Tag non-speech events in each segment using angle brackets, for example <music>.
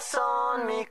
corazón, mi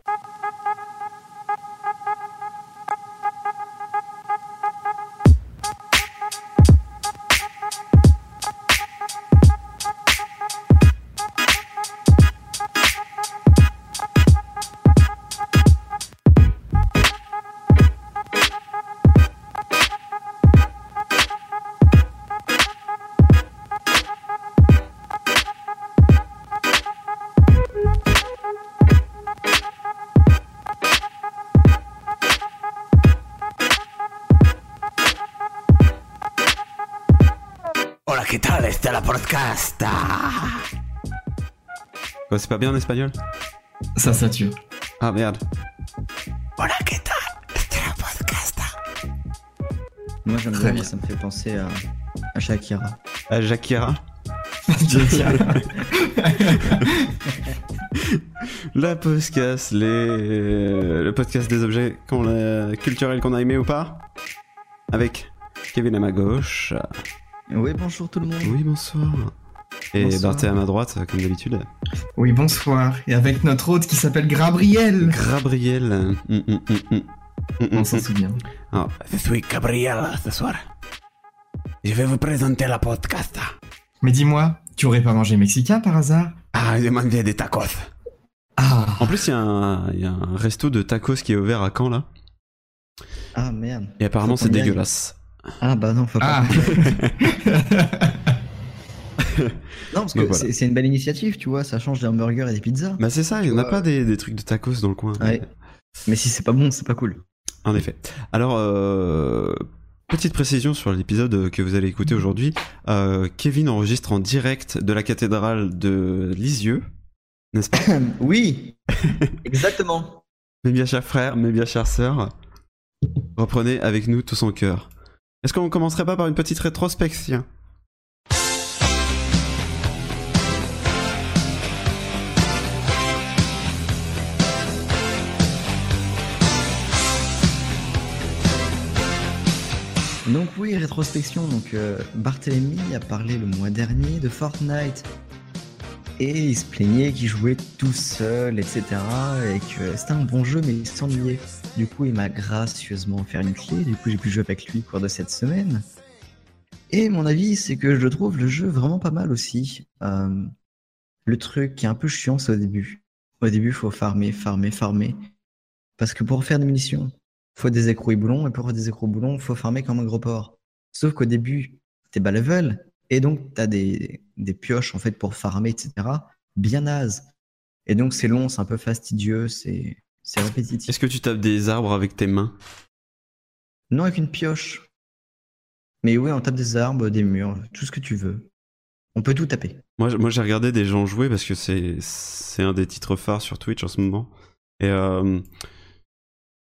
c'est pas bien en espagnol Ça sature. Ah merde. Hola, ¿qué tal? Este la podcast. Moi j'aime bien, bien. ça me fait penser à, à Shakira. Ah, Shakira <laughs> <laughs> La podcast, les... le podcast des objets qu'on a... culturels qu'on a aimés ou pas Avec Kevin à ma gauche. Oui, bonjour tout le monde. Oui, bonsoir. Et. Barthé à ma droite, comme d'habitude. Oui, bonsoir. Et avec notre hôte qui s'appelle Gabriel. Gabriel. Mm, mm, mm, On s'en souvient. Ah, Je suis Gabriel ce soir. Je vais vous présenter la podcast. Mais dis-moi, tu aurais pas mangé mexicain par hasard? Ah, je mangeais des tacos. Ah En plus, il y, a un- il y a un resto de tacos qui est ouvert à Caen là. Ah merde. Et apparemment, c'est dégueulasse. Ah bah non, faut Ah pas. <laughs> <laughs> <laughs> Non, parce que voilà. c'est une belle initiative, tu vois, ça change des hamburgers et des pizzas. Bah, c'est ça, il n'y en a pas des, des trucs de tacos dans le coin. Ouais. Mais si c'est pas bon, c'est pas cool. En effet. Alors, euh, petite précision sur l'épisode que vous allez écouter aujourd'hui. Euh, Kevin enregistre en direct de la cathédrale de Lisieux, n'est-ce pas <laughs> oui, <laughs> exactement. Mes bien chers frères, mes bien chères sœurs, reprenez avec nous tout son cœur. Est-ce qu'on commencerait pas par une petite rétrospection? Donc oui, rétrospection. Donc euh, Barthélemy a parlé le mois dernier de Fortnite. Et il se plaignait qu'il jouait tout seul, etc. Et que c'était un bon jeu, mais il s'ennuyait. Du coup, il m'a gracieusement offert une clé. Du coup, j'ai pu jouer avec lui au cours de cette semaine. Et mon avis, c'est que je trouve le jeu vraiment pas mal aussi. Euh, le truc qui est un peu chiant, c'est au début. Au début, il faut farmer, farmer, farmer. Parce que pour faire des munitions, faut des écrous et boulons, et pour faire des écrous et boulons, faut farmer comme un gros porc. Sauf qu'au début, t'es bas level, et donc t'as des, des pioches en fait pour farmer, etc. Bien naze. Et donc c'est long, c'est un peu fastidieux, c'est c'est répétitif. Est-ce que tu tapes des arbres avec tes mains? Non avec une pioche. Mais oui, on tape des arbres, des murs, tout ce que tu veux. On peut tout taper. Moi, moi j'ai regardé des gens jouer parce que c'est c'est un des titres phares sur Twitch en ce moment. Et euh,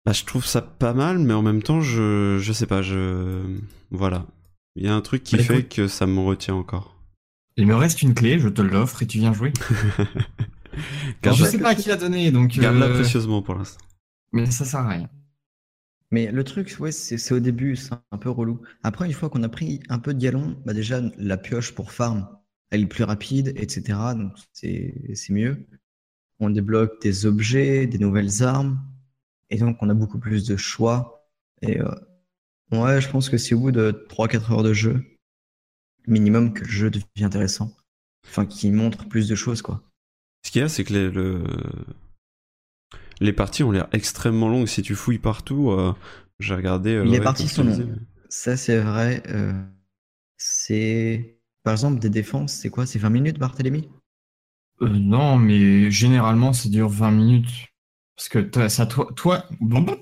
bah, je trouve ça pas mal, mais en même temps, je, je sais pas, je. Voilà. Il y a un truc qui Bah, fait écoute. que ça me retient encore. Il me reste une clé, je te l'offre et tu viens jouer. <laughs> Je sais pas qui l'a donné, donc... Garde-la euh, précieusement pour l'instant. Mais ça sert à rien. Mais le truc, ouais, c'est c'est au début, c'est un peu relou. Après, une fois qu'on a pris un peu de galon, bah déjà, la pioche pour farm, elle est plus rapide, etc. Donc, c'est c'est mieux. On débloque des objets, des nouvelles armes. Et donc, on a beaucoup plus de choix. Et euh, ouais, je pense que c'est au bout de 3-4 heures de jeu, minimum, que le jeu devient intéressant. Enfin, qui montre plus de choses, quoi. Ce qu'il y a, c'est que les, le... les parties ont l'air extrêmement longues. Si tu fouilles partout, euh, j'ai regardé. euh, Les ouais, parties sont longues. Ça, c'est vrai. euh, c'est. Par exemple, des défenses, c'est quoi? C'est 20 minutes, Barthélemy Euh, non, mais généralement, ça dure 20 minutes. Parce que toi, ça, toi, toi, bon, bon,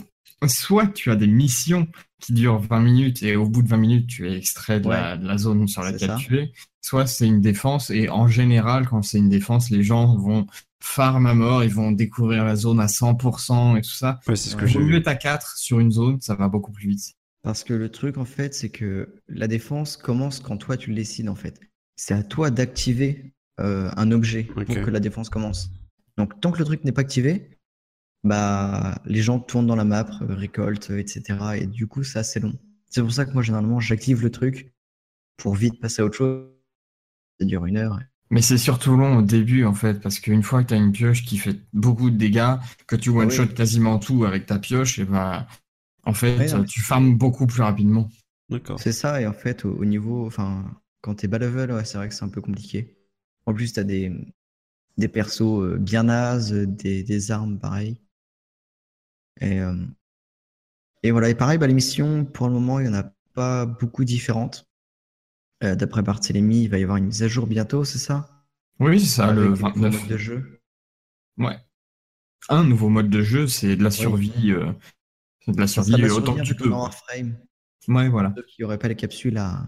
soit tu as des missions qui durent 20 minutes et au bout de 20 minutes, tu es extrait de, la, de la zone sur laquelle tu es, soit c'est une défense et en général, quand c'est une défense, les gens vont farm à mort, ils vont découvrir la zone à 100% et tout ça. Ouais, c'est ce que Ouais. j'ai Au mieux vu. d'être à 4 sur une zone, ça va beaucoup plus vite. Parce que le truc, en fait, c'est que la défense commence quand toi, tu le décides, en fait. C'est à toi d'activer euh, un objet pour que la défense commence. Donc, tant que le truc n'est pas activé, bah, les gens tournent dans la map, euh, récoltent, euh, etc. Et du coup, c'est assez long. C'est pour ça que moi, généralement, j'active le truc pour vite passer à autre chose. Ça dure une heure. Mais c'est surtout long au début, en fait, parce qu'une fois que tu as une pioche qui fait beaucoup de dégâts, que tu one-shot quasiment tout avec ta pioche, et ben, en fait, Ouais, non, mais tu farmes beaucoup plus rapidement. D'accord. C'est ça, et en fait, au, au niveau. Enfin, quand t'es bas level, ouais, c'est vrai que c'est un peu compliqué. En plus, t'as des, des persos euh, bien nazes, des, des armes pareil. Et, euh, et voilà, et pareil, bah, les missions, pour le moment, il n'y en a pas beaucoup différentes. Euh, D'après Barthélemy, il va y avoir une mise à jour bientôt, c'est ça? Oui, c'est ça, Avec le les nouveaux 29. modes de jeu. Ouais. Un nouveau mode de jeu, c'est de la survie. euh, c'est de la survie sera de la autant survie que un tu peu peux. Warframe. Ouais, voilà. Ceux qui n'auraient pas les capsules à.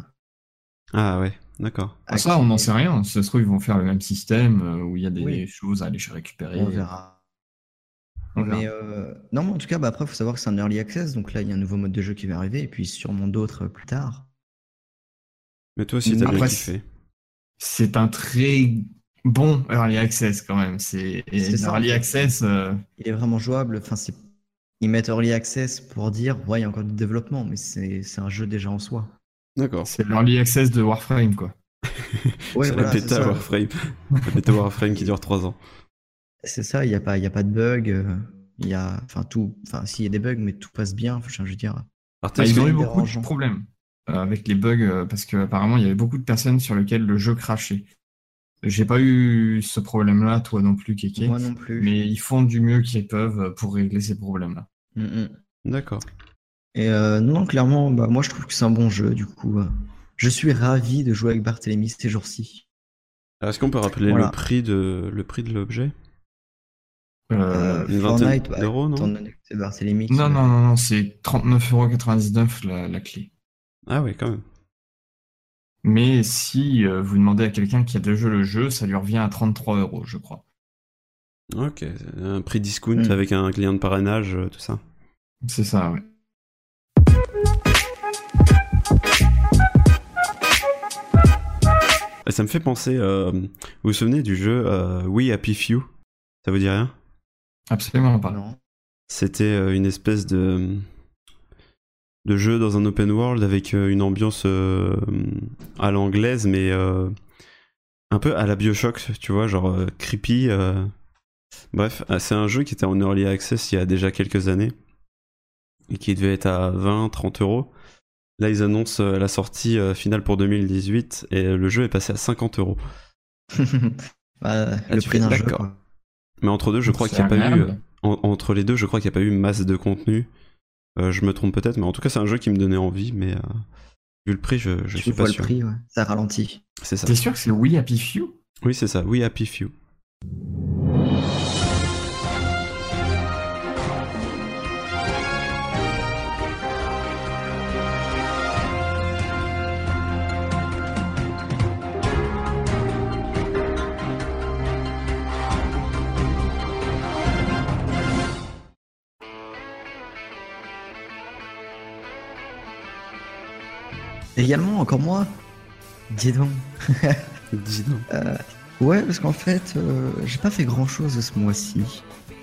Ah ouais, d'accord. Ah, ça, on n'en sait rien. Ça se trouve, ils vont faire le même système euh, où il y a des Oui. choses à aller récupérer. On verra. Mais euh, non, mais en tout cas, bah, après, il faut savoir que c'est un early access, donc là, il y a un nouveau mode de jeu qui va arriver, et puis sûrement d'autres euh, plus tard. Mais toi aussi, t'as bien kiffé. C'est un très bon early access quand même. C'est ça, early access. euh, Il est vraiment jouable. Enfin, c'est... Ils mettent early access pour dire, ouais, il y a encore du développement, mais c'est, c'est un jeu déjà en soi. D'accord. c'est l'early access de Warframe, quoi. <laughs> Ouais, c'est voilà, la bêta. Warframe. la bêta Warframe qui dure 3 ans. C'est ça, il n'y a, pas- il y a pas de bug. euh, Il y a, enfin, tout, enfin, s'il y a des bugs, mais tout passe bien. Enfin, je veux dire, Alors, ils ont eu beaucoup dérangeant. de problèmes euh, avec les bugs euh, parce qu'apparemment il y avait beaucoup de personnes sur lesquelles le jeu crachait. J'ai pas eu ce problème-là, toi non plus, Kéké. moi non plus. Mais ils font du mieux qu'ils peuvent pour régler ces problèmes-là. Mm, mm. D'accord. Et euh, non, clairement, bah, moi, je trouve que c'est un bon jeu, du coup. euh, Je suis ravi de jouer avec Barthélemy ces jours-ci. Est-ce qu'on peut rappeler Voilà. le prix de le prix de l'objet? Euh, Une Fortnite, vingtaine bah, d'euros, non étant donné que c'est non, non, non, non, c'est 39,99€ la, la clé. Ah oui, quand même. Mais si euh, vous demandez à quelqu'un qui a déjà le jeu, ça lui revient à 33 euros, je crois. Ok, un prix discount Mm. avec un client de parrainage, euh, tout ça. C'est ça, ouais. Et ça me fait penser, euh, vous vous souvenez du jeu euh, We Happy Few? Ça vous dit rien? Absolument pas. C'était euh, une espèce de de jeu dans un open world avec euh, une ambiance euh, à l'anglaise, mais euh, un peu à la Bioshock, tu vois, genre euh, creepy. Bref, euh, c'est un jeu qui était en early access il y a déjà quelques années et qui devait être à 20-30 euros. Là, ils annoncent la sortie finale pour 2018 et le jeu est passé à 50 euros. <laughs> Bah, Ah, le prix d'un jeu. quoi. Mais entre deux, je crois qu'il n'y a pas eu. euh, en- entre les deux, je crois qu'il n'y a pas eu masse de contenu. Euh, je me trompe peut-être, mais en tout cas, c'est un jeu qui me donnait envie, mais euh, vu le prix, je, je Tu suis vois pas le sûr. prix, ouais. Ça ralentit. C'est ça. T'es sûr que c'est We Happy Few? Oui, c'est ça. Oui, Happy Few. Également, encore moi. Dis donc. <laughs> Dis donc. Ouais, parce qu'en fait, euh, j'ai pas fait grand chose ce mois-ci.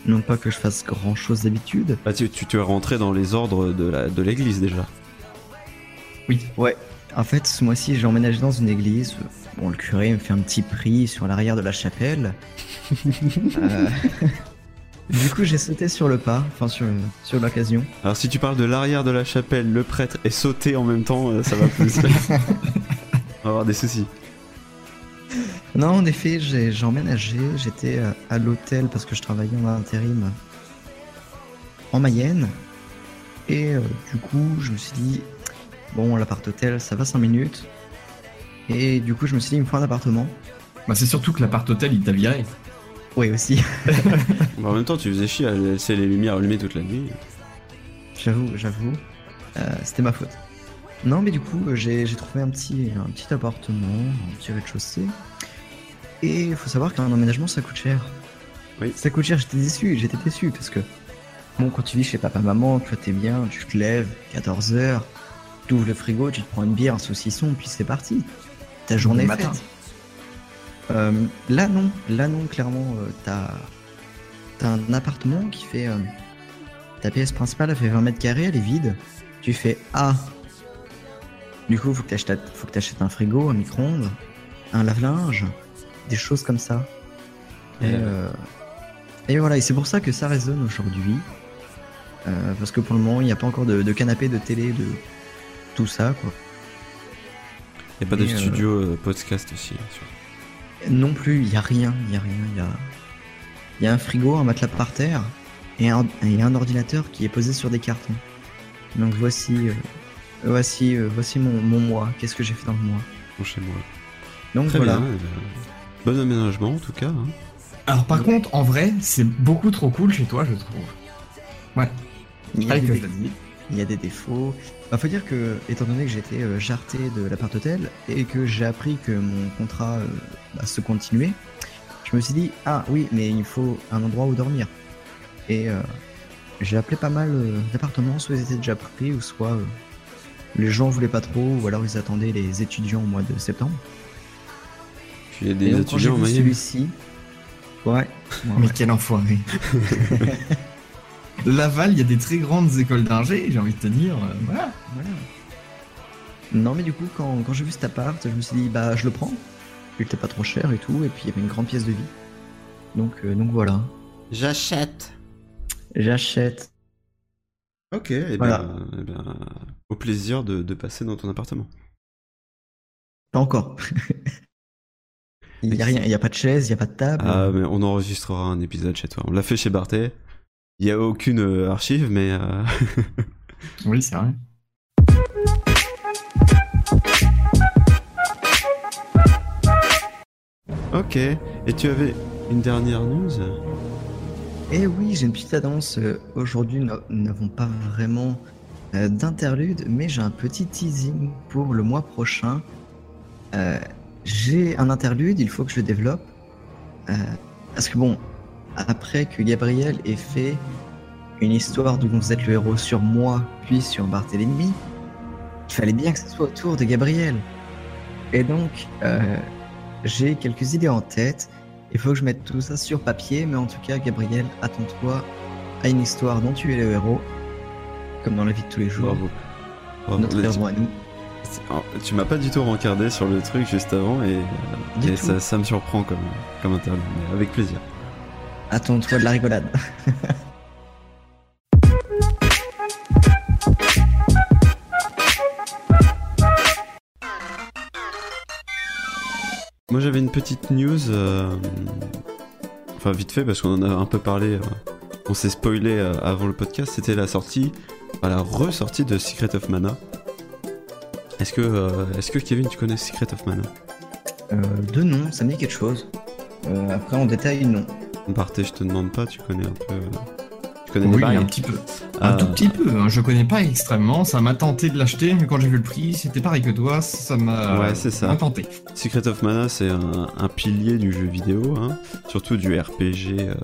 Non pas que je fasse grand chose d'habitude. Bah, tu, tu, tu es rentré dans les ordres de la de l'église déjà. Oui. Ouais. En fait, ce mois-ci, j'ai emménagé dans une église. Bon, le curé me fait un petit prix sur l'arrière de la chapelle. <laughs> Euh, Du coup, j'ai sauté sur le pas, enfin sur, sur l'occasion. Alors, si tu parles de l'arrière de la chapelle, le prêtre et sauter en même temps, euh, ça va plus. <laughs> On va avoir des soucis. Non, en effet, j'ai emménagé. J'étais euh, à l'hôtel parce que je travaillais en intérim en Mayenne. Et euh, du coup, je me suis dit, bon, l'appart-hôtel, ça va 5 minutes. Et du coup, je me suis dit, il me faut un appartement. Bah, c'est surtout que l'appart hôtel, il t'a viré. Oui, aussi. <laughs> Bah, en même temps, tu faisais chier à laisser les lumières allumées toute la nuit. J'avoue, j'avoue. Euh, C'était ma faute. Non, mais du coup, euh, j'ai trouvé un petit, un petit appartement, un petit rez-de-chaussée. Et il faut savoir qu'un emménagement, ça coûte cher. Oui. Ça coûte cher, j'étais déçu, j'étais déçu parce que, bon, quand tu vis chez papa-maman, tu vois, t'es bien, tu te lèves, 14h, tu ouvres le frigo, tu te prends une bière, un saucisson, puis c'est parti. Ta journée est Le matin. faite. Euh, là, non, là, non, clairement, euh, t'as un appartement qui fait. euh, ta pièce principale, elle fait 20 mètres carrés, elle est vide. Tu fais Ah Du coup, faut que t'achètes faut que t'achètes un frigo, un micro-ondes, un lave-linge, des choses comme ça. Et, et voilà, et c'est pour ça que ça résonne aujourd'hui. Parce que pour le moment, il n'y a pas encore de, de canapé, de télé, de tout ça, quoi. Il n'y a pas de Et, studio podcast aussi. sûr. Non plus, il n'y a rien, il n'y a rien. Il y a, y un frigo, un matelas par terre et un, et un ordinateur qui est posé sur des cartons. Donc voici, euh, voici, euh, voici mon, mon mois. Qu'est-ce que j'ai fait dans le mois Bon, chez moi. Donc Très voilà. bien. eh ben, bon aménagement en tout cas. hein. Alors par contre, en vrai, c'est beaucoup trop cool chez toi, je trouve. Ouais. Il y, a Avec des le défauts, il y a des défauts. Bah, faut dire que, étant donné que j'étais euh, jarté de l'appart hôtel et que j'ai appris que mon contrat euh, bah, se continuait, je me suis dit ah oui, mais il faut un endroit où dormir. Et euh, j'ai appelé pas mal euh, d'appartements, soit ils étaient déjà pris, ou soit euh, les gens voulaient pas trop, ou alors ils attendaient les étudiants au mois de septembre. Puis il y a et des donc, quand j'ai étudiants en vu celui-ci, ouais, ouais, Mais ouais. quel enfoiré. <laughs> Laval, il y a des très grandes écoles d'ingé, j'ai envie de te dire. euh, voilà. Voilà. Non, mais du coup, quand, quand j'ai vu cet appart, je me suis dit, bah, je le prends. Il était pas trop cher et tout, et puis il y avait une grande pièce de vie. Donc, euh, donc voilà. J'achète. J'achète. Ok, et Voilà. bien, eh bien, au plaisir de, de passer dans ton appartement. Pas encore. <laughs> il y a rien, il y a pas de chaise, il y a pas de table. Ah, mais on enregistrera un épisode chez toi. On l'a fait chez Barthé. Il n'y a aucune euh, archive, mais euh, <laughs> Oui, c'est vrai. ok. Et tu avais une dernière news? Et oui, j'ai une petite annonce. Euh, Aujourd'hui, nous n'avons pas vraiment d'interlude, mais j'ai un petit teasing pour le mois prochain. Euh, j'ai un interlude, il faut que je le développe. Euh, parce que bon, après que Gabriel ait fait une histoire dont vous êtes le héros sur moi, puis sur Barthélemy, il fallait bien que ce soit autour de Gabriel. Et donc, euh, j'ai quelques idées en tête. Il faut que je mette tout ça sur papier, mais en tout cas, Gabriel, attends-toi à une histoire dont tu es le héros, comme dans la vie de tous les jours. Bravo. Bravo. Notre héros à nous. tu- oh, Tu m'as pas du tout rencardé sur le truc juste avant et, ça, ça me surprend comme, comme interview, mais avec plaisir. Attends-toi de la rigolade. <laughs> Moi j'avais une petite news, euh, enfin vite fait parce qu'on en a un peu parlé, euh, on s'est spoilé euh, avant le podcast, c'était la sortie, enfin, la ressortie de Secret of Mana. Est-ce que, euh, est-ce que Kevin tu connais Secret of Mana? Euh, de nom, ça me dit quelque chose. Après, en détail, non. Barthé, je te demande pas, tu connais un peu, euh, tu connais Oui, les un petit peu. Un Ah. tout petit peu. hein. Je connais pas extrêmement. Ça m'a tenté de l'acheter, mais quand j'ai vu le prix, c'était pareil que toi. Ça m'a Ouais, c'est ça. m'a tenté. Secret of Mana, c'est un, un pilier du jeu vidéo, hein, surtout du RPG euh,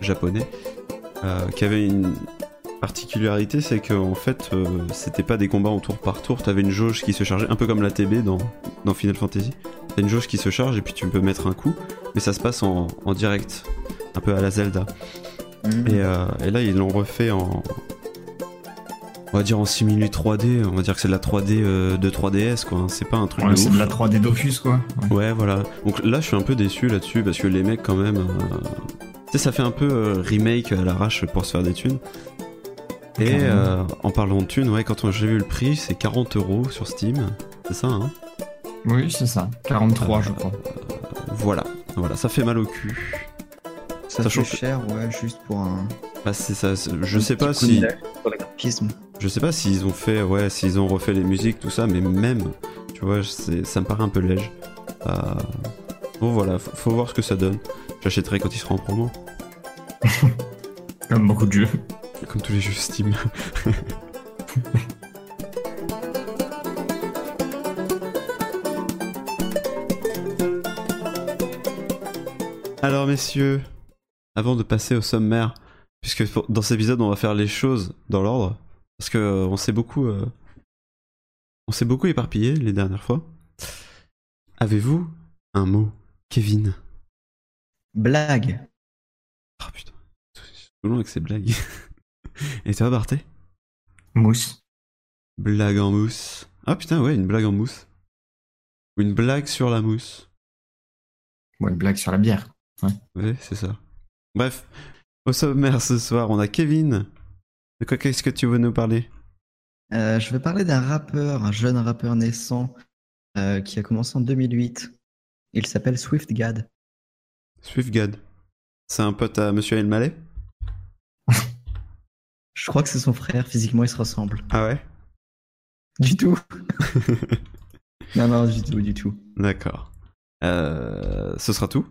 japonais, euh, qui avait une particularité, c'est qu'en fait, euh, c'était pas des combats en tour par tour, t'avais une jauge qui se chargeait, un peu comme la TB dans, dans Final Fantasy. T'as une jauge qui se charge et puis tu peux mettre un coup, mais ça se passe en, en direct, un peu à la Zelda. Et, euh, et là, ils l'ont refait en. On va dire en simili 3D, on va dire que c'est de la 3D euh, de 3DS, quoi. hein. C'est pas un truc Ouais, de c'est ouf. de la 3D Dofus, quoi. Ouais. Ouais, voilà. Donc là, je suis un peu déçu là-dessus parce que les mecs, quand même. euh, Tu sais, ça fait un peu euh, remake à l'arrache pour se faire des thunes. Et euh, en parlant de thunes, ouais, quand on- j'ai vu le prix, c'est 40 euros sur Steam. C'est ça, hein? Oui, c'est ça. 43, je crois. Voilà. Voilà, ça fait mal au cul. Ça sachant fait que- cher, ouais, juste pour un. Bah, c'est ça. Je un sais pas si. Je sais pas s'ils ont fait, ouais, s'ils ont refait les musiques, tout ça, mais même, tu vois, c'est- ça me paraît un peu léger. Euh, Bon, voilà, faut, faut voir ce que ça donne. J'achèterai quand il sera en promo. <laughs> Comme beaucoup de jeux. Comme tous les jeux Steam. <laughs> Alors messieurs, avant de passer au sommaire, puisque pour- dans cet épisode on va faire les choses dans l'ordre, parce que euh, on s'est beaucoup, euh, on s'est beaucoup éparpillé les dernières fois. Avez-vous un mot, Kevin? Blague. Oh putain, c'est long avec ces blagues. <laughs> Et toi Barthé Mousse. Blague en mousse. Ah putain, ouais, une blague en mousse. Ou une blague sur la mousse. Bon, une blague sur la bière. Oui, c'est ça. Bref, au sommaire ce soir, on a Kevin. De quoi qu'est-ce que tu veux nous parler? Euh, je vais parler d'un rappeur, un jeune rappeur naissant euh, qui a commencé en 2008. Il s'appelle SwiftGad. SwiftGad. C'est un pote à Monsieur El Malais <laughs> Je crois que c'est son frère, physiquement ils se ressemblent. Ah ouais? Du tout. <laughs> non, non, du tout, du tout. D'accord. Euh, ce sera tout?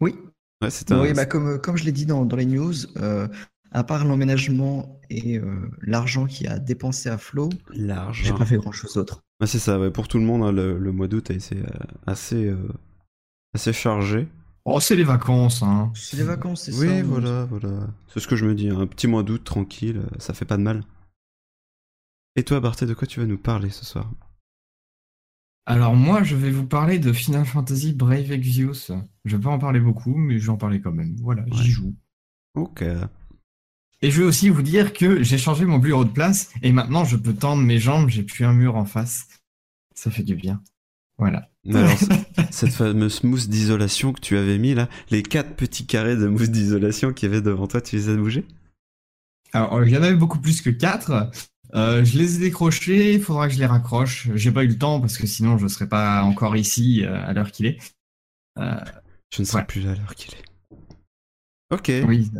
Oui, Ouais, c'est un... oui bah, comme, comme je l'ai dit dans, dans les news, euh, à part l'emménagement et euh, l'argent qu'il a dépensé à Flo, j'ai pas fait grand chose d'autre. Ah, c'est ça, ouais, pour tout le monde, hein, le, le mois d'août a été euh, assez, euh, assez chargé. Oh, c'est les vacances, hein. C'est les vacances, c'est ça. Oui, voilà, voilà. C'est ce que je me dis, hein, un petit mois d'août tranquille, euh, ça fait pas de mal. Et toi, Barthé, de quoi tu vas nous parler ce soir? Alors moi, je vais vous parler de Final Fantasy Brave Exvius. Je vais pas en parler beaucoup, mais je vais en parler quand même. Voilà, Ouais. j'y joue. Ok. Et je vais aussi vous dire que j'ai changé mon bureau de place et maintenant je peux tendre mes jambes, j'ai plus un mur en face. Ça fait du bien. Voilà. Alors, <laughs> cette fameuse mousse d'isolation que tu avais mis là, les quatre petits carrés de mousse d'isolation qu'il y avait devant toi, tu les as bougés? Alors, il y en avait beaucoup plus que quatre. Euh, je les ai décrochés, il faudra que je les raccroche. J'ai pas eu le temps parce que sinon je serais pas encore ici euh, à l'heure qu'il est. Euh, Je ne serai Ouais. plus là à l'heure qu'il est. Ok. oui.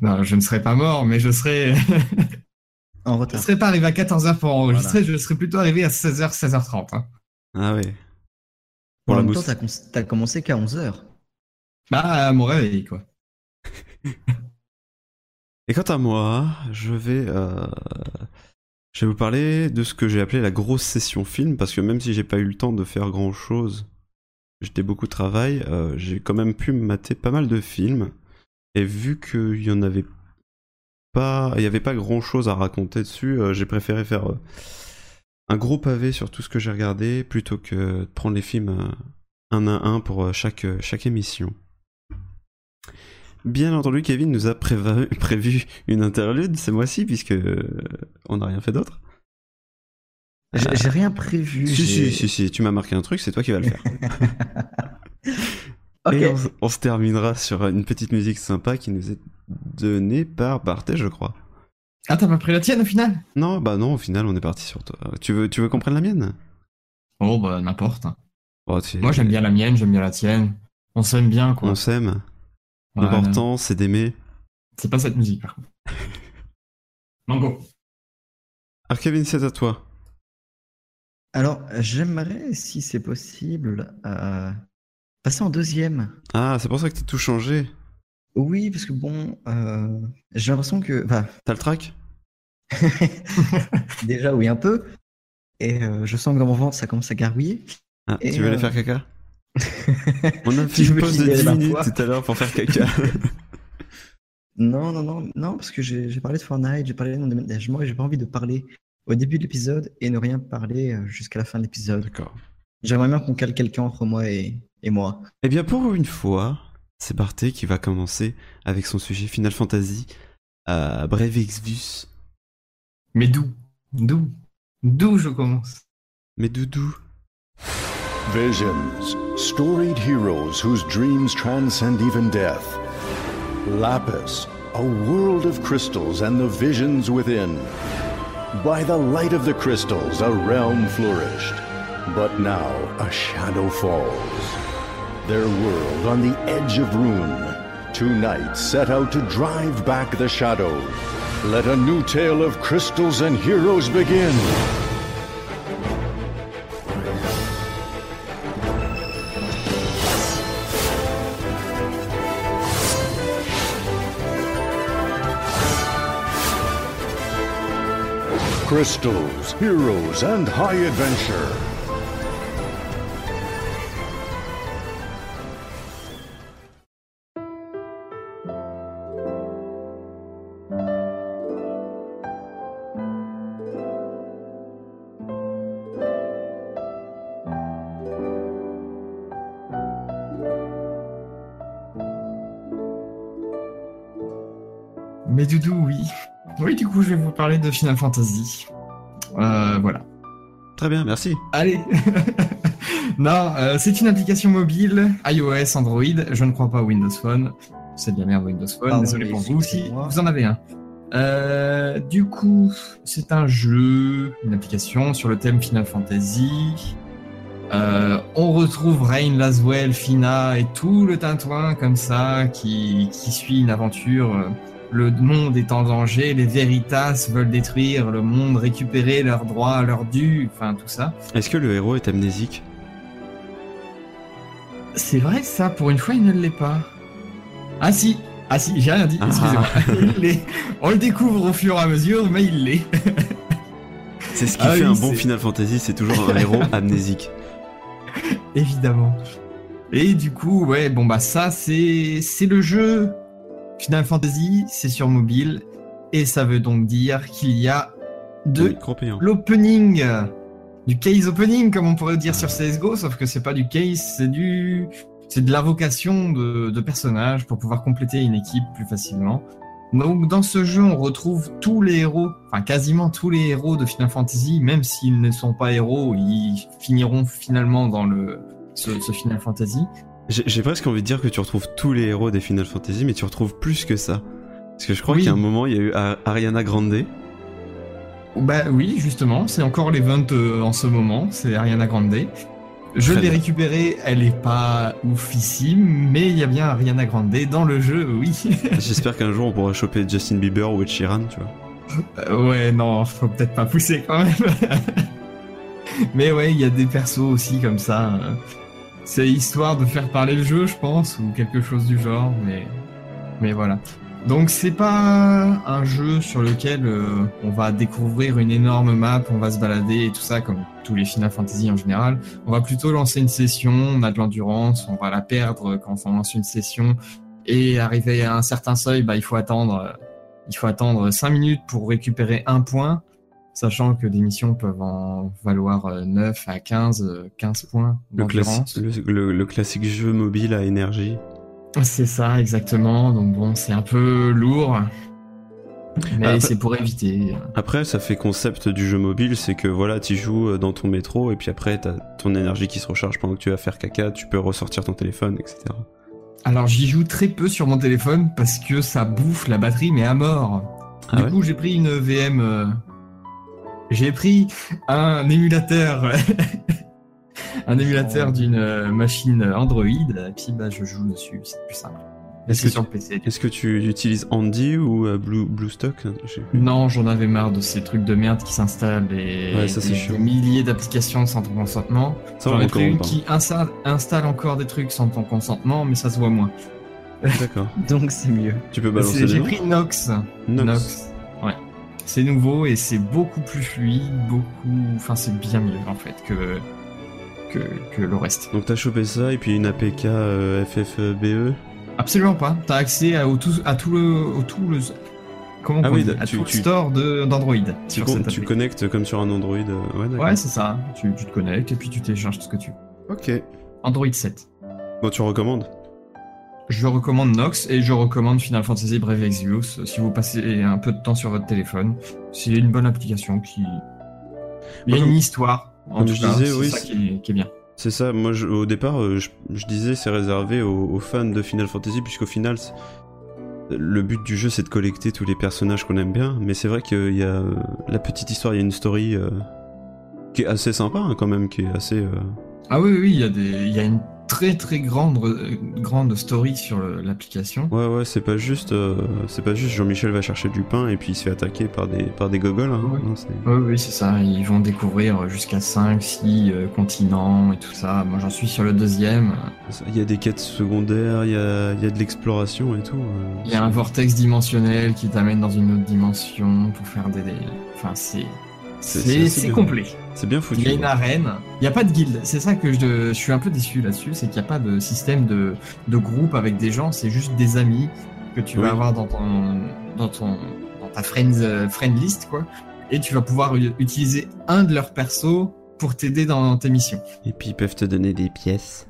non, <laughs> je ne serais pas mort, mais je serais, <laughs> En je retard. serais pas arrivé à 14h pour enregistrer, je serais plutôt arrivé à 16h, 16h30. hein. Ah ouais. Pour en la même mousse. temps, t'as con- t'as commencé qu'à 11h. Bah, à mon réveil, quoi. <laughs> Et quant à moi, je vais, euh, je vais vous parler de ce que j'ai appelé la grosse session film, parce que même si j'ai pas eu le temps de faire grand chose, j'étais beaucoup de travail, euh, j'ai quand même pu mater pas mal de films, et vu qu'il y en avait pas, il y avait pas grand chose à raconter dessus, euh, j'ai préféré faire un gros pavé sur tout ce que j'ai regardé, plutôt que de prendre les films un à un pour chaque, chaque émission. Bien entendu, Kevin nous a <laughs> prévu une interlude ce mois-ci, puisque euh, on n'a rien fait d'autre. J'ai j'ai rien prévu. Si, si, si, si, tu m'as marqué un truc, c'est toi qui vas le faire. <laughs> Et on, on se terminera sur une petite musique sympa qui nous est donnée par Barthé, je crois. Ah, t'as pas pris la tienne au final? Non, bah non, au final, on est parti sur toi. Tu veux, tu veux qu'on prenne la mienne? Oh, bah, n'importe. Oh, Moi, j'aime bien la mienne, j'aime bien la tienne. On s'aime bien, quoi. On s'aime. Voilà. L'important, c'est d'aimer. C'est pas cette musique, par contre. <laughs> Mango. Alors, Kevin, c'est à toi. Alors, j'aimerais, si c'est possible, euh, passer en deuxième. Ah, c'est pour ça que t'as tout changé. Oui, parce que bon, euh, j'ai l'impression que. Enfin, T'as le track <laughs> déjà, oui, un peu. Et euh, je sens que dans mon ventre, ça commence à gargouiller. ah, Et, Tu veux aller faire caca? <laughs> On a fait une pause de libère 10 ma minutes tout à l'heure pour faire caca. <laughs> Non, non, non, non, parce que j'ai parlé de Fortnite, j'ai parlé de déménagement et j'ai pas envie de parler au début de l'épisode et ne rien parler euh, jusqu'à la fin de l'épisode. D'accord. J'aimerais bien qu'on cale quelqu'un entre moi et, et moi. Eh bien, pour une fois, c'est Barthé qui va commencer avec son sujet Final Fantasy à Brave Exvius. Mais d'où? D'où? D'où je commence? Mais Doudou, Visions, storied heroes whose dreams transcend even death. Lapis, a world of crystals and the visions within. By the light of the crystals, a realm flourished. But now a shadow falls. Their world on the edge of ruin. Two knights set out to drive back the shadow. Let a new tale of crystals and heroes begin. Crystals, heroes, and high adventure. Mais Doudou, oui. Du coup, je vais vous parler de Final Fantasy. Euh, voilà. très bien, merci. Allez <laughs> Non, euh, c'est une application mobile, iOS, Android. Je ne crois pas Windows Phone. C'est de la merde Windows Phone. Pardon, Désolé pour vous si vous en avez un. Euh, du coup, c'est un jeu, une application sur le thème Final Fantasy. Euh, on retrouve Rain, Laswell, Fina et tout le tintouin comme ça qui, qui suit une aventure. Le monde est en danger, les Veritas veulent détruire le monde, récupérer leurs droits, leurs dus, enfin tout ça. Est-ce que le héros est amnésique? C'est vrai ça, pour une fois il ne l'est pas. Ah si, ah si, j'ai rien dit, Ah. excusez-moi. <laughs> On le découvre au fur et à mesure, mais il l'est. C'est ce qui Ah fait oui, un bon Final Fantasy, c'est toujours un héros <laughs> amnésique. Évidemment. Et du coup, ouais, bon bah ça c'est c'est le jeu Final Fantasy, c'est sur mobile et ça veut donc dire qu'il y a de l'opening, du case opening comme on pourrait dire sur CS:GO, sauf que c'est pas du case, c'est du c'est de l'invocation de, de personnages pour pouvoir compléter une équipe plus facilement. Donc dans ce jeu, on retrouve tous les héros, enfin quasiment tous les héros de Final Fantasy, même s'ils ne sont pas héros, ils finiront finalement dans le ce, ce Final Fantasy. J'ai presque envie de dire que tu retrouves tous les héros des Final Fantasy, mais tu retrouves plus que ça. Parce que je crois Oui. qu'il y a un moment, il y a eu Ar- Ariana Grande. Bah oui, justement, c'est encore l'event euh, en ce moment, c'est Ariana Grande. Je l'ai bien. récupéré, elle est pas oufissime, mais il y a bien Ariana Grande dans le jeu, oui. <laughs> J'espère qu'un jour on pourra choper Justin Bieber ou Ed Sheeran, tu vois. Euh, ouais, non, faut peut-être pas pousser quand même. <laughs> mais ouais, il y a des persos aussi comme ça. euh. C'est histoire de faire parler le jeu, je pense, ou quelque chose du genre, mais, mais voilà. Donc c'est pas un jeu sur lequel euh, on va découvrir une énorme map, on va se balader et tout ça comme tous les Final Fantasy en général. On va plutôt lancer une session, on a de l'endurance, on va la perdre quand on lance une session et arriver à un certain seuil, bah il faut attendre, euh, il faut attendre 5 minutes pour récupérer un point, sachant que des missions peuvent en valoir euh, 9 à 15, euh, 15 points Le, d'endurance. classi- le, le- le classique jeu mobile à énergie. C'est ça, exactement. Donc bon, c'est un peu lourd. Mais c'est pour éviter. Après, ça fait concept du jeu mobile, c'est que voilà, tu joues euh, dans ton métro et puis après, t'as ton énergie qui se recharge pendant que tu vas faire caca, tu peux ressortir ton téléphone, etc. Alors j'y joue très peu sur mon téléphone parce que ça bouffe la batterie, mais à mort. Ah du ouais? coup, j'ai pris une VM. J'ai pris un émulateur. <laughs> un émulateur d'une euh, machine Android. Et puis bah, je joue dessus, c'est plus simple. Est-ce que sur le PC. Est-ce que tu utilises Andy ou euh, Blue, BlueStock. Non, j'en avais marre de ces trucs de merde qui s'installent et Ouais, ça, c'est des, milliers d'applications sans ton consentement. Ça, J'en ai pris une qui insta- installe encore des trucs sans ton consentement, mais ça se voit moins. D'accord. <laughs> Donc c'est mieux. Tu peux balancer C'est- J'ai pris Nox. Nox. Ouais. C'est nouveau et c'est beaucoup plus fluide, beaucoup. Enfin, c'est bien mieux en fait que que, que le reste. Donc t'as chopé ça et puis une APK euh, FFBE. Absolument pas. T'as accès à, au tout, à tout le, au tout le. Comment Ah on oui, dit? à tu- tout le store d'Android. Tu, connectes comme sur un Android. euh, Ouais, c'est ça. Tu, tu te connectes et puis tu télécharges tout ce que tu veux. Ok. Android 7. Bon, tu recommandes? Je recommande Nox et je recommande Final Fantasy Brave Exvius si vous passez un peu de temps sur votre téléphone. C'est une bonne application qui. Il y a une histoire. En tout cas, c'est oui, ça qui est, qui est bien. C'est ça, moi je- au départ euh, je, je disais c'est réservé aux, aux fans de Final Fantasy puisqu'au final le but du jeu c'est de collecter tous les personnages qu'on aime bien mais c'est vrai qu'il y a euh, la petite histoire, il y a une story euh, qui est assez sympa hein, quand même, qui est assez... euh, Ah oui, oui, il y a des, il y a une très très grande euh, grande story sur l'application. Ouais ouais c'est pas juste euh, c'est pas juste Jean-Michel va chercher du pain et puis il se fait attaquer par des, par des gogoles. hein. Ouais. Non, Oui, c'est ça. Ils vont découvrir jusqu'à 5, 6 continents et tout ça. Moi, j'en suis sur le deuxième. Il y a des quêtes secondaires, il y a, il y a de l'exploration et tout. euh, Il y a un vortex dimensionnel qui t'amène dans une autre dimension pour faire des. des- Enfin, c'est. C'est- complet. C'est bien foutu. Il y a une arène. Il n'y a pas de guilde. C'est ça que je, je suis un peu déçu là-dessus. C'est qu'il n'y a pas de système de, de groupe avec des gens. C'est juste des amis que tu vas avoir dans ton, dans ton, dans ta friends, euh, friend list, quoi. Et tu vas pouvoir utiliser un de leurs persos pour t'aider dans tes missions. Et puis ils peuvent te donner des pièces.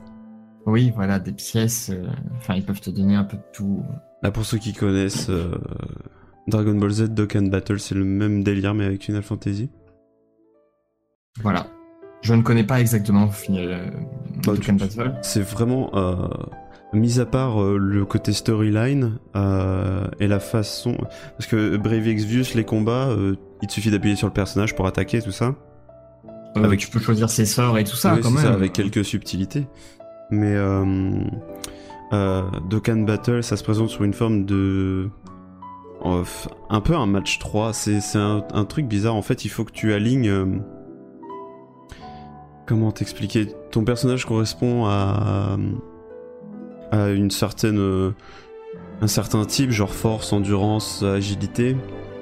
Oui, voilà, des pièces. euh, Enfin, ils peuvent te donner un peu de tout. Là, pour ceux qui connaissent euh, Dragon Ball Z Dokkan Battle, c'est le même délire mais avec Final Fantasy. Voilà. Je ne connais pas exactement euh, Bah, Battle. C'est vraiment, euh, mis à part euh, le côté storyline euh, et la façon, parce que Brave Exvius, les combats, il te suffit d'appuyer sur le personnage pour attaquer tout ça. Avec- Tu peux choisir ses sorts et tout ça Oui, quand même. ça, avec quelques subtilités. Mais euh, Dokkan Battle, ça se présente sous une forme de. un peu un match 3. C'est c'est un, un truc bizarre. En fait, il faut que tu alignes. Comment t'expliquer? Ton personnage correspond à. à une certaine. euh, un certain type, genre force, endurance, agilité.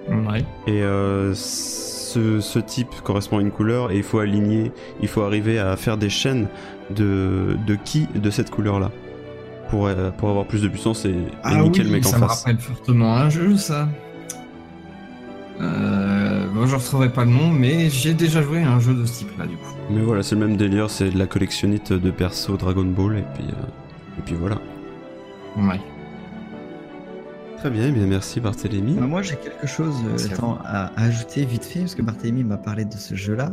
Ouais. Et euh, ce, ce type correspond à une couleur et il faut aligner, il faut arriver à faire des chaînes de, de qui de cette couleur-là. Pour, euh, pour avoir plus de puissance et, et Ah niquer oui, le mec en ça me face. rappelle fortement un jeu, ça. Euh, bon, je retrouverai pas le nom, mais j'ai déjà joué à un jeu de ce type-là, du coup. Mais voilà, c'est le même délire, c'est de la collectionnite de perso Dragon Ball et puis, euh, et puis voilà. Ouais. Très bien, eh bien merci Barthélémy. Bah, moi, j'ai quelque chose euh, attends, à ajouter vite fait, parce que Barthélemy m'a parlé de ce jeu-là.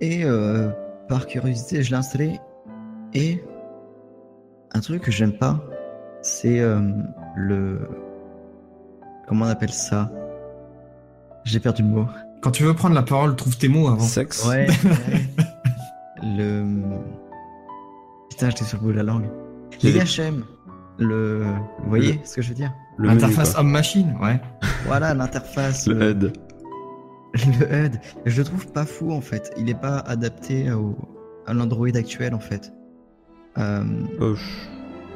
Et euh, par curiosité, je l'ai installé. Et un truc que j'aime pas, c'est euh, le. Comment on appelle ça? J'ai perdu le mot. Quand tu veux prendre la parole, trouve tes mots avant. Sexe Ouais. <laughs> ouais. le. Putain, j'étais sur le bout de la langue. A L'IHM. Le. Vous voyez ce que je veux dire le menu, Interface quoi. homme-machine, ouais. <laughs> Voilà l'interface. Le euh, HUD. Le HUD, je le trouve pas fou en fait. Il est pas adapté au, à l'Android actuel en fait. Euh, Oh,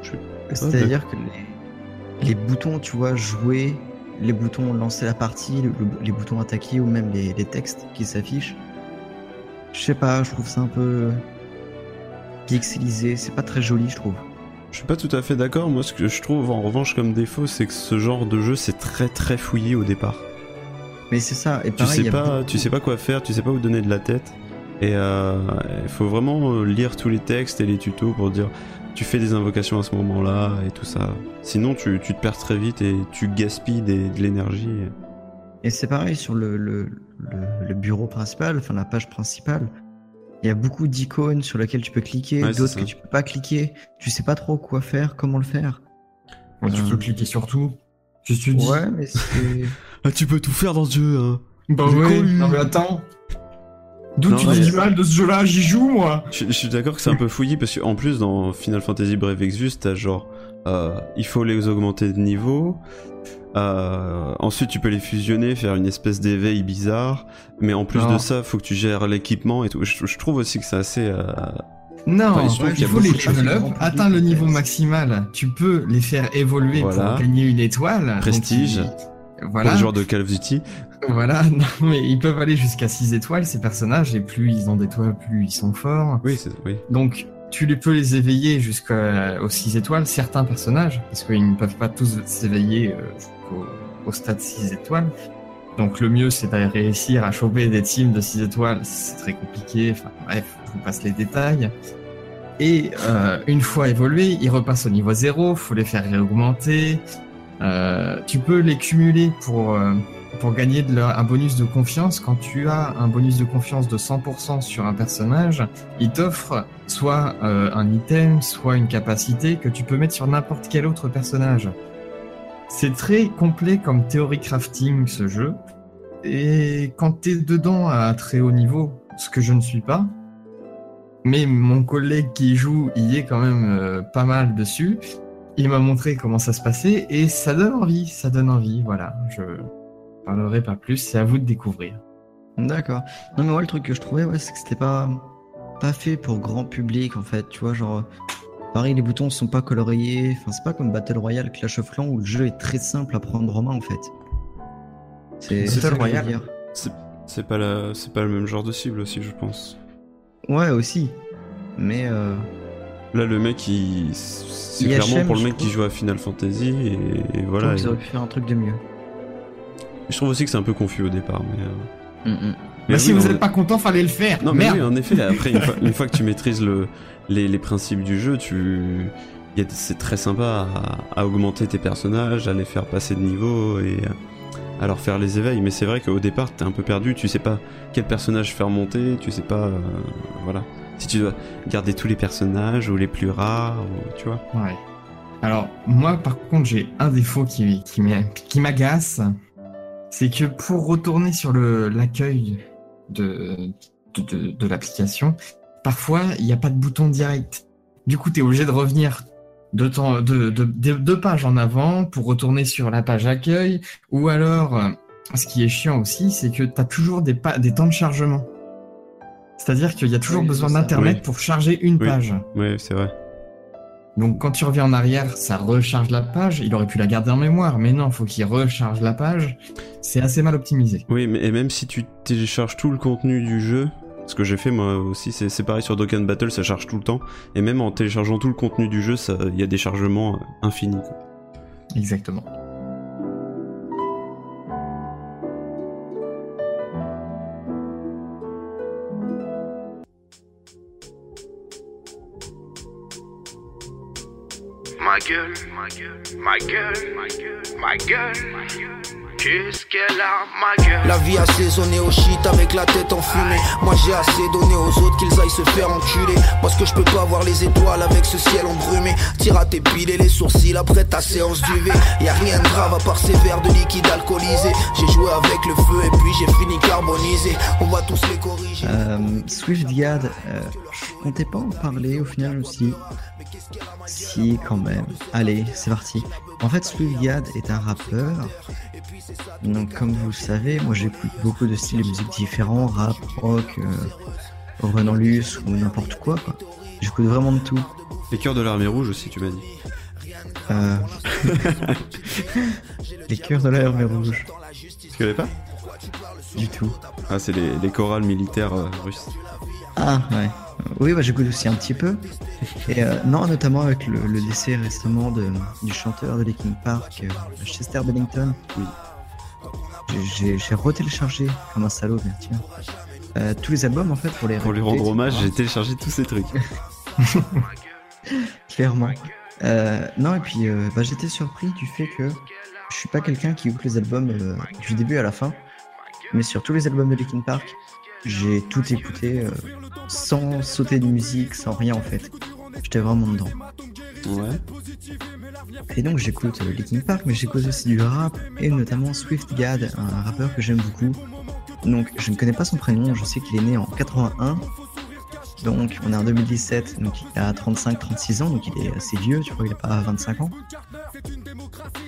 je- C'est-à-dire que les, les boutons, tu vois, jouer, les boutons lancer la partie, le- le- les boutons attaquer ou même les, les textes qui s'affichent, je sais pas, je trouve ça un peu pixelisé. C'est pas très joli, je trouve. Je suis pas tout à fait d'accord. Moi, ce que je trouve en revanche comme défaut, c'est que ce genre de jeu, c'est très très fouillé au départ. Mais c'est ça. Et tu pareil, il sais pas, beaucoup- tu sais pas quoi faire, tu sais pas où donner de la tête. Et euh, il faut vraiment euh, lire tous les textes et les tutos pour dire tu fais des invocations à ce moment-là et tout ça. Sinon, tu, tu te perds très vite et tu gaspilles des- de l'énergie. Et c'est pareil sur le, le, le- le bureau principal, enfin la page principale. Il y a beaucoup d'icônes sur lesquelles tu peux cliquer, Ouais, d'autres que tu peux pas cliquer. Tu sais pas trop quoi faire, comment le faire. Ouais, Tu Euh, peux cliquer sur tout. Je te dis? Ouais, mais c'est. <laughs> Ah, tu peux tout faire dans ce jeu, hein. Bah ouais, con, non mais attends. D'où tu mais- dis du mal de ce jeu-là J'y joue, moi Je, je suis d'accord que c'est un peu fouillé parce qu'en plus dans Final Fantasy Brave Exvius, t'as genre euh, il faut les augmenter de niveau. Euh, ensuite, tu peux les fusionner, faire une espèce d'éveil bizarre. Mais en plus Non. de ça, faut que tu gères l'équipement et tout. Je, je trouve aussi que c'est assez. euh, Non, Enfin, il faut les level up, atteindre le niveau maximal. Tu peux les faire évoluer Voilà. pour gagner une étoile. Prestige. Voilà. les joueurs de Call of Duty. Voilà, <laughs> non, mais ils peuvent aller jusqu'à 6 étoiles, ces personnages, et plus ils ont d'étoiles, plus ils sont forts. Oui, c'est oui. Donc, tu les peux les éveiller jusqu'aux 6 étoiles, certains personnages, parce qu'ils ne peuvent pas tous s'éveiller euh, jusqu'au au stade 6 étoiles. Donc, le mieux, c'est d'aller réussir à choper des teams de 6 étoiles. C'est très compliqué. Enfin, bref, je vous passe les détails. Et euh, une fois évolués, ils repassent au niveau 0, faut les faire réaugmenter. Euh, tu peux les cumuler pour, euh, pour gagner un bonus de confiance. Quand tu as un bonus de confiance de 100% sur un personnage, il t'offre soit euh, un item, soit une capacité que tu peux mettre sur n'importe quel autre personnage. C'est très complet comme théorie crafting ce jeu. Et quand t'es dedans à très haut niveau, ce que je ne suis pas, mais mon collègue qui joue y est quand même pas mal dessus, il m'a montré comment ça se passait et ça donne envie, ça donne envie, voilà. Je parlerai pas plus, c'est à vous de découvrir. D'accord. Non, mais moi, le truc que je trouvais, ouais, c'est que c'était pas, pas fait pour grand public, en fait. Tu vois, genre, pareil, les boutons sont pas coloriés. Enfin, c'est pas comme Battle Royale, Clash of Clans, où le jeu est très simple à prendre en main, en fait. C'est c'est Battle Royale c'est pas la, c'est pas le même genre de cible aussi, je pense. Ouais, aussi. Mais, euh, Là, le mec, il, c'est IHM, clairement pour le mec qui joue à Final Fantasy et, voilà. Et- auraient pu faire un truc de mieux. je trouve aussi que c'est un peu confus au départ, mais. euh, Mm, mm. mais Bah, si oui, vous on- n'êtes pas content, fallait le faire. Non, mais Merde. oui, en effet, <laughs> après, une fois, une fois que tu maîtrises le, les, les principes du jeu, tu. il y a- C'est très sympa à, à augmenter tes personnages, à les faire passer de niveau et à leur faire les éveils. Mais c'est vrai qu'au départ, t'es un peu perdu, tu sais pas quel personnage faire monter, tu sais pas. euh, voilà. Si tu dois garder tous les personnages ou les plus rares, tu vois. Alors, moi, par contre, j'ai un défaut qui, qui m'a- qui m'agace. C'est que pour retourner sur l'accueil de, de, l'application, parfois, il n'y a pas de bouton direct. Du coup, tu es obligé de revenir deux, pages en avant pour retourner sur la page accueil. Ou alors, ce qui est chiant aussi, c'est que tu as toujours des temps de chargement. C'est-à-dire qu'il y a toujours Oui, besoin d'Internet Oui. pour charger une Oui. page. Ouais, c'est vrai. Donc quand tu reviens en arrière, ça recharge la page. Il aurait pu la garder en mémoire, mais non, faut qu'il recharge la page. C'est assez mal optimisé. Oui, mais et même si tu télécharges tout le contenu du jeu, ce que j'ai fait moi aussi, c'est c'est pareil sur Dokkan Battle, ça charge tout le temps. Et même en téléchargeant tout le contenu du jeu, ça- il y a des chargements euh, infinis. quoi. Exactement. Ma gueule, ma gueule, ma gueule, ma gueule, ma gueule, ma gueule. Qu'est-ce qu'elle a, ma gueule? La vie assaisonnée au shit avec la tête en fumée. Moi j'ai assez donné aux autres qu'ils aillent se faire enculer. Parce que je peux pas voir les étoiles avec ce ciel embrumé. Tire à tes piles et les sourcils après ta séance d'UV. Y a rien de grave à part ces verres de liquide alcoolisé. J'ai joué avec le feu et puis j'ai fini carbonisé. On va tous les corriger. Euh, SwiftGad, euh, je comptais pas en parler au final aussi. Si, quand même. Allez, c'est parti. En fait, SwiftGad est un rappeur. Donc, comme vous le savez, moi j'écoute beaucoup de styles de musique différents rap, rock, euh, ou n'importe quoi. quoi. J'écoute vraiment de tout. Les cœurs de l'armée rouge aussi, tu m'as dit. Euh... <laughs> Les cœurs de la Hermée rouge. Tu connais pas? Du tout. Ah, c'est les, les chorales militaires euh, russes. Ah, ouais. Oui, bah, j'écoute aussi un petit peu. Et euh, non, notamment avec le, le décès récemment de, du chanteur de Linkin Park, euh, Chester Bennington. Oui. J'ai- retéléchargé comme un salaud, bien tiens. Euh, tous les albums en fait pour les Pour lui rendre hommage, j'ai téléchargé tous ces trucs. <laughs> clairement. Euh, non, et puis euh, bah, j'étais surpris du fait que je suis pas quelqu'un qui écoute les albums euh, du début à la fin, mais sur tous les albums de Linkin Park, j'ai tout écouté sans sauter de musique, sans rien en fait. J'étais vraiment dedans. Ouais. Et donc j'écoute euh, Linkin Park, mais j'écoute aussi du rap, et notamment Swift Gad, un rappeur que j'aime beaucoup. Donc je ne connais pas son prénom, je sais qu'il est né en 81. Donc on est en 2017, donc il a 35-36 ans, donc il est assez vieux, tu vois, il a pas 25 ans.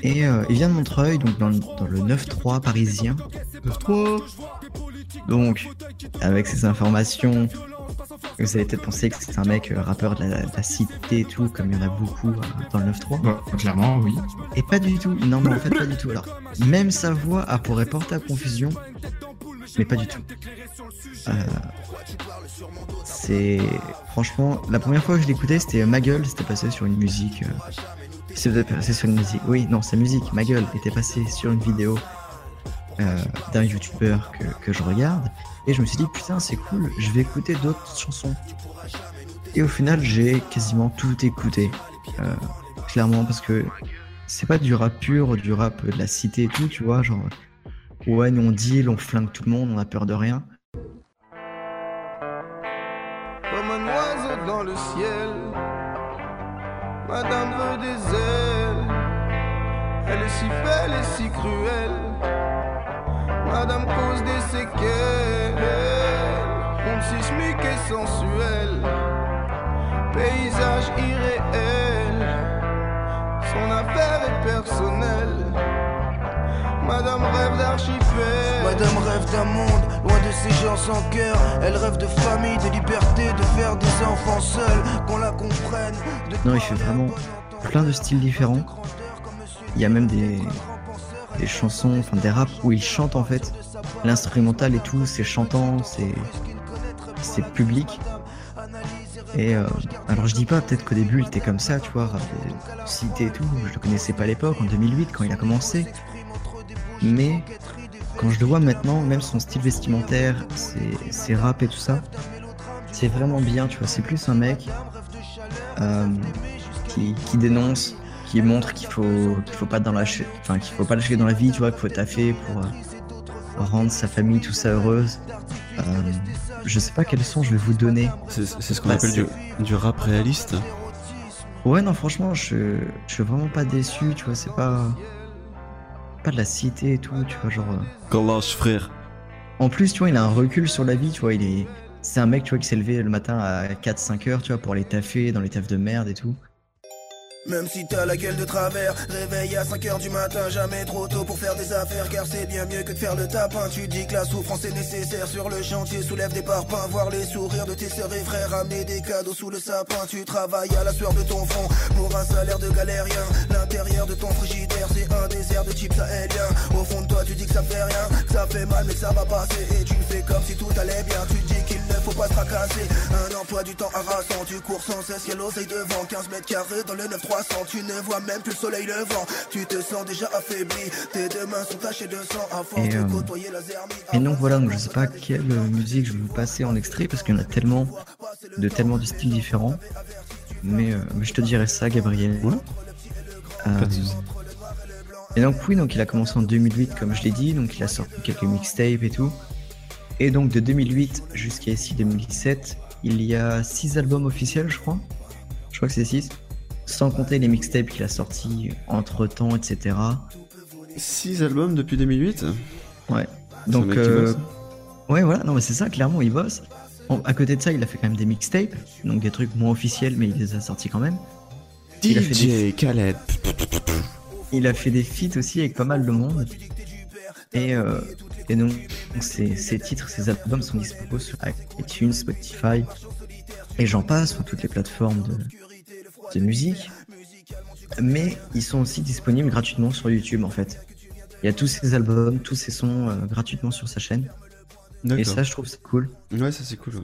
Et euh, il vient de Montreuil, donc dans le, dans le 9-3 parisien. 9-3 Donc, avec ces informations, vous allez peut-être penser que c'est un mec euh, rappeur de la, de la cité et tout, comme il y en a beaucoup euh, dans le 9-3. Bon, clairement, oui. Et pas du tout. Non, mais en fait, pas du tout. Alors, même sa voix a pourrait porter à confusion, mais pas du tout. Euh, c'est. Franchement, la première fois que je l'écoutais, c'était Ma gueule, c'était passé sur une musique. C'était passé sur une musique. Oui, non, sa musique, Ma gueule, était passée sur une vidéo euh, d'un youtubeur que, que je regarde. Et je me suis dit, putain, c'est cool, je vais écouter d'autres chansons. Et au final, j'ai quasiment tout écouté. Euh, clairement, parce que c'est pas du rap pur, du rap de la cité et tout, tu vois, genre ouais, nous on deal, on flingue tout le monde, on a peur de rien. Comme un oiseau dans le ciel, Madame veut des ailes. Elle est si belle et si cruelle. Madame cause des séquelles. Monde sismique et sensuel. Paysage irréel. Son affaire est personnelle. Madame rêve d'archipel. Madame rêve d'un monde loin de ces gens sans cœur. Elle rêve de famille, de liberté, de faire des enfants seuls, qu'on la comprenne. de Non, il fait vraiment plein de styles différents. Il y a même des, des chansons, enfin des raps où il chante en fait. L'instrumental et tout, c'est chantant, c'est public. Et euh, alors je dis pas peut-être qu'au début il était comme ça, tu vois, de cité et tout. Je le connaissais pas à l'époque, en 2008 quand il a commencé. Mais quand je le vois maintenant, même son style vestimentaire, ses, ses rap et tout ça, c'est vraiment bien, tu vois. C'est plus un mec euh, qui dénonce, qui montre qu'il faut qu'il faut pas dans lâcher, enfin qu'il faut pas lâcher dans la vie, tu vois, qu'il faut taffer pour euh, rendre sa famille tout ça heureuse. Euh, je sais pas quels son je vais vous donner. C'est ce qu'on Bah, appelle du, du rap réaliste. Ouais, non, franchement, je, je suis vraiment pas déçu, tu vois, c'est pas. Pas de la cité et tout, tu vois, genre. euh. Kalash, frère. En plus, tu vois, il a un recul sur la vie, tu vois, il est. C'est un mec, tu vois, qui s'est levé le matin à 4-5 heures, tu vois, pour aller taffer dans les tafs de merde et tout. Même si t'as la gueule de travers, réveille à 5h du matin, jamais trop tôt pour faire des affaires, car c'est bien mieux que de faire le tapin. Tu dis que la souffrance est nécessaire sur le chantier, soulève des parpaings, voir les sourires de tes sœurs et frères, amener des cadeaux sous le sapin. Tu travailles à la sueur de ton front pour un salaire de galérien. L'intérieur de ton frigidaire, c'est un désert de chips sahéliens. Au fond de toi, tu dis que ça fait rien, que ça fait mal, mais que ça va passer. Et tu fais comme si tout allait bien, tu dis qu'il ne faut pas se tracasser. Un emploi du temps harassant, tu cours sans cesse, y'a l'oseille devant. 15 mètres carrés dans le 9300, tu ne vois même plus le soleil levant. Tu te sens déjà affaibli, tes deux mains sont tachées de sang à force Et, de euh, côtoyer la zermie. Et donc voilà, donc je sais pas quelle musique je vais vous passer en extrait parce qu'il y en a tellement de tellement de styles différents. Mais, euh, mais je te dirai ça, Gabriel. Ouais. Euh, et donc oui, donc il a commencé en 2008 comme je l'ai dit, donc il a sorti quelques mixtapes et tout. Et donc de 2008 jusqu'à ici 2017, il y a 6 albums officiels, je crois. Je crois que c'est 6. Sans compter les mixtapes qu'il a sortis entre temps, etc. 6 albums depuis 2008 Ouais. Donc, euh, ouais, voilà, non, mais c'est ça, clairement, il bosse. À côté de ça, il a fait quand même des mixtapes, donc des trucs moins officiels, mais il les a sortis quand même. il a fait des- DJ Khaled. Il a fait des feats aussi avec pas mal de monde. Et, euh, et donc, ces, ces titres, ces albums sont disponibles sur iTunes, Spotify, et j'en passe, sur toutes les plateformes de, de musique. Mais ils sont aussi disponibles gratuitement sur YouTube en fait. Il y a tous ces albums, tous ces sons euh, gratuitement sur sa chaîne. Et ça, je trouve c'est cool. Ouais, ça c'est cool. ouais.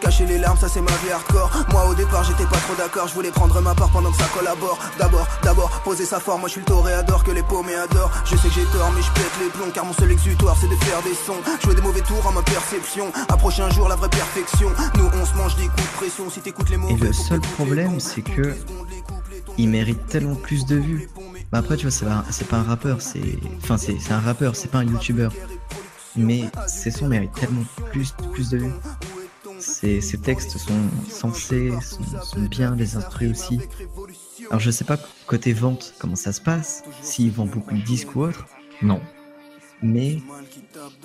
Cacher les larmes, ça c'est ma vie hardcore. Moi au départ, j'étais pas trop d'accord. Je voulais prendre ma part pendant que ça collabore. D'abord, d'abord, poser sa forme. Moi je suis le toréador que les paumés adorent. Je sais que j'ai tort, mais je pète les plombs. Car mon seul exutoire, c'est de faire des sons. Jouer des mauvais tours à ma perception. Approcher un jour la vraie perfection. Nous on se mange des coups de pression. Si t'écoutes les mots, Et le seul problème, c'est que il mérite tellement plus de vues. Bah après, tu vois, c'est pas, pas un rappeur, c'est, enfin, c'est, c'est un rappeur, c'est pas un youtubeur. Mais ses sons méritent tellement plus, plus de vues. Ses, ses textes sont sensés, sont, sont bien, les instrus aussi. Alors je sais pas côté vente comment ça se passe, s'il vend beaucoup de disques ou autre, Non. mais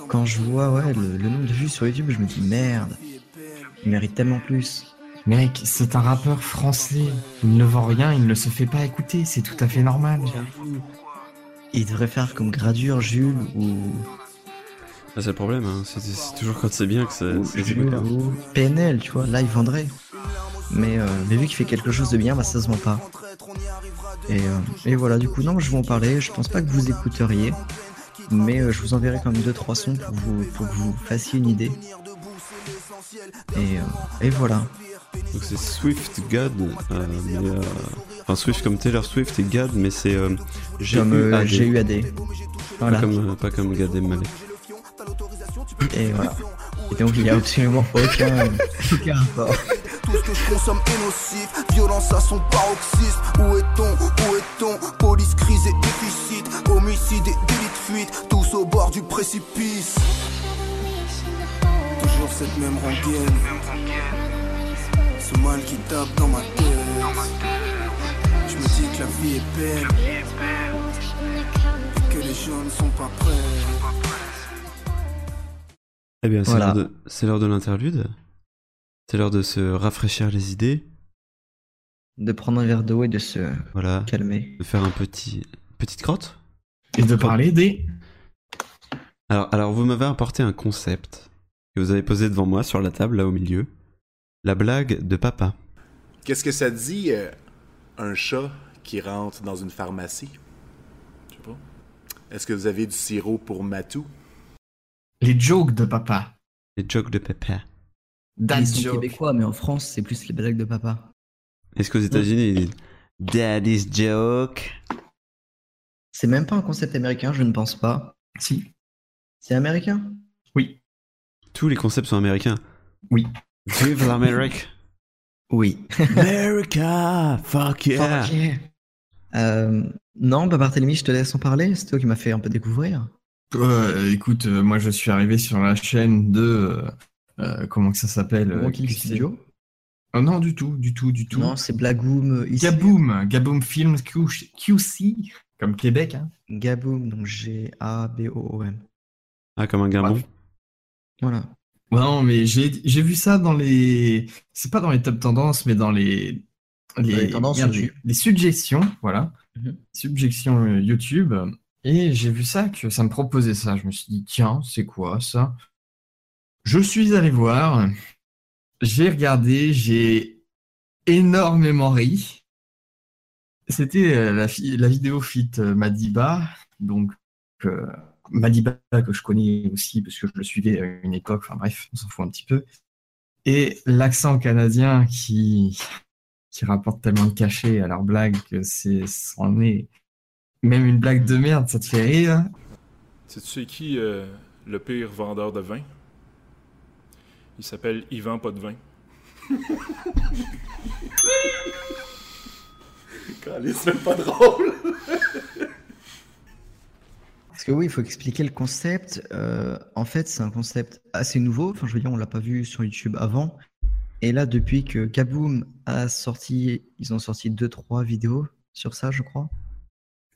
quand je vois ouais, le, le nombre de vues sur YouTube, je me dis merde, il mérite tellement plus. Mec, c'est un rappeur français. Il ne vend rien, il ne se fait pas écouter, c'est tout à fait normal. Il devrait faire comme Gradure, Jules ou, Ah, c'est le problème, hein. c'est toujours quand c'est bien que c'est PNL, tu vois, là il vendrait. Mais, euh, mais vu qu'il fait quelque chose de bien, bah ça se vend pas. Et, euh, et voilà, du coup, non, je vais en parler. Je pense pas que vous écouteriez, mais euh, je vous enverrai quand même 2-3 sons pour, vous, pour que vous fassiez une idée. Et, euh, et voilà. Donc c'est Swift God, euh, mais, euh, enfin Swift comme Taylor Swift et God, mais c'est euh, Comme euh, G-U-A-D. Pas comme, pas comme Gad Elmaleh. Et voilà. Et donc il n'y a absolument aucun, <laughs> aucun rapport. Tout ce que je consomme est nocif, violence à son paroxysme. Où est-on? Où est-on? Police, crise et déficit, homicide et délit de fuite, tous au bord du précipice. Toujours cette même rengaine, ce mal qui tape dans ma tête. Je me dis que la vie est belle, que les gens ne sont pas prêts. Eh bien, c'est Voilà. l'heure de, l'interlude. C'est l'heure de se rafraîchir les idées. De prendre un verre d'eau et de se Voilà. calmer. De faire un petit, petite crotte. Et de parler des. Alors, alors vous m'avez apporté un concept que vous avez posé devant moi sur la table, là au milieu. La blague de papa. Qu'est-ce que ça dit euh, un chat qui rentre dans une pharmacie? Je sais pas. Est-ce que vous avez du sirop pour Matou? Les jokes de papa. Les jokes de papa. Dad Ils sont joke. québécois, mais en France, c'est plus les blagues de papa. Est-ce qu'aux États-Unis, ils disent Daddy's joke C'est même pas un concept américain, je ne pense pas. Si. C'est américain? Oui. Tous les concepts sont américains. Oui. Vive l'Amérique Oui. America, fuck yeah. Fuck yeah. Euh, non, bah Barthélemy, je te laisse en parler. C'est toi qui m'as fait un peu découvrir. Euh, écoute, euh, moi je suis arrivé sur la chaîne de. euh, comment que ça s'appelle euh, QC. Studio Oh, non, du tout, du tout, du tout. Non, c'est Blagoom. ici. Gaboom, Gaboom Films Q- QC, comme Québec. Hein. Gaboom, donc G-A-B-O-O-M. Ah, comme un gambon Voilà. Non, mais j'ai j'ai vu ça dans les. C'est pas dans les top tendances, mais dans les. les tendances merde, les suggestions, voilà. Mhm. Suggestions euh, YouTube. Et j'ai vu ça, que ça me proposait ça. Je me suis dit, tiens, c'est quoi ça? Je suis allé voir. J'ai regardé, j'ai énormément ri. C'était euh, la, vidéo fit euh, Madiba, donc euh, Madiba que je connais aussi parce que je le suivais à une époque, enfin bref, on s'en fout un petit peu. Et l'accent canadien qui, rapporte tellement de cachet à leur blague que c'est c'en même une blague de merde, ça te fait rire. Sais-tu c'est qui euh, le pire vendeur de vin? Il s'appelle Yvan Pas de vin. C'est même pas drôle. <laughs> Parce que oui, il faut expliquer le concept. Euh, en fait, c'est un concept assez nouveau. Enfin, je veux dire, on l'a pas vu sur YouTube avant. Et là, depuis que Kaboom a sorti, ils ont sorti deux, trois vidéos sur ça, je crois,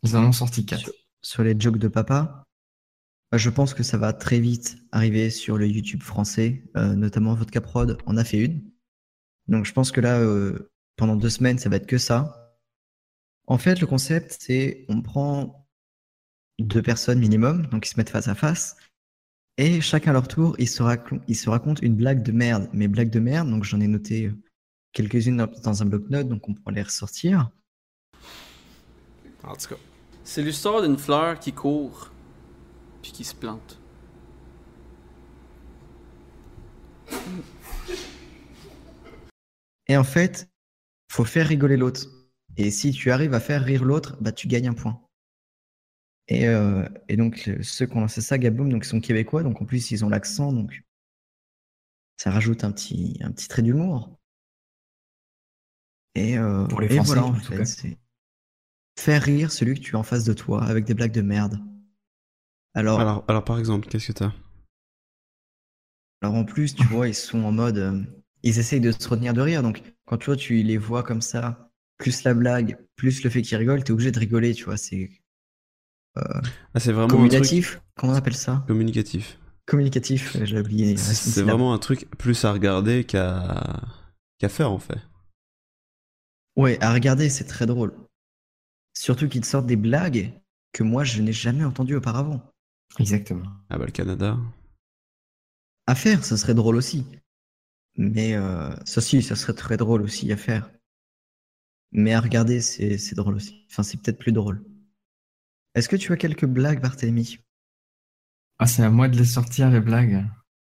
Ils en ont sorti quatre. sur, sur les jokes de papa. Bah, je pense que ça va très vite arriver sur le YouTube français, euh, notamment Vodka Prod en a fait une. Donc, je pense que là, euh, pendant deux semaines, ça va être que ça. En fait, le concept, c'est on prend deux personnes minimum, donc ils se mettent face à face, et chacun à leur tour, ils se, ils se racontent une blague de merde. Mais blague de merde, donc j'en ai noté euh, quelques-unes dans, dans un bloc-notes, donc on pourra les ressortir. En tout cas. C'est l'histoire d'une fleur qui court, puis qui se plante. Et en fait, faut faire rigoler l'autre. Et si tu arrives à faire rire l'autre, bah tu gagnes un point. Et, euh, et donc ceux qui ont lancé ça, Gaboom, donc ils sont québécois, donc en plus ils ont l'accent, donc ça rajoute un petit, un petit trait d'humour. Et, euh, Pour les Français, voilà, en en tout fait, cas. c'est faire rire celui que tu as en face de toi avec des blagues de merde. Alors, alors, alors, par exemple, qu'est-ce que t'as? Alors en plus, tu vois, ils sont en mode. euh, ils essayent de se retenir de rire. Donc quand tu vois, tu les vois comme ça, plus la blague, plus le fait qu'ils rigolent, t'es obligé de rigoler, tu vois. C'est Ah, c'est vraiment un communicatif? Comment on appelle ça? Communicatif. Communicatif, euh, j'ai oublié. C'est vraiment un truc plus à regarder qu'à qu'à faire en fait. Ouais, à regarder, c'est très drôle. Surtout qu'ils te sortent des blagues que moi, je n'ai jamais entendues auparavant. Exactement. Ah bah le Canada. À faire, ça serait drôle aussi. Mais euh, ça, si, ça serait très drôle aussi à faire. Mais à regarder, c'est drôle aussi. Enfin, c'est peut-être plus drôle. Est-ce que tu as quelques blagues, Barthélemy? Ah, c'est à moi de les sortir, les blagues.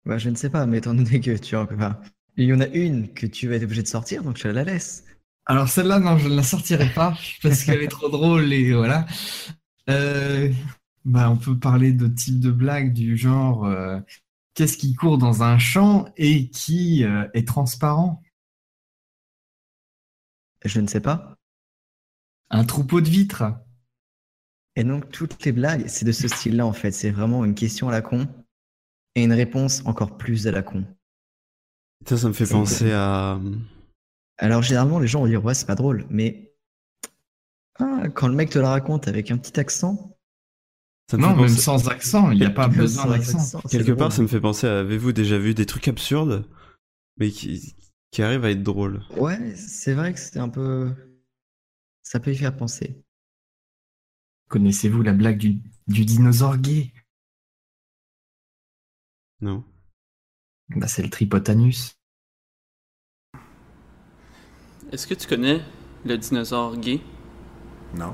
Bah, je ne sais pas, mais étant donné que tu as. Enfin, il y en a une que tu vas être obligé de sortir, donc je la laisse. Alors celle-là, non, je ne la sortirai pas <laughs> parce qu'elle est trop drôle et voilà. Euh, bah, on peut parler de type de blague du genre euh, qu'est-ce qui court dans un champ et qui euh, est transparent? Je ne sais pas. Un troupeau de vitres. Et donc, toutes les blagues, c'est de ce style-là, en fait. C'est vraiment une question à la con et une réponse encore plus à la con. Ça, ça me fait penser à. Alors, généralement, les gens vont dire, ouais, c'est pas drôle, mais ah, quand le mec te la raconte avec un petit accent, Ça Non, même penser- sans accent, il n'y a pas besoin d'accent. Quelque part, drôle. ça me fait penser à. Avez-vous déjà vu des trucs absurdes, mais qui, qui arrivent à être drôles? Ouais, c'est vrai que c'est un peu. Ça peut y faire penser. Connaissez-vous la blague du, du dinosaure gay? Non. bah, C'est le tripotanus. Est-ce que tu connais Le dinosaure gay? Non.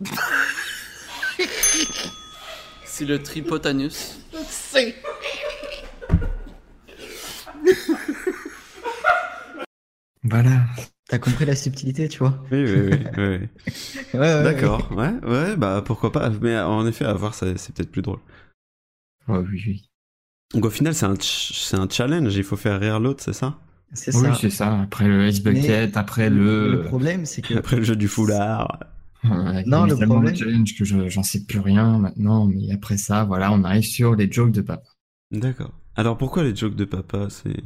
<laughs> C'est le Tripotanus. C'est. Voilà. T'as compris la subtilité, tu vois Oui, oui, oui. oui, oui. <laughs> Ouais, ouais, D'accord, ouais, ouais, bah pourquoi pas. Mais en effet, à voir, ça- c'est peut-être plus drôle. Ouais, oui, oui. Donc au final, c'est un, ch- un challenge, il faut faire rire l'autre, c'est ça? C'est Oui, ça. c'est ça. Après le Ice Bucket, après le. Le problème, c'est que. Après le jeu du foulard. Ouais, Non, le problème- challenge que je- j'en sais plus rien maintenant, mais après ça, voilà, on arrive sur les jokes de papa. D'accord. Alors pourquoi les jokes de papa, c'est...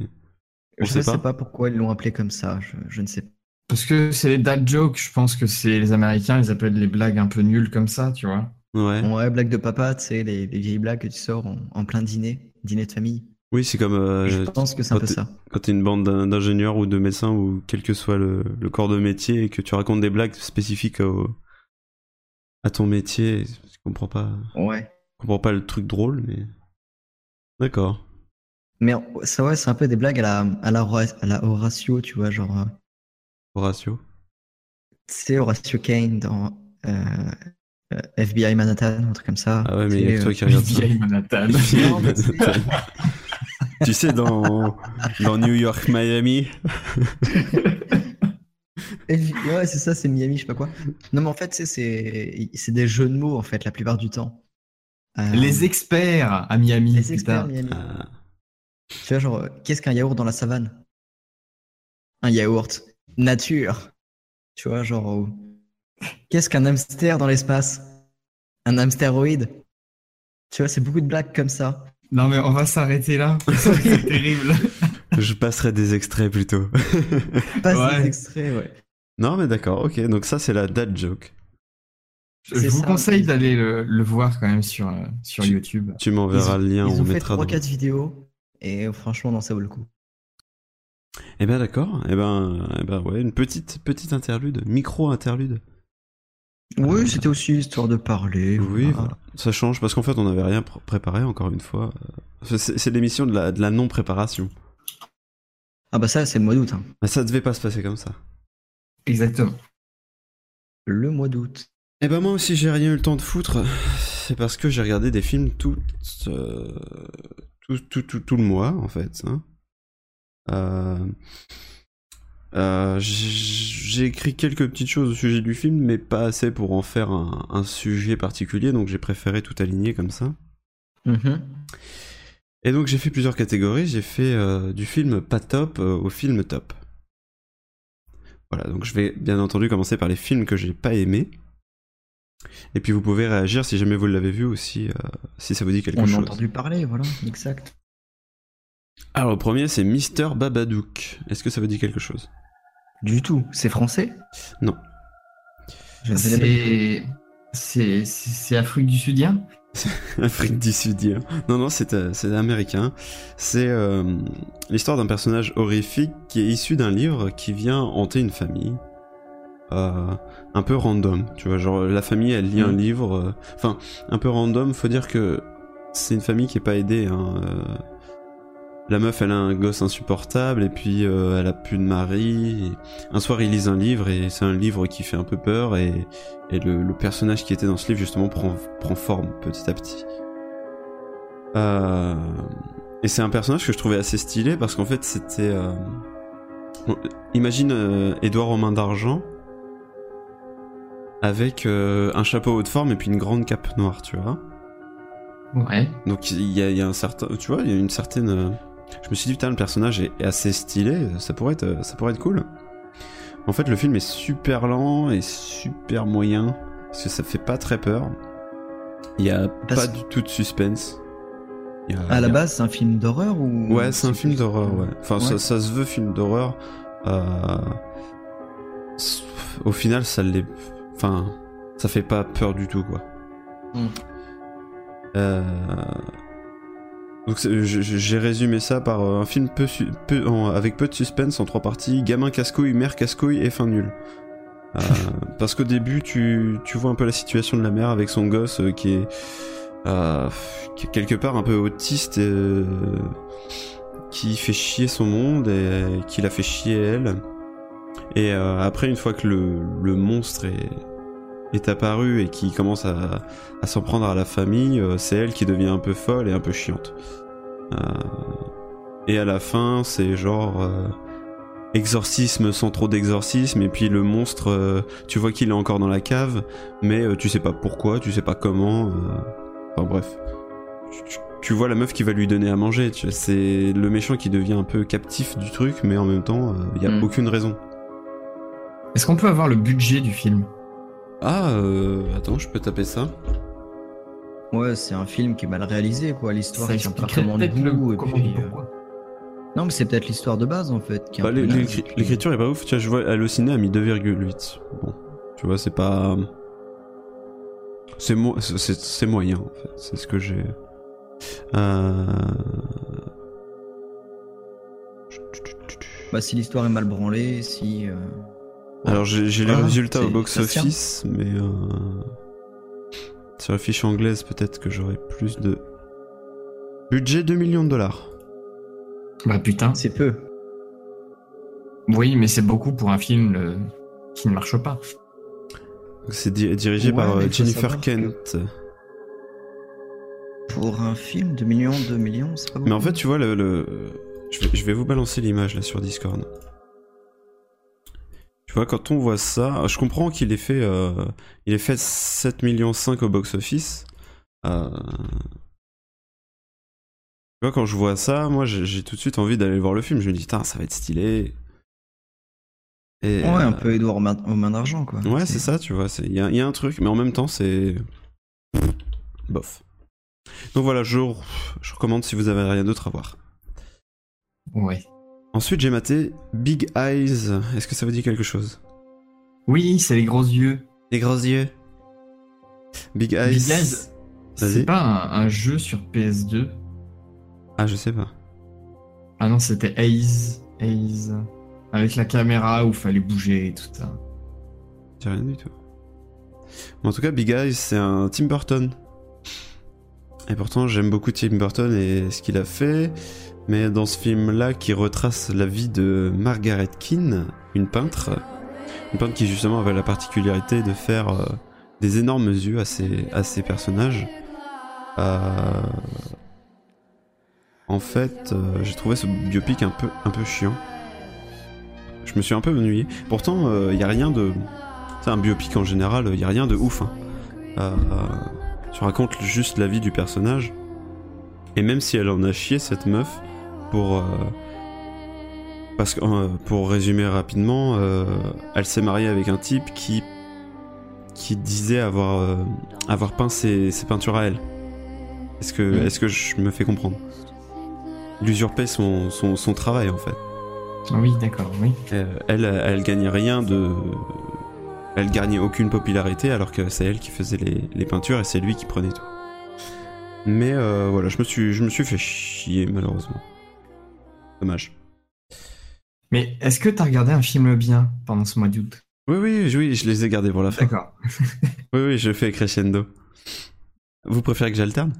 Je sait ne sais pas pas pourquoi ils l'ont appelé comme ça. Je, je ne sais pas. Parce que c'est les dad jokes, je pense que c'est les Américains, ils appellent les blagues un peu nulles comme ça, tu vois. Ouais. Ouais, blague de papa, tu sais, les, les vieilles blagues que tu sors en, en plein dîner, dîner de famille. Oui, c'est comme... euh, je pense que c'est un quand peu t'es- ça. Quand t'es une bande d'in- d'ingénieurs ou de médecins ou quel que soit le, le corps de métier et que tu racontes des blagues spécifiques au, à ton métier, je comprends pas... Ouais. Je comprends pas le truc drôle, mais... D'accord. Mais ça, ouais, c'est un peu des blagues à la, à la, à la Horatio, tu vois, genre. euh, Horatio. C'est Horatio Kane dans euh, euh, FBI Manhattan, un truc comme ça. Ah ouais, mais il y a que C'est, toi qui regarde ça. FBI Manhattan. <laughs> Non, mais <laughs> c'est- tu sais, dans, dans New York, Miami... Ouais, c'est ça, c'est Miami, je sais pas quoi. Non, mais en fait, c'est c'est des jeux de mots, en fait, la plupart du temps. Euh, Les experts à Miami, les experts Miami. Ah, Tu vois, genre, euh, qu'est-ce qu'un yaourt dans la savane? Un yaourt. Nature. Tu vois, genre, euh, qu'est-ce qu'un hamster dans l'espace? Un hamstéroïde. Tu vois, c'est beaucoup de blagues comme ça. Non, mais on va s'arrêter là. <laughs> c'est terrible. je passerai des extraits plutôt. <laughs> Pas Ouais. des extraits, ouais. non, mais d'accord, ok. Donc ça, c'est la dad joke. Je vous ça. conseille d'aller le, le voir quand même sur, euh, sur Tu- YouTube. Tu m'enverras le lien, Ils on ont fait mettra dans... 3-4 vidéos. Et franchement, non, ça vaut le coup. Eh ben d'accord, eh ben, eh ben ouais, une petite petite interlude, micro interlude. Oui, c'était aussi histoire de parler. Oui, voilà. ça change parce qu'en fait on n'avait rien pr- préparé encore une fois. C'est l'émission de la, de la non préparation. Ah bah ça, c'est le mois d'août. hein. Ça devait pas se passer comme ça. Exactement. Le mois d'août. Eh ben moi aussi j'ai rien eu le temps de foutre. C'est parce que j'ai regardé des films tout, euh, tout, tout, tout, tout le mois en fait. hein. Euh, euh, j'ai écrit quelques petites choses au sujet du film, mais pas assez pour en faire un, un sujet particulier, donc j'ai préféré tout aligner comme ça. Mhm. Et donc j'ai fait plusieurs catégories. J'ai fait euh, du film pas top euh, au film top. Voilà, donc je vais bien entendu commencer par les films que j'ai pas aimés. Et puis vous pouvez réagir si jamais vous l'avez vu aussi, euh, si ça vous dit quelque On a chose. entendu parler, voilà, exact. Alors le premier c'est Mister Babadook. Est-ce que ça vous dit quelque chose? Du tout. C'est français? Non. C'est c'est Afrique du Sudien <laughs> Afrique du Sudien. Non, non, c'est euh, c'est américain. C'est euh, l'histoire d'un personnage horrifique qui est issu d'un livre qui vient hanter une famille. Euh, un peu random, tu vois, genre la famille elle lit un Mhm. livre, euh, enfin un peu random, faut dire que c'est une famille qui est pas aidée. Hein, euh, la meuf elle a un gosse insupportable et puis euh, elle a plus de mari. et un soir ils lisent un livre et c'est un livre qui fait un peu peur et, et le, le personnage qui était dans ce livre justement prend, prend forme petit à petit. Euh, et c'est un personnage que je trouvais assez stylé parce qu'en fait c'était... euh, bon, imagine euh, Édouard aux mains d'argent avec un chapeau haute forme et puis une grande cape noire, tu vois. Ouais. Donc il y, a- il y a un certain, tu vois, il y a une certaine. Je me suis dit putain le personnage est, assez stylé, ça pourrait être, ça pourrait être cool. En fait le film est super lent et super moyen parce que ça fait pas très peur. Il y a Parce- pas du tout de suspense. Il y a- À la base, c'est un film d'horreur ou Ouais, c'est un film d'horreur, ouais. Enfin, Ça, Ouais. ça se veut film d'horreur. Euh... Au final, ça l'est. Enfin, ça fait pas peur du tout, quoi. Mm. Euh... Donc, j'ai résumé ça par euh, un film peu, su- peu- en- avec peu de suspense en trois parties gamin casse-couille, mère casse-couille et fin nulle. Euh, <laughs> parce qu'au début, tu, tu vois un peu la situation de la mère avec son gosse euh, qui est. euh, qui est quelque part un peu autiste et, qui fait chier son monde et qui la fait chier elle. Et après, une fois que le, le monstre est, est apparu et qui commence à, à s'en prendre à la famille, euh, c'est elle qui devient un peu folle et un peu chiante. Euh, et à la fin, c'est genre euh, exorcisme sans trop d'exorcisme, et puis le monstre, euh, tu vois qu'il est encore dans la cave, mais euh, tu sais pas pourquoi, tu sais pas comment. euh, Enfin bref. Tu- vois la meuf qui va lui donner à manger, c'est le méchant qui devient un peu captif du truc, mais en même temps, il y a Mm. aucune raison. Est-ce qu'on peut avoir le budget du film? Ah, euh, attends, je peux taper ça. Ouais, c'est un film qui est mal réalisé, quoi. L'histoire tient pas expliquerait vraiment le peut-être le goût. et puis, euh. Non, mais c'est peut-être l'histoire de base, en fait. Qui est un Bah, peu L'écriture est pas ouf, tu vois, je vois Allociné a mis 2,8. Bon, tu vois, c'est pas. C'est mo- c'est- c'est- c'est moyen, en fait, c'est ce que j'ai. Euh... Bah, si l'histoire est mal branlée, si. euh, Alors j'ai les résultats au box-office, mais euh, sur la fiche anglaise, peut-être que j'aurai plus de. Budget 2 millions de dollars. Bah putain. C'est peu. Oui, mais c'est beaucoup pour un film euh, qui ne marche pas. C'est di- dirigé Ouais, par euh, Jennifer Kent. Pour un film, 2 millions, 2 millions, c'est pas beaucoup. Mais en fait, tu vois, le, le- Je, vais, je vais vous balancer l'image là sur Discord. Tu vois, quand on voit ça, je comprends qu'il ait fait, euh, il ait fait 7 millions 5 au box-office. Euh, Tu vois, quand je vois ça, moi j'ai tout de suite envie d'aller voir le film. Je me dis, putain, ça va être stylé. Et, Ouais, un euh, peu Edouard aux mains, d'argent, quoi. Ouais, c'est ça, tu vois. Il y, y a un truc, mais en même temps, c'est. Bof. Donc voilà, je, je recommande si vous avez rien d'autre à voir. Ouais. Ensuite, j'ai maté Big Eyes. Est-ce que ça vous dit quelque chose? Oui, c'est les gros yeux. Les gros yeux. Big Eyes. Big Eyes. C'est pas un, un jeu sur PS2 Ah, je sais pas. Ah non, c'était Haze. Haze. Avec la caméra où fallait bouger et tout ça. J'ai rien du tout. Mais en tout cas, Big Eyes, c'est un Tim Burton. Et pourtant, j'aime beaucoup Tim Burton et ce qu'il a fait. Mais dans ce film-là, qui retrace la vie de Margaret Keane, une peintre, une peintre qui justement avait la particularité de faire euh, des énormes yeux à ses, à ses personnages. Euh, En fait, euh, j'ai trouvé ce biopic un peu, un peu chiant. Je me suis un peu ennuyé. Pourtant, il n'y a rien de. C'est un biopic en général, il n'y a rien de ouf. Hein. Tu racontes juste la vie du personnage. Et même si elle en a chié, cette meuf, pour. euh, parce que, euh, pour résumer rapidement, euh, elle s'est mariée avec un type qui. qui disait avoir, euh, avoir peint ses, ses peintures à elle. Est-ce que, Mhm. est-ce que je me fais comprendre? Il usurpait son, son, son travail en fait. Oui, d'accord, oui. Euh, elle, elle gagnait rien de. Elle gagnait aucune popularité alors que c'est elle qui faisait les, les peintures et c'est lui qui prenait tout. Mais voilà, je me, suis, je me suis fait chier malheureusement. Dommage. Mais est-ce que t'as regardé un film bien pendant ce mois d'août? Oui, oui, oui, je les ai gardés pour la fin. D'accord. <laughs> Oui, oui, je fais crescendo. Vous préférez que j'alterne?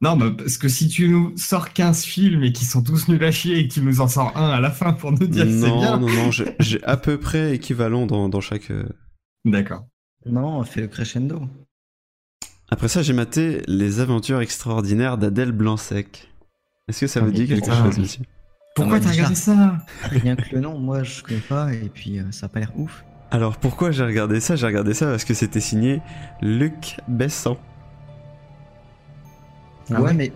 Non, bah, parce que si tu nous sors 15 films et qui sont tous nuls à chier et que tu nous en sors un à la fin pour nous dire que c'est Non, bien. non, non, j'ai- <laughs> j'ai à peu près équivalent dans, dans chaque. euh, D'accord. Non, on fait le crescendo. Après ça, j'ai maté Les aventures extraordinaires d'Adèle Blanc-Sec. Est-ce que ça Ah, vous mais dit quelque chose, monsieur? Pourquoi Ah, t'as regardé ça? Rien que le nom, moi je connais pas, et puis euh, ça a pas l'air ouf. Alors pourquoi j'ai regardé ça? J'ai regardé ça parce que c'était signé Luc Besson. Ah ouais, ouais? mais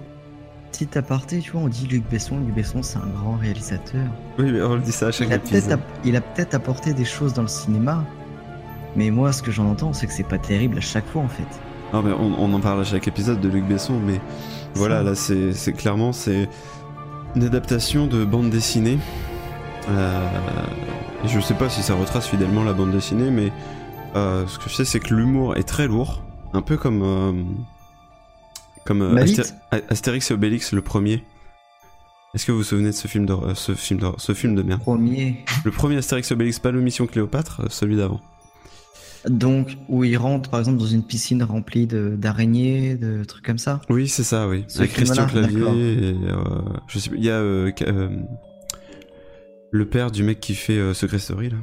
petit aparté, tu vois, on dit Luc Besson. Luc Besson, c'est un grand réalisateur. Oui, mais on le dit ça à chaque Il épisode. il a peut-être apporté des choses dans le cinéma, mais moi, ce que j'en entends, c'est que c'est pas terrible à chaque fois en fait. Non, mais on, on en parle à chaque épisode de Luc Besson, mais voilà, là c'est clairement c'est une adaptation de bande dessinée. Euh, je sais pas si ça retrace fidèlement la bande dessinée, mais euh, ce que je sais c'est que l'humour est très lourd, un peu comme euh, comme euh, Asté- Astérix et Obélix le premier. Est-ce que vous vous souvenez de ce film de ce film de ce film de merde? Premier. Le premier Astérix et Obélix, pas le Mission Cléopâtre, celui d'avant. Donc, où il rentre par exemple dans une piscine remplie de- d'araignées, de, trucs comme ça. Oui, c'est ça, oui. Ce Avec Christian Clavier et euh, je sais il y a euh, euh, le père du mec qui fait Secret Story là.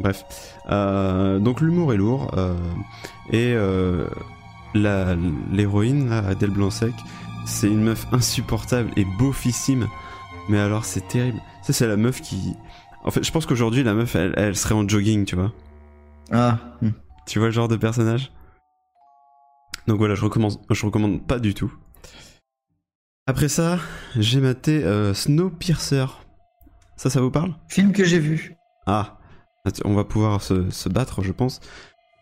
Bref. Euh, donc l'humour est lourd. et la- l'héroïne, Adèle Blanc-Sec, c'est une meuf insupportable et beaufissime. Mais alors c'est terrible. Ça c'est la meuf qui... En fait, je pense qu'aujourd'hui la meuf, elle, elle serait en jogging, tu vois. Ah, hmm. Tu vois le genre de personnage? Donc voilà, je recommande, je recommande pas du tout. Après ça, j'ai maté euh, Snowpiercer. Ça, ça vous parle? Film que j'ai vu. Ah, on va pouvoir se, se battre, je pense.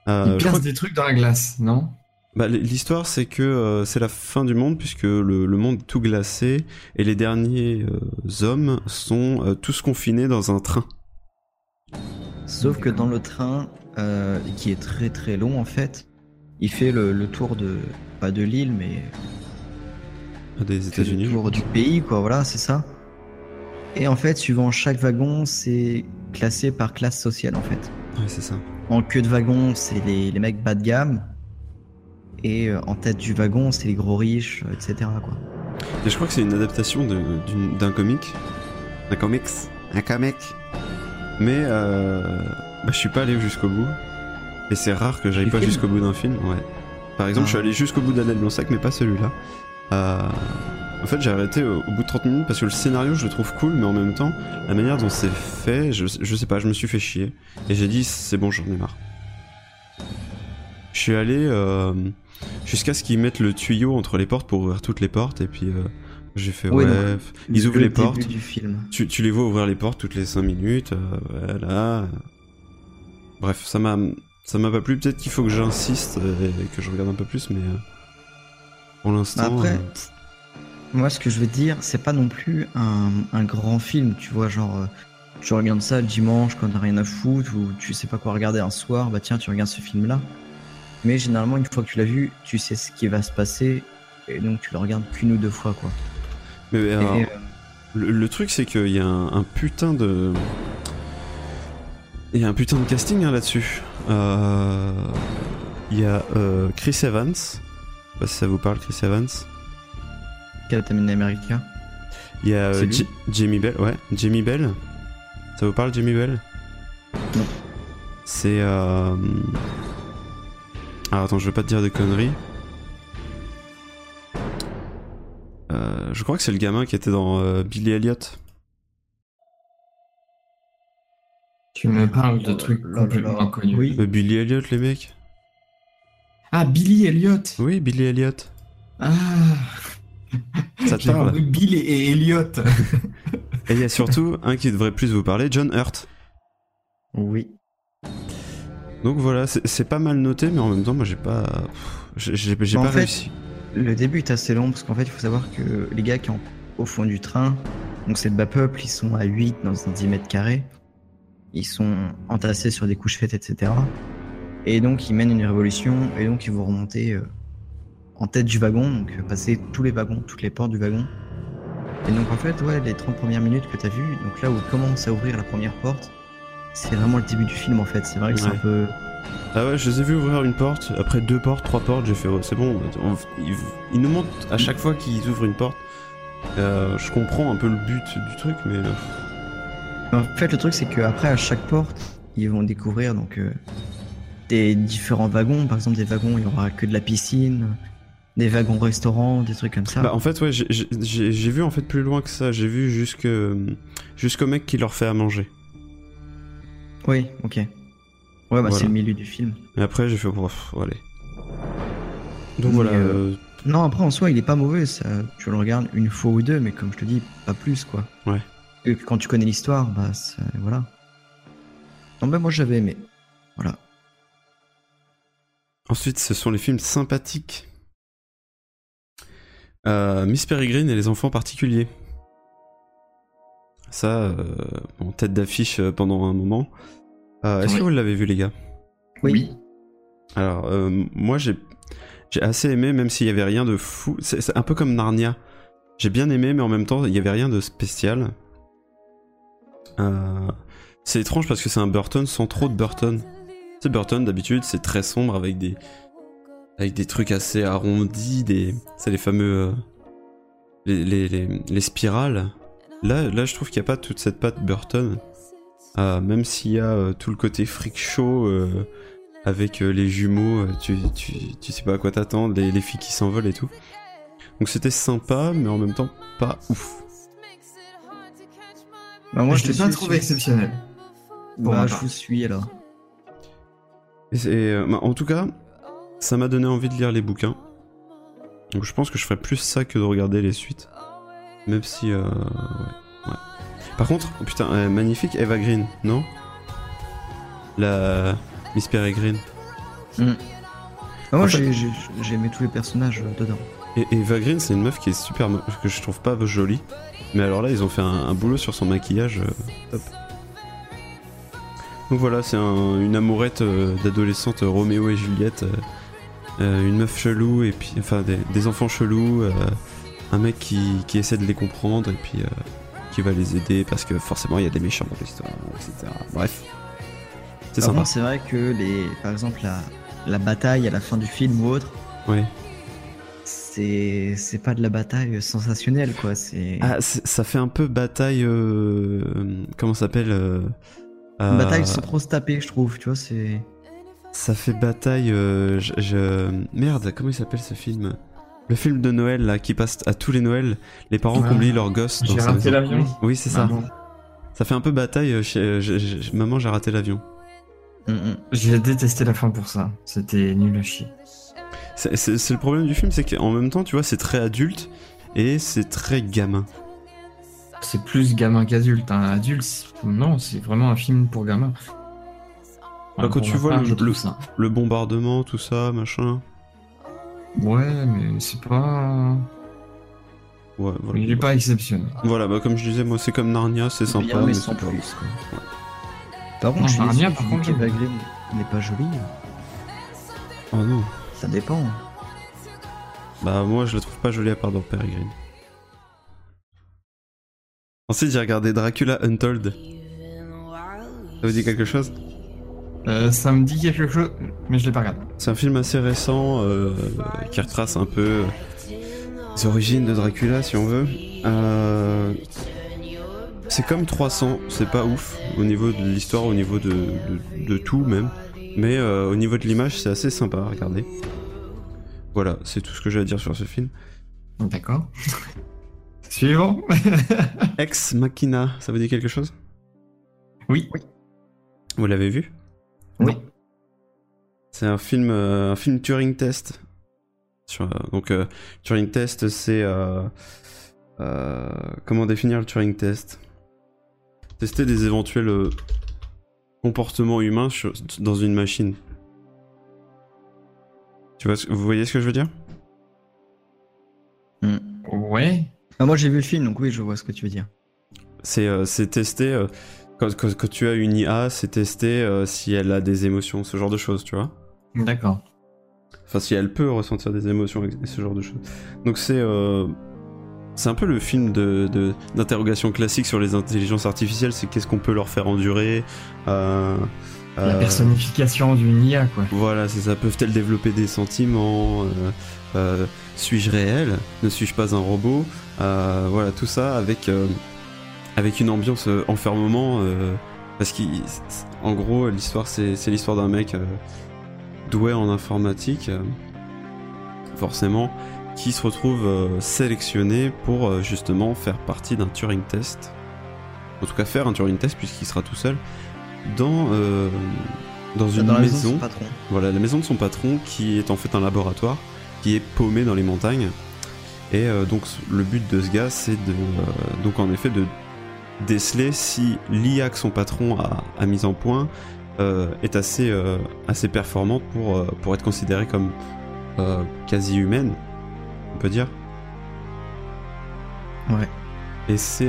Euh, Il je perce crois des trucs dans la glace, non? Bah, L'histoire, c'est que euh, c'est la fin du monde, puisque le, le monde est tout glacé, et les derniers euh, hommes sont euh, tous confinés dans un train. Sauf que dans le train, qui est très très long en fait, il fait le, le tour de. pas de l'île, mais. Des il fait États-Unis. Le tour du pays, quoi, voilà, c'est ça. Et en fait, suivant chaque wagon, c'est classé par classe sociale en fait. Ouais, c'est ça. En queue de wagon, c'est les, les mecs bas de gamme. Et euh, en tête du wagon, c'est les gros riches, euh, etc. Quoi. Et je crois que c'est une adaptation d'un comic. Un comics. Un comic. Mais euh, bah, je suis pas allé jusqu'au bout. Et c'est rare que j'aille pas jusqu'au bout d'un film. Ouais. Par exemple, Ah. je suis allé jusqu'au bout d'Adèle Blanc-Sec, mais pas celui-là. Euh, en fait, j'ai arrêté au, au bout de 30 minutes parce que le scénario, je le trouve cool, mais en même temps, la manière dont c'est fait, je, je sais pas, je me suis fait chier. Et j'ai dit, c'est bon, j'en ai marre. Je suis allé euh, jusqu'à ce qu'ils mettent le tuyau entre les portes pour ouvrir toutes les portes, et puis euh, j'ai fait, ouais, ils ouvrent le les portes. du film. Tu, tu les vois ouvrir les portes toutes les 5 minutes, euh, voilà. Bref, ça m'a ça m'a pas plu. Peut-être qu'il faut que j'insiste euh, et que je regarde un peu plus, mais euh, pour l'instant. Après, euh, Moi, ce que je veux dire, c'est pas non plus un, un grand film, tu vois, genre, tu regardes ça le dimanche quand t'as rien à foutre ou tu sais pas quoi regarder un soir, bah tiens, tu regardes ce film-là. Mais généralement, une fois que tu l'as vu, tu sais ce qui va se passer et donc tu le regardes qu'une ou deux fois, quoi. mais alors, Et, euh, le, le truc, c'est qu'il y a un, un putain de. Il y a un putain de casting hein, là-dessus. Euh, Il y a euh, Chris Evans. Je sais pas si ça vous parle, Chris Evans. Captain America. Il y a euh, Jamie Bell, ouais, Jamie Bell. Ça vous parle, Jamie Bell? Non. C'est. Alors attends, je veux pas te dire de conneries. Euh, je crois que c'est le gamin qui était dans euh, Billy Elliot. Tu me parles de trucs complètement inconnus. Oui. Euh, Billy Elliot, les mecs Ah, Billy Elliot Oui, Billy Elliot. Ah Ça te parle compris Bill et Elliot. Et il y a surtout un qui devrait plus vous parler, John Hurt. Oui. Donc voilà, c'est pas mal noté, mais en même temps, moi j'ai pas. J'ai En pas fait, réussi. Le début est assez long parce qu'en fait, il faut savoir que les gars qui sont au fond du train, donc c'est le bas peuple, ils sont à 8 dans un 10 mètres carrés. Ils sont entassés sur des couches faites, etc. Et donc, ils mènent une révolution et donc ils vont remonter euh, en tête du wagon, donc euh, passer tous les wagons, toutes les portes du wagon. Et donc, en fait, ouais, les 30 premières minutes que t'as vues, donc là où commence à ouvrir la première porte, c'est vraiment le début du film en fait. C'est vrai que c'est Ouais. un peu. Ah ouais, je les ai vus ouvrir une porte, après deux portes, trois portes, j'ai fait oh, c'est bon, on- ils, ils nous montrent à chaque fois qu'ils ouvrent une porte. Euh, je comprends un peu le but du truc, mais euh, En fait, le truc, c'est qu'après, à chaque porte, ils vont découvrir donc euh, des différents wagons. Par exemple, des wagons, il y aura que de la piscine, des wagons restaurants, des trucs comme ça. bah, en fait ouais, j'ai vu en fait plus loin que ça, j'ai vu jusque jusqu'au mec qui leur fait à manger. Oui, ok. Ouais, bah Voilà. c'est le milieu du film. Et après j'ai fait bref, allez. Donc Mais, voilà. euh, euh, Non, après, en soi, il est pas mauvais. Ça, tu le regardes une fois ou deux, mais comme je te dis, pas plus, quoi. Ouais. Et quand tu connais l'histoire, bah, ça- voilà. Non, bah, moi, j'avais aimé. Voilà. Ensuite, ce sont les films sympathiques. Euh, Miss Peregrine et les enfants particuliers. Ça, euh, en tête d'affiche euh, pendant un moment. Euh, Est-ce que vous l'avez vu, les gars? Oui. Alors, euh, moi, j'ai j'ai assez aimé, même s'il y avait rien de fou. C'est c'est un peu comme Narnia. J'ai bien aimé, mais en même temps, il y avait rien de spécial. Euh, c'est étrange parce que c'est un Burton sans trop de Burton. C'est Burton d'habitude, c'est très sombre avec des avec des trucs assez arrondis, des c'est les fameux euh, les, les, les, les spirales. Là, là, je trouve qu'il n'y a pas toute cette patte Burton. Euh, même s'il y a euh, tout le côté freak show euh, avec euh, les jumeaux, euh, tu, tu, tu sais pas à quoi t'attendre, les, les filles qui s'envolent et tout. Donc c'était sympa, mais en même temps pas ouf. Bah, moi, je l'ai pas suis trouvé exceptionnel. Pour Bah, je vous suis alors. Et euh, bah, en tout cas, ça m'a donné envie de lire les bouquins. Donc je pense que je ferais plus ça que de regarder les suites. Même si... Euh, ouais, ouais. Par contre, oh putain, euh, magnifique Eva Green, non? La Miss Peregrine. Ah, moi, En fait- j'ai- aimé tous les personnages euh, dedans. Et Eva Green, c'est une meuf qui est super... mo- que je trouve pas jolie. Mais alors là, ils ont fait un, un boulot sur son maquillage euh, top. Donc voilà, c'est un- une amourette euh, d'adolescente Roméo et Juliette. euh, une meuf chelou et puis... Enfin, des, des enfants chelous. Un mec qui, qui essaie de les comprendre et puis... euh, qui va les aider parce que forcément il y a des méchants dans l'histoire, etc. Bref. C'est sympa. c'est vrai que les, par exemple la, la bataille à la fin du film ou autre, Ouais. c'est c'est pas de la bataille sensationnelle quoi. C'est Ah, ça fait un peu bataille... euh, comment ça s'appelle euh, une euh, bataille sans trop se taper, je trouve. Tu vois, c'est Ça fait bataille. euh, je, je- Merde, comment il s'appelle ce film? Le film de Noël là qui passe à tous les Noëls. Les parents qui oublient leurs gosses. dans J'ai raté l'avion. Oui, c'est ça. Maman. Ça fait un peu bataille. euh, Chez, euh, j'ai- maman, j'ai raté l'avion. Mm, mm. J'ai détesté la fin pour ça. C'était nul à chier. C'est le problème du film, c'est qu'en même temps, tu vois, c'est très adulte et c'est très gamin. C'est plus gamin qu'adulte. Un adulte, c'est- non, c'est vraiment un film pour gamin. Bah, quand pour tu vois part, le- le- ça. Le bombardement, tout ça, machin. Ouais, mais c'est pas. Ouais, voilà. Il est pas exceptionnel. Voilà, bah, comme je disais, moi, c'est comme Narnia, c'est sympa. bien, mais mais sans c'est pas- plus. quoi. Par contre, Non, je suis Narnia, par contre. Green n'est pas jolie. Oh non. Ça dépend. Bah moi je la trouve pas jolie à part dans Peregrine. Ensuite j'ai regardé Dracula Untold. Ça vous dit quelque chose? Euh, ça me dit quelque chose, mais je l'ai pas regardé. C'est un film assez récent euh, qui retrace un peu les origines de Dracula si on veut. Euh, c'est comme 300, c'est pas ouf au niveau de l'histoire, au niveau de, de- de tout même. Mais euh, au niveau de l'image c'est assez sympa à regarder. Voilà, c'est tout ce que j'ai à dire sur ce film. D'accord. <laughs> Suivant. <laughs> Ex Machina, ça vous dit quelque chose? Oui. Vous l'avez vu? Oui. C'est un film, euh, un film Turing Test. Sur, euh, donc euh, Turing Test, c'est euh, euh, comment définir le Turing Test? Tester des éventuels comportements humains sur- dans une machine. Tu vois, ce- vous voyez ce que je veux dire? Ouais. Ah, moi, j'ai vu le film, donc oui, je vois ce que tu veux dire. C'est euh, c'est tester euh, quand, quand- quand tu as une IA, c'est tester euh, si elle a des émotions, ce genre de choses, tu vois. D'accord. Enfin, si elle peut ressentir des émotions et ce genre de choses. Donc c'est euh, c'est un peu le film de de- d'interrogation classique sur les intelligences artificielles. C'est qu'est-ce qu'on peut leur faire endurer. euh, La personnification d'une IA, quoi. Voilà, c'est ça. Peuvent-elles développer des sentiments Suis-je réel? Ne suis-je pas un robot? Voilà, tout ça avec avec une ambiance euh, enfermement. euh, parce qu'en gros, l'histoire, c'est l'histoire d'un mec euh, doué en informatique, forcément, qui se retrouve sélectionné pour justement faire partie d'un Turing test. En tout cas, faire un Turing test puisqu'il sera tout seul dans dans une Dans la maison de maison. son patron. Voilà, la maison de son patron qui est en fait un laboratoire qui est paumé dans les montagnes. Et euh, donc le but de ce gars, c'est de euh, donc en effet de déceler si l'IA que son patron a, a mise en point euh, est assez euh, assez performante pour euh, pour être considérée comme quasi humaine, on peut dire. Ouais. Et c'est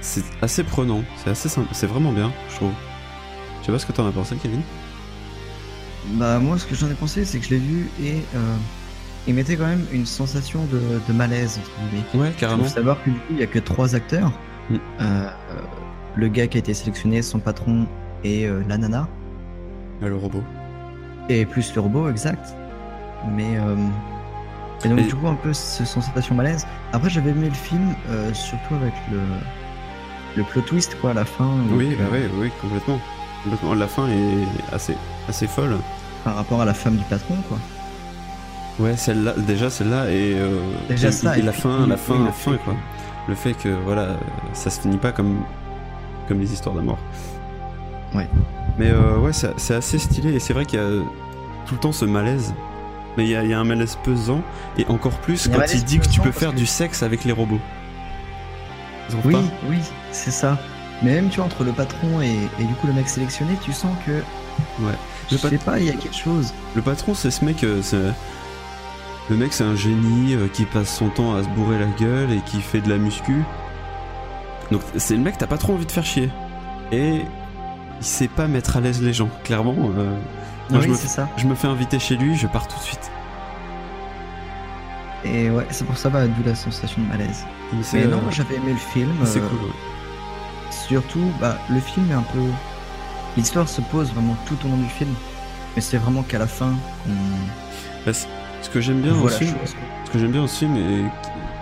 c'est assez prenant, c'est assez simple, c'est vraiment bien, je trouve. Tu sais pas ce que t'en as pensé, Kevin Bah moi ce que j'en ai pensé c'est que je l'ai vu et euh, il mettait quand même une sensation de, de malaise entre guillemets. Ouais, Il faut savoir que du coup il y a que trois acteurs. Mm. Euh, le gars qui a été sélectionné, son patron et euh, la nana. Le robot. Et plus le robot exact. Mais euh, Et donc Et- du coup un peu cette sensation malaise. Après j'avais aimé le film, euh, surtout avec le le plot twist quoi à la fin. Oui, bah oui, oui, complètement. complètement. La fin est assez, assez folle. Par rapport à la femme du patron quoi. Ouais, celle-là, déjà celle-là et, euh, Déjà et- ça, et, et la puis- fin, la fin, la fin, que- quoi. Le fait que voilà, euh, ça se finit pas comme comme les histoires d'amour. Ouais. Mais euh, ouais, c'est assez stylé et c'est vrai qu'il y a tout le temps ce malaise. Mais il y, a- il y a un malaise pesant et encore plus Il quand il dit que tu peux faire que- du sexe avec les robots. Oui, pas oui, c'est ça. Mais même tu vois entre le patron et, et du coup le mec sélectionné, tu sens que Ouais. je sais pas, il y a quelque chose. Le patron, c'est ce mec. euh, c'est- Le mec, c'est un génie euh, qui passe son temps à se bourrer la gueule et qui fait de la muscu. Donc, c'est le mec, t'as pas trop envie de faire chier. Et il sait pas mettre à l'aise les gens. Clairement, euh, moi, je, me, c'est ça. je me fais inviter chez lui, je pars tout de suite. Et ouais, c'est pour ça bah, d'où la sensation de malaise. Mais non, euh, j'avais aimé le film. C'est euh, cool, ouais. Surtout, bah, le film est un peu. L'histoire se pose vraiment tout au long du film. Mais c'est vraiment qu'à la fin qu'on Bah, ce que j'aime bien la ce que j'aime bien film et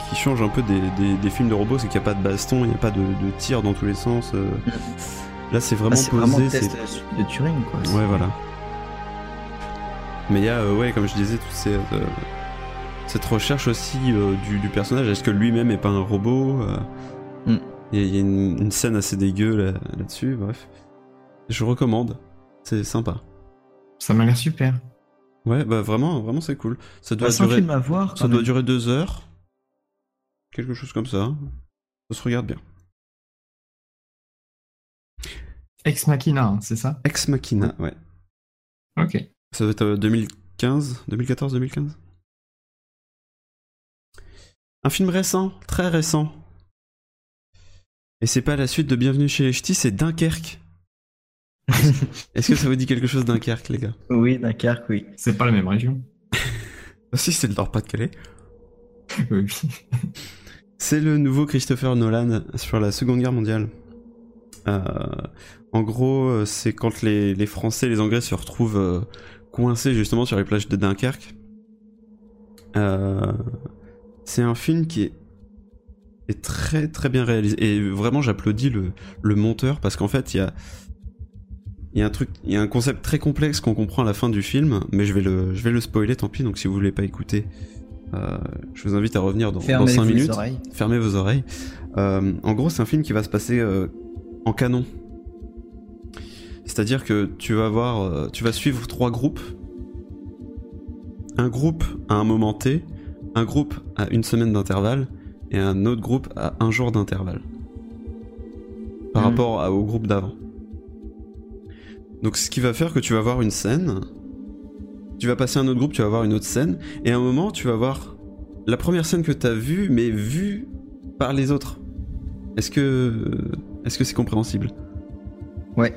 qui, change un peu des, des- des films de robots, c'est qu'il n'y a pas de baston, il n'y a pas de, de tir dans tous les sens. euh. Là, c'est vraiment c'est posé. vraiment test de Turing, quoi. Ouais, voilà. Mais il y a, euh, ouais, comme je disais, toute ces, euh, cette recherche aussi euh, du, du personnage. Est-ce que lui-même est pas un robot euh, Mm. Il y a, il y a une, une scène assez dégueu là- là-dessus, bref. Je recommande. C'est sympa. Ça m'a l'air super. Ouais, bah vraiment, vraiment c'est cool. Ça doit Bah, durer. film à voir, Ça quand doit même. durer deux heures. Quelque chose comme ça. Ça se regarde bien. Ex Machina, hein, c'est ça? Ex Machina, ouais. Ok. Ça doit être euh, 2015, 2014, 2015. Un film récent, très récent. Et c'est pas la suite de Bienvenue chez les Ch'tis, c'est Dunkerque. <laughs> Est-ce que ça vous dit quelque chose Dunkerque, les gars? Oui, Dunkerque, oui. C'est pas la même région. Ah si, c'est le Nord-Pas-de-Calais. Oui. <laughs> C'est le nouveau Christopher Nolan sur la Seconde Guerre mondiale. Euh, en gros, euh, c'est quand les, les Français et les Anglais se retrouvent euh, coincés justement sur les plages de Dunkerque. Euh, c'est un film qui est, est très très bien réalisé. Et vraiment, j'applaudis le, le monteur parce qu'en fait, il y a, il y a un truc, il y a un concept très complexe qu'on comprend à la fin du film, mais je vais le, je vais le spoiler, tant pis. Donc si vous voulez pas écouter, euh, je vous invite à revenir dans, dans Fermez 5 vos minutes. oreilles. Fermez vos oreilles. Euh, en gros, c'est un film qui va se passer euh, en canon. C'est-à-dire que tu vas voir, euh, tu vas suivre trois groupes. Un groupe à un moment T, un groupe à une semaine d'intervalle et un autre groupe à un jour d'intervalle. Par Mhm. rapport à- au groupe d'avant. Donc ce qui va faire que tu vas voir une scène, tu vas passer à un autre groupe, tu vas voir une autre scène, et à un moment tu vas voir la première scène que tu as vue, mais vue par les autres. Est-ce que est-ce que c'est compréhensible? Ouais.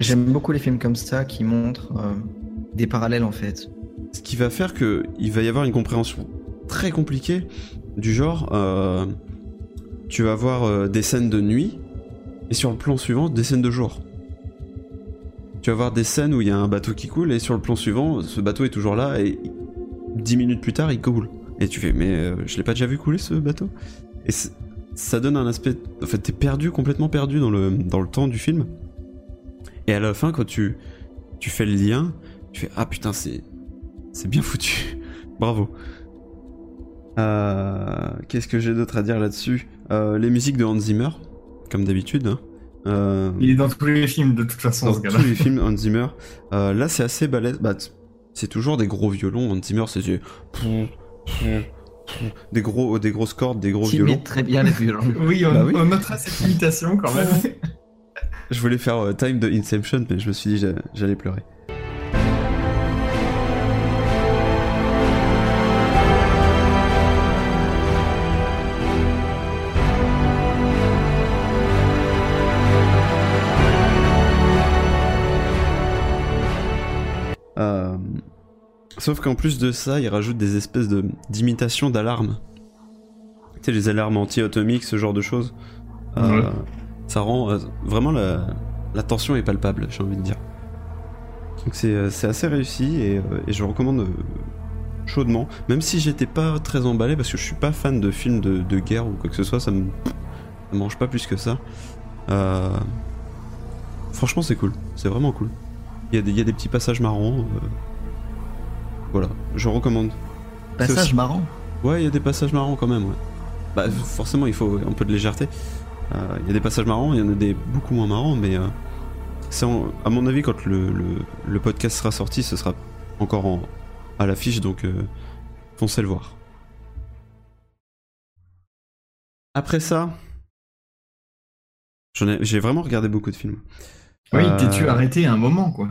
J'aime beaucoup les films comme ça qui montrent euh, des parallèles en fait. Ce qui va faire que il va y avoir une compréhension très compliquée du genre euh, tu vas voir euh, des scènes de nuit et sur le plan suivant des scènes de jour. Tu vas voir des scènes où il y a un bateau qui coule et sur le plan suivant ce bateau est toujours là et dix minutes plus tard il coule. Et tu fais mais euh, je l'ai pas déjà vu couler ce bateau? Et ça donne un aspect en fait t'es perdu complètement perdu dans le dans le temps du film. Et à la fin quand tu tu fais le lien, tu fais ah putain c'est c'est bien foutu. <laughs> Bravo. Euh, Qu'est-ce que j'ai d'autre à dire là-dessus? Euh, Les musiques de Hans Zimmer, comme d'habitude. hein. Euh, Il est dans tous les films de toute façon, dans ce tous gars-là. les <laughs> films Hans Zimmer. Euh, là, c'est assez balèze. Bah, c'est toujours des gros violons. Hans Zimmer, c'est du- <laughs> des gros, des grosses cordes, des gros violons. très bien les violons. <laughs> Oui, on, Bah oui. on notera cette imitation quand même. Je voulais faire euh, Time de Inception, mais je me suis dit j'a- j'allais pleurer. Sauf qu'en plus de ça, il rajoute des espèces de d'imitations d'alarmes. Tu sais, les alarmes anti-atomiques, ce genre de choses. Euh, Ouais. Ça rend euh, vraiment la, la tension est palpable, j'ai envie de dire. Donc c'est euh, assez réussi et, et je recommande chaudement. Même si j'étais pas très emballé parce que je suis pas fan de films de, de guerre ou quoi que ce soit, ça me, ça mange pas plus que ça. Euh, franchement, c'est cool. C'est vraiment cool. Il y, a des, il y a des petits passages marrants. Voilà, je recommande. Passage aussi- marrant. Ouais, il y a des passages marrants quand même, ouais. Bah, forcément, il faut un peu de légèreté. Euh, Il y a des passages marrants, il y en a des beaucoup moins marrants, mais euh, c'est à mon avis, quand le, le- le podcast sera sorti, ce sera encore en, à l'affiche, donc euh, foncez le voir. Après ça, j'ai vraiment regardé beaucoup de films. Oui, Euh, t'es-tu arrêté à un moment, quoi?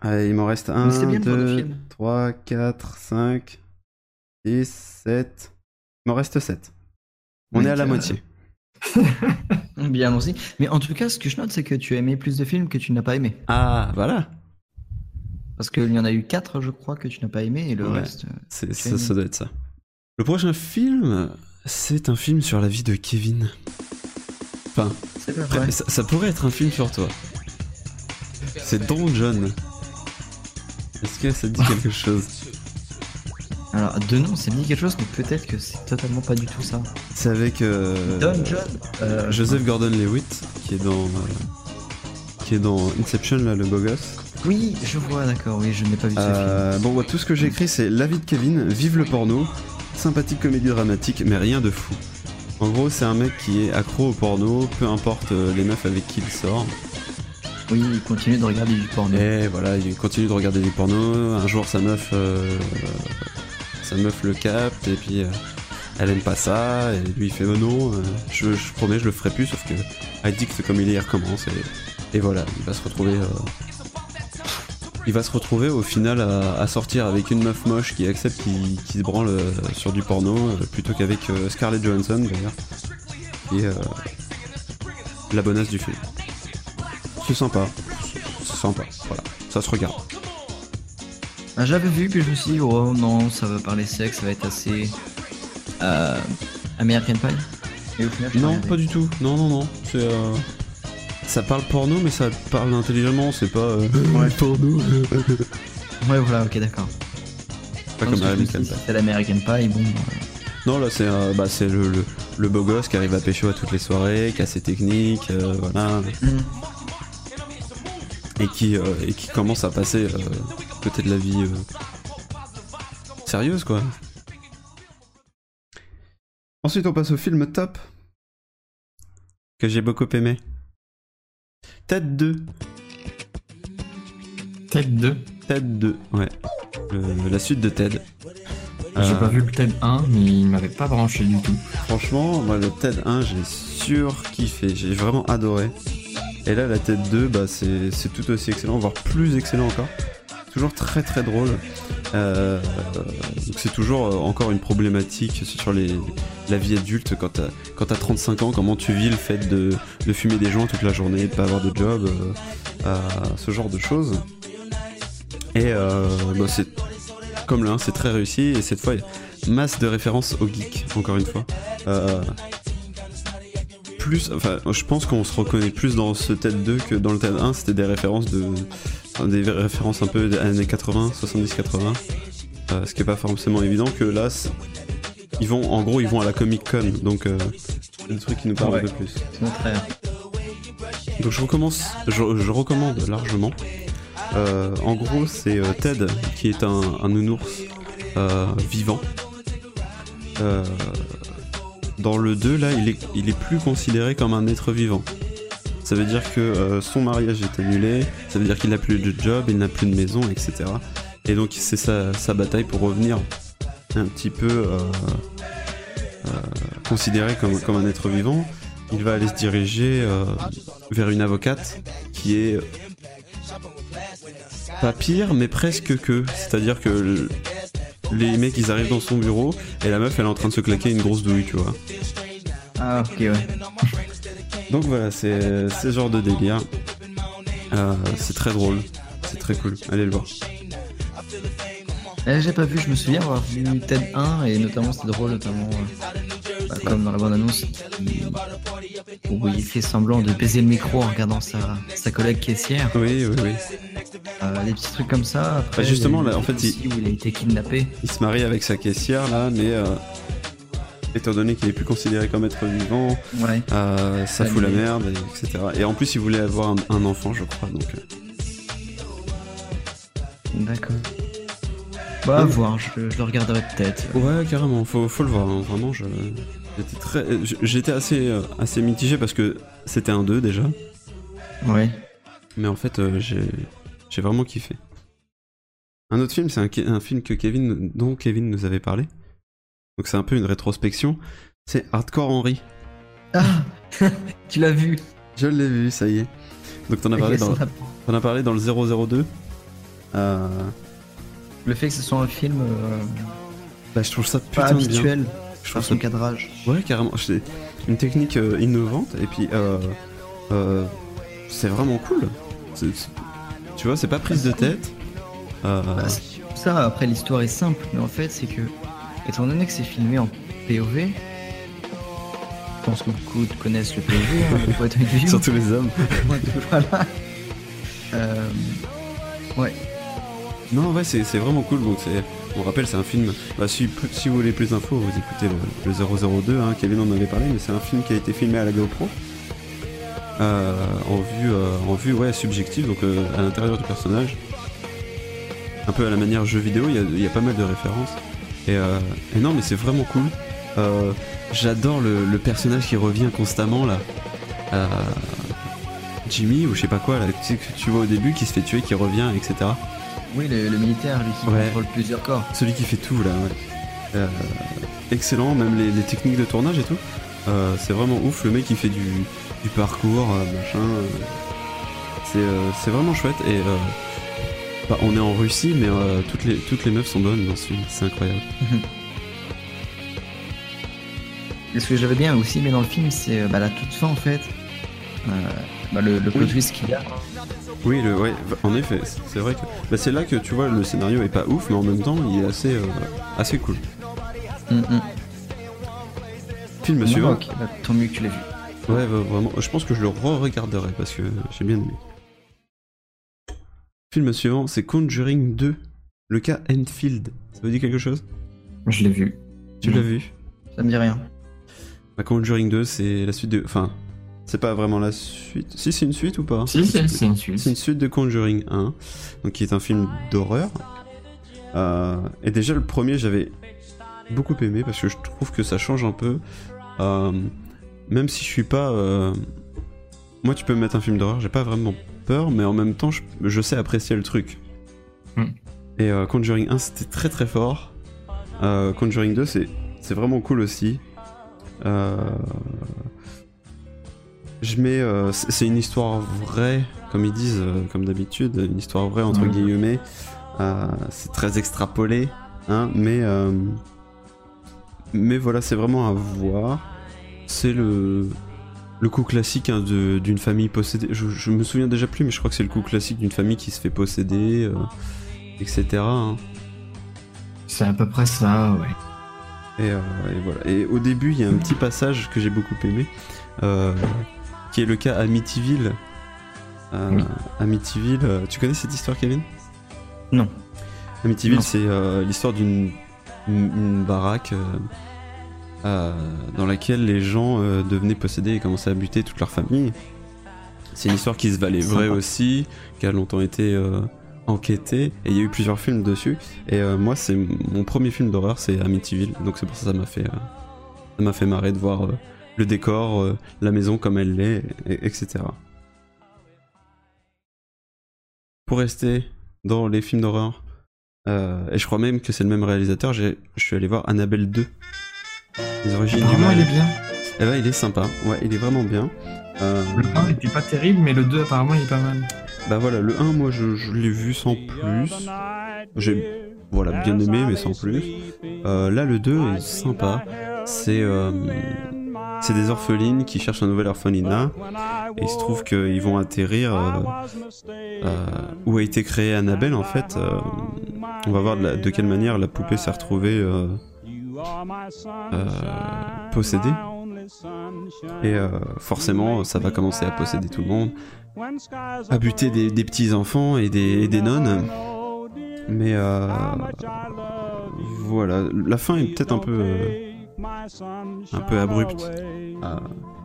Allez, il m'en reste Mais c'est 1, bien de voir des 2, films. 3, 4, 5, 6, 7. Il m'en reste 7. On Oui, est à la moitié. <laughs> Bien aussi. Mais en tout cas, ce que je note, c'est que tu as aimé plus de films que tu n'as pas aimé. Ah, voilà. Parce qu'il y en a eu 4, je crois, que tu n'as pas aimé, et le Ouais. reste. euh, C'est- ça, ça doit être ça. Le prochain film, c'est un film sur la vie de Kevin. Enfin, ça pourrait être un film sur toi. C'est Don John. Est-ce que ça te dit quelque chose Alors, de nom, ça me dit quelque chose, mais peut-être que c'est totalement pas du tout ça. C'est avec euh, Don John euh, Joseph Gordon-Levitt qui est dans euh, qui est dans Inception là, le beau gosse. Oui, je vois, d'accord, oui, je n'ai pas vu ce film. Euh, bon, ouais, tout ce que j'ai écrit, c'est La vie de Kevin, vive le porno, sympathique comédie dramatique, mais rien de fou. En gros, c'est un mec qui est accro au porno, peu importe euh, les meufs avec qui il sort. Oui, il continue de regarder du porno. Et voilà, il continue de regarder des pornos. Un jour, sa meuf, euh, sa meuf le capte, et puis euh, elle aime pas ça, et lui il fait oh non, euh, je, promets, je le ferai plus, sauf que addict comme il est, il recommence, et, et voilà, il va se retrouver. euh, il va se retrouver au final à, sortir avec une meuf moche qui accepte qu'il se branle sur du porno plutôt qu'avec Scarlett Johansson d'ailleurs, euh, la bonasse du film. C'est sympa, c'est sympa, voilà, ça se regarde. Ah, J'avais vu, puis je me suis dit, oh non, ça va parler sexe, ça va être assez. Euh, American Pie. Et au final, je l'ai Non, pas du tout. Non, non, non. C'est. euh, Ça parle porno, mais ça parle intelligemment. C'est pas. euh, Ouais. <laughs> porno. Ouais, voilà, ok, d'accord. pas comme American Pie. C'était l'American Pie, bon. euh, Non, là, c'est euh, bah, c'est le, le, le beau gosse qui arrive à pécho à toutes les soirées, qui a ses techniques, euh, voilà. hmm. Et qui, euh, et qui commence à passer euh, côté de la vie euh, sérieuse, quoi. Ensuite, on passe au film Top. Que j'ai beaucoup aimé. Tête 2. Ted 2. Ted 2, ouais. Le- la suite de Ted. J'ai Euh, pas vu le Ted 1, mais il m'avait pas branché du tout. Franchement, moi le TED 1, j'ai surkiffé, j'ai vraiment adoré. Et là, la TED 2, bah, c'est tout aussi excellent, voire plus excellent encore. Toujours très très drôle. Euh, donc c'est toujours euh, encore une problématique sur la vie adulte quand t'as quand t'as 35 ans, comment tu vis le fait de, fumer des joints toute la journée, de pas avoir de job, euh, euh, ce genre de choses. Et euh, bah, c'est comme là, c'est très réussi et cette fois, masse de références au geek, encore une fois. Euh, plus, enfin, je pense qu'on se reconnaît plus dans ce TED 2 que dans le TED 1, c'était des références de. des références un peu des années 80, 70-80. euh, ce qui est pas forcément évident que là, ils vont, en gros, ils vont à la Comic Con, donc euh, c'est des trucs qui nous parlent Ouais. un peu plus. Donc je recommence, je, je recommande largement. Euh, en gros, c'est euh, Ted qui est un, un nounours euh, vivant. Euh, dans le 2, là, il est, il est plus considéré comme un être vivant. Ça veut dire que euh, son mariage est annulé, ça veut dire qu'il n'a plus de job, il n'a plus de maison, etc. Et donc c'est sa, sa bataille pour revenir un petit peu euh, euh, considéré comme, comme un être vivant. Il va aller se diriger vers une avocate qui est pas pire, mais presque que. C'est-à-dire que les mecs ils arrivent dans son bureau et la meuf elle est en train de se claquer une grosse douille, tu vois. Ah, ok, ouais. <laughs> Donc voilà, c'est ce genre de délire. Euh, c'est très drôle, c'est très cool. Allez le voir. Eh, j'ai pas vu, je me souviens avoir vu Ted 1 et notamment c'était drôle, notamment bah, comme dans la bande annonce, il, où il fait semblant de baiser le micro en regardant sa, sa collègue caissière. Oui, oui, oui. Euh, des petits trucs comme ça. Après, Bah, justement, il là, en fait, aussi où il a été kidnappé. Il se marie avec sa caissière là, mais euh, étant donné qu'il est plus considéré comme être vivant, Ouais. euh, ça fout la merde, et- etc. Et en plus, il voulait avoir un, un enfant, je crois. Donc, D'accord. Bah, à voir, je, je le regarderai peut-être. ouais, carrément, faut, faut le voir. hein, Vraiment, je, j'étais très, euh, j'étais assez, euh, assez mitigé parce que c'était un 2 déjà, Ouais. mais en fait, euh, j'ai, j'ai vraiment kiffé. Un autre film, c'est un, un film que Kevin, dont Kevin nous avait parlé. Donc c'est un peu une rétrospection. C'est Hardcore Henry. Ah <laughs> Tu l'as vu? Je l'ai vu, ça y est. Donc t'en as parlé dans, t'en as parlé dans le 002. Euh, Le fait que ce soit un film euh, bah, je trouve ça pas putain de bien. Je trouve son ça cadrage. Ouais, carrément. C'est une technique euh, innovante et puis euh, euh, c'est vraiment cool. Tu vois, c'est pas prise de tête. Euh, Bah, c'est- ça, après, l'histoire est simple, mais en fait, c'est que, étant donné que c'est filmé en POV, je pense que beaucoup connaissent le POV, hein, view. <laughs> Surtout les hommes. <laughs> voilà. Euh, ouais. Non, ouais, c'est c'est vraiment cool. Donc, c'est- on rappelle, c'est un film. Bah, si, vous voulez plus d'infos, vous écoutez le, le 002. Hein, Kevin en avait parlé, mais c'est un film qui a été filmé à la GoPro. Euh, en vue, euh, en vue ouais, subjective, donc euh, à l'intérieur du personnage. Un peu à la manière jeu vidéo, il y a, pas mal de références. Et, non, mais c'est vraiment cool. J'adore le, personnage qui revient constamment là. Jimmy ou je sais pas quoi là, tu vois au début qui se fait tuer, qui revient, etc. Oui, le, le militaire, lui qui Ouais. contrôle plusieurs corps. Celui qui fait tout là, ouais. Euh, excellent, même les, les techniques de tournage et tout. Euh, c'est vraiment ouf, le mec il fait du, du parcours, euh, machin. c'est vraiment chouette et bah, on est en Russie mais euh, toutes, les, toutes les meufs sont bonnes dans ce film, c'est incroyable. Et ce que j'avais bien aussi mais dans le film, c'est bah, la toute fin en fait. Euh, bah, le, le plot Oui. twist qu'il y a. Oui, le, ouais, en effet, c'est vrai que bah, c'est là que tu vois le scénario est pas ouf mais en même temps il est assez, euh, assez cool. Hum, hum. Film Non, suivant. bah, tant mieux que tu l'aies vu. Ouais, va- vraiment. Je pense que je le re-regarderai parce que j'ai bien aimé. Film suivant, c'est Conjuring 2. Le cas Enfield. Ça vous dit quelque chose? Je l'ai vu. Tu l'as vu? Ça me dit rien. Bah, Conjuring 2, c'est la suite de. Enfin, c'est pas vraiment la suite. Si, c'est une suite ou pas Si, c'est une suite. C'est une suite de Conjuring 1, donc qui est un film d'horreur. Euh, et déjà, le premier, j'avais beaucoup aimé parce que je trouve que ça change un peu. Euh, même si je suis pas. euh, Moi, tu peux me mettre un film d'horreur, j'ai pas vraiment peur, mais en même temps, je, je sais apprécier le truc. Hmm. Et Conjuring 1, c'était très très fort. Conjuring 2, c'est c'est vraiment cool aussi. Euh, je mets. euh, c'est une histoire vraie, comme ils disent, euh, comme d'habitude, une histoire vraie entre guillemets. Euh, c'est très extrapolé, hein, mais. mais voilà, c'est vraiment à voir. C'est le. Le coup classique hein, d'une famille possédée. Je, je me souviens déjà plus, mais je crois que c'est le coup classique d'une famille qui se fait posséder, etc. hein. C'est à peu près ça, ouais. Et, euh, et voilà. Et au début, il y a un petit passage que j'ai beaucoup aimé, euh, qui est le cas Amityville. Euh, Oui. Amityville, euh, tu connais cette histoire, Kevin? Non. Amityville, c'est euh, l'histoire d'une une, une baraque euh, dans laquelle les gens devenaient possédés et commençaient à buter toute leur famille. C'est une histoire qui se valait vraie aussi, qui a longtemps été enquêtée, et il y a eu plusieurs films dessus. Et moi, c'est mon premier film d'horreur, c'est Amityville, donc c'est pour ça que ça m'a fait, ça m'a fait marrer de voir le décor, euh, la maison comme elle l'est, et- etc. Pour rester dans les films d'horreur, euh, et je crois même que c'est le même réalisateur, je suis allé voir Annabelle 2. Les origines du mal. il est bien. Eh ben, il est sympa, ouais, il est vraiment bien. Euh, Le 1 était pas terrible, mais le 2, apparemment, il est pas mal. bah voilà, le 1, moi je, je l'ai vu sans plus. J'ai voilà, bien aimé, mais sans plus. Euh, là, le 2 est sympa. C'est euh, c'est des orphelines qui cherchent un nouvel orphelinat. Et il se trouve qu'ils vont atterrir euh, euh, où a été créée Annabelle en fait. euh, on va voir de, quelle manière la poupée s'est retrouvée possédée. Et forcément, ça va commencer à posséder tout le monde, à buter des, petits enfants et des, nonnes. Mais voilà, la fin est peut-être un peu un peu abrupte. Ah,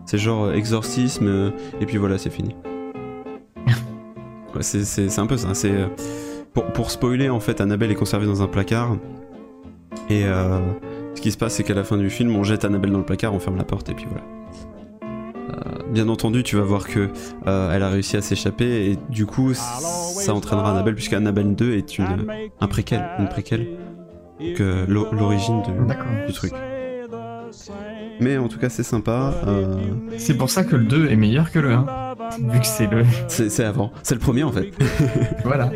c'est genre euh, exorcisme euh, et puis voilà, c'est fini. <laughs> Ouais, c'est, un peu ça. C'est euh, pour, pour spoiler en fait, Annabelle est conservée dans un placard et euh, ce qui se passe, c'est qu'à la fin du film, on jette Annabelle dans le placard, on ferme la porte et puis voilà. Euh, bien entendu, tu vas voir que euh, elle a réussi à s'échapper et du coup, ça entraînera Annabelle puisque Annabelle 2 est une un préquel, une préquelle que l'o- l'origine du truc. Mais en tout cas, c'est sympa. euh, C'est pour ça que le 2 est meilleur que le 1. Vu que c'est le. C'est avant. C'est le premier en fait. <laughs> voilà.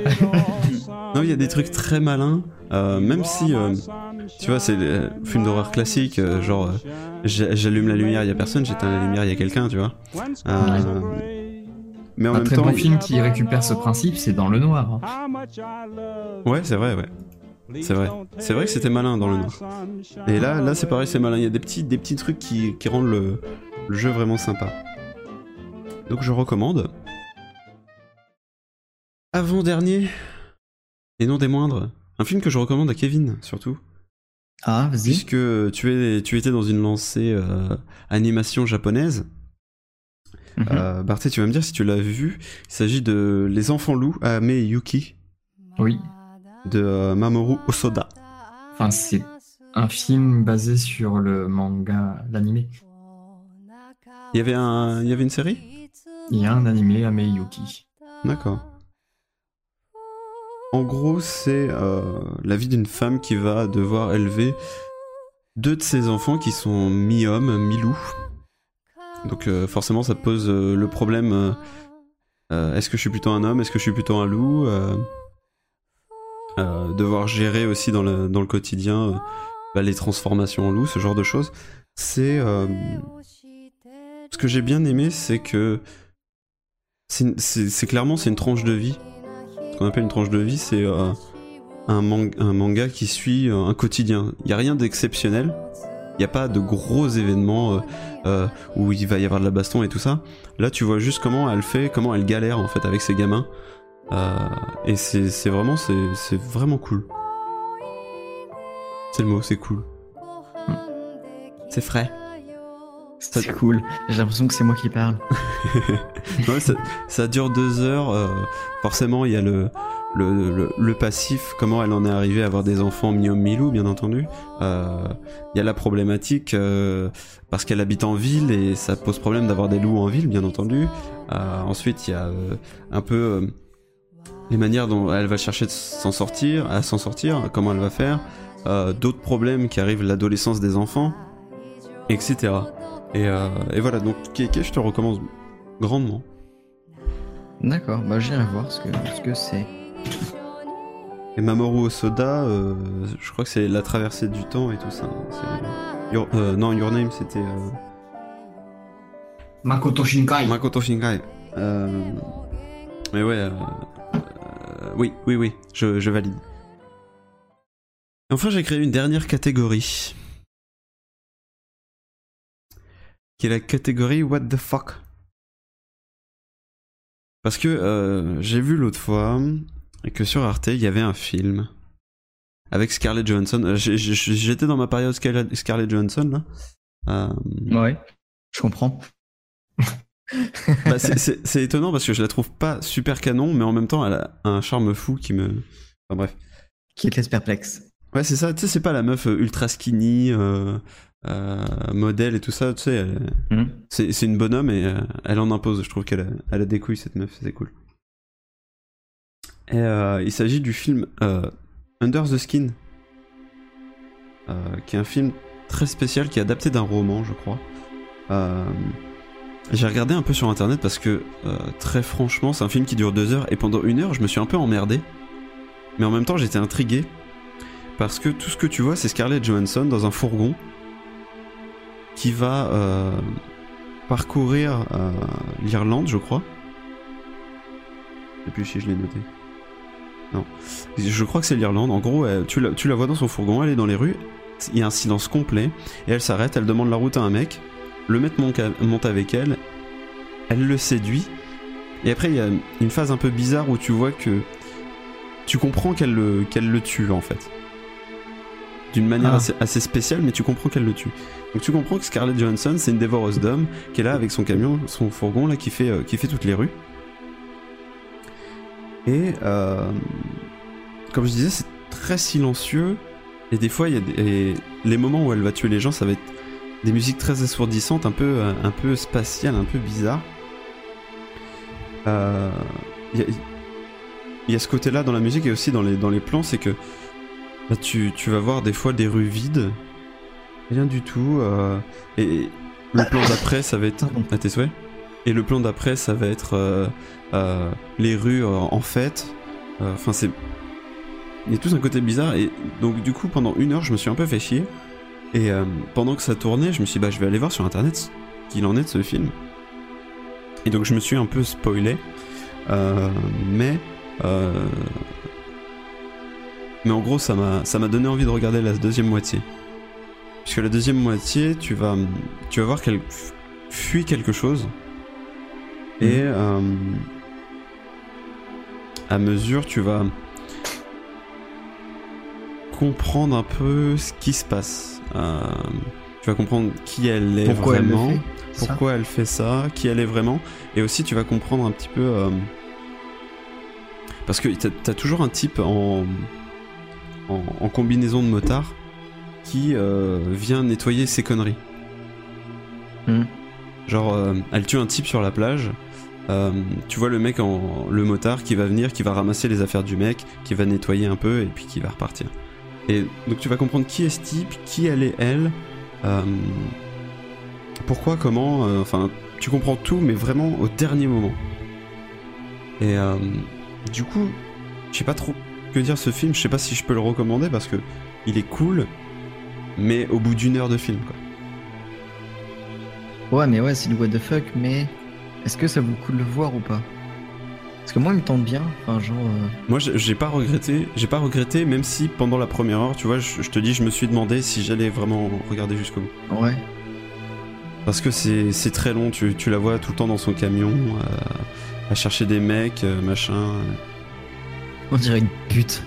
<laughs> non, il y a des trucs très malins. euh, même si, euh, tu vois, c'est le film d'horreur classique, genre, j'a- j'allume la lumière, il y a personne, j'éteins la lumière, il y a quelqu'un, tu vois. Mais en Un même très temps, bon il- film qui récupère ce principe, c'est dans le noir. hein. Ouais, c'est vrai, ouais. C'est vrai. C'est vrai que c'était malin dans le noir. Et là, là, c'est pareil, c'est malin. Il y a des petits, des petits trucs qui, qui rendent le, le jeu vraiment sympa. Donc je recommande. Avant-dernier, et non des moindres, un film que je recommande à Kevin, surtout. Ah, vas-y. Puisque tu, es, tu étais dans une lancée euh, animation japonaise. Euh, Barthé, tu vas me dire si tu l'as vu. Il s'agit de Les Enfants Loups, Ame et Yuki. Oui. De euh, Mamoru Osoda. Enfin, c'est un film basé sur le manga, l'animé. Il y avait, un, il y avait une série? Il y a un animé à Yuki. D'accord. En gros, c'est euh, la vie d'une femme qui va devoir élever deux de ses enfants qui sont mi-hommes, mi-loup. Donc euh, forcément, ça pose euh, le problème est-ce que je suis plutôt un homme? Est-ce que je suis plutôt un loup? Euh, Devoir gérer aussi dans le, quotidien euh, bah, les transformations en loup, ce genre de choses. C'est. euh, ce que j'ai bien aimé, c'est que. c'est clairement c'est une tranche de vie. Ce qu'on appelle une tranche de vie, c'est un, man- un manga qui suit un quotidien. Il n'y a rien d'exceptionnel. Il n'y a pas de gros événements où il va y avoir de la baston et tout ça. Là, tu vois juste comment elle fait, comment elle galère en fait avec ses gamins. Euh, et c'est c'est vraiment, c'est c'est vraiment cool. C'est le mot, c'est cool. C'est frais. C'est cool. J'ai l'impression que c'est moi qui parle. <laughs> Ouais, ça, ça dure deux heures. euh, forcément, il y a le, le, le, le passif, comment elle en est arrivée à avoir des enfants mi-homme, mi-loup, bien entendu. Euh, Il y a la problématique euh, parce qu'elle habite en ville et ça pose problème d'avoir des loups en ville, bien entendu. Euh, ensuite, il y a euh, un peu euh, les manières dont elle va chercher de s'en sortir, à s'en sortir, comment elle va faire. Euh, D'autres problèmes qui arrivent l'adolescence des enfants, etc. Et, euh, et voilà, donc Keke, je te recommande grandement. D'accord, bah j'irai voir ce que ce que c'est. Et Mamoru Osoda, euh, je crois que c'est la traversée du temps et tout ça. C'est- Your- euh, non, Your Name, c'était euh, Makoto Shinkai. Makoto Shinkai. Euh, mais ouais, oui, oui, oui, je, valide. Enfin, j'ai créé une dernière catégorie. Qui est la catégorie What the fuck. Parce que euh, j'ai vu l'autre fois que sur Arte, il y avait un film avec Scarlett Johansson. Euh, J'étais dans ma période Scarlett, Johansson là. Euh, Ouais, je comprends. Bah, c'est- étonnant parce que je la trouve pas super canon, mais en même temps, elle a un charme fou qui me. Enfin bref. Qui te laisse perplexe. Ouais, c'est ça, tu sais, c'est pas la meuf euh, ultra skinny, euh, euh, modèle et tout ça, tu sais, Mhm. c'est une bonhomme et euh, elle en impose. Je trouve qu'elle a, elle a des couilles, cette meuf, c'est cool. Et il s'agit du film Under the Skin, qui est un film très spécial qui est adapté d'un roman, je crois. Euh, j'ai regardé un peu sur internet parce que, euh, très franchement, c'est un film qui dure deux heures et pendant une heure, je me suis un peu emmerdé. Mais en même temps, j'étais intrigué parce que tout ce que tu vois, c'est Scarlett Johansson dans un fourgon qui va euh, parcourir euh, l'Irlande, je crois. Sais plus si je l'ai noté. Non. Je crois que c'est l'Irlande. En gros, tu la vois dans son fourgon, elle est dans les rues, il y a un silence complet, et elle s'arrête, elle demande la route à un mec, le maître monte avec elle, elle le séduit, et après il y a une phase un peu bizarre où tu vois que tu comprends qu'elle le, le tue en fait. D'une manière Ah. assez, assez spéciale, mais tu comprends qu'elle le tue. Donc tu comprends que Scarlett Johansson, c'est une dévoreuse d'hommes, qui est là avec son camion, son fourgon, là, qui fait, euh, qui fait toutes les rues. Et euh, comme je disais, c'est très silencieux. Et des fois, il y a des, les moments où elle va tuer les gens, ça va être des musiques très assourdissantes, un peu, euh, un peu spatiales, un peu bizarres. Euh, Il y, a, il y a ce côté-là dans la musique et aussi dans les, dans les plans, c'est que bah, tu, tu vas voir des fois des rues vides, rien du tout. euh, et le plan d'après, ça va être à tes souhaits. Et le plan d'après, ça va être euh, euh, les rues euh, en fête. Euh, Enfin, c'est. Il y a tout un côté bizarre. Et donc, du coup, pendant une heure, je me suis un peu fait chier. Et euh, pendant que ça tournait, je me suis dit, bah, je vais aller voir sur internet ce qu'il en est de ce film. Et donc, je me suis un peu spoilé. Euh, mais. euh, mais en gros, ça m'a donné envie de regarder la deuxième moitié. Puisque la deuxième moitié, tu vas, tu vas voir qu'elle fuit quelque chose. Et euh, à mesure, tu vas comprendre un peu ce qui se passe. Euh, tu vas comprendre qui elle est Pourquoi elle le vraiment, fait, pourquoi elle fait ça, qui elle est vraiment, et aussi tu vas comprendre un petit peu euh, parce que t'as as toujours un type en, en, en combinaison de motard qui euh, vient nettoyer ses conneries. Hmm. Genre, elle tue un type sur la plage. euh, tu vois le mec en le motard qui va venir, qui va ramasser les affaires du mec, qui va nettoyer un peu et puis qui va repartir. Et donc tu vas comprendre qui est ce type, qui elle est elle, euh, pourquoi, comment, euh, enfin tu comprends tout mais vraiment au dernier moment. Et euh, du coup, je sais pas trop que dire ce film, je sais pas si je peux le recommander parce que il est cool, mais au bout d'une heure de film quoi. Ouais, mais ouais, c'est du what the fuck, mais est-ce que ça vaut le coup de le voir ou pas? Parce que moi, il me tente bien. Enfin, genre. euh, Moi, j'ai pas regretté, j'ai pas regretté, même si pendant la première heure, tu vois, je, je te dis, je me suis demandé si j'allais vraiment regarder jusqu'au bout. Ouais. Parce que c'est très long, tu, tu la vois tout le temps dans son camion, euh, à chercher des mecs, euh, machin. On dirait une pute.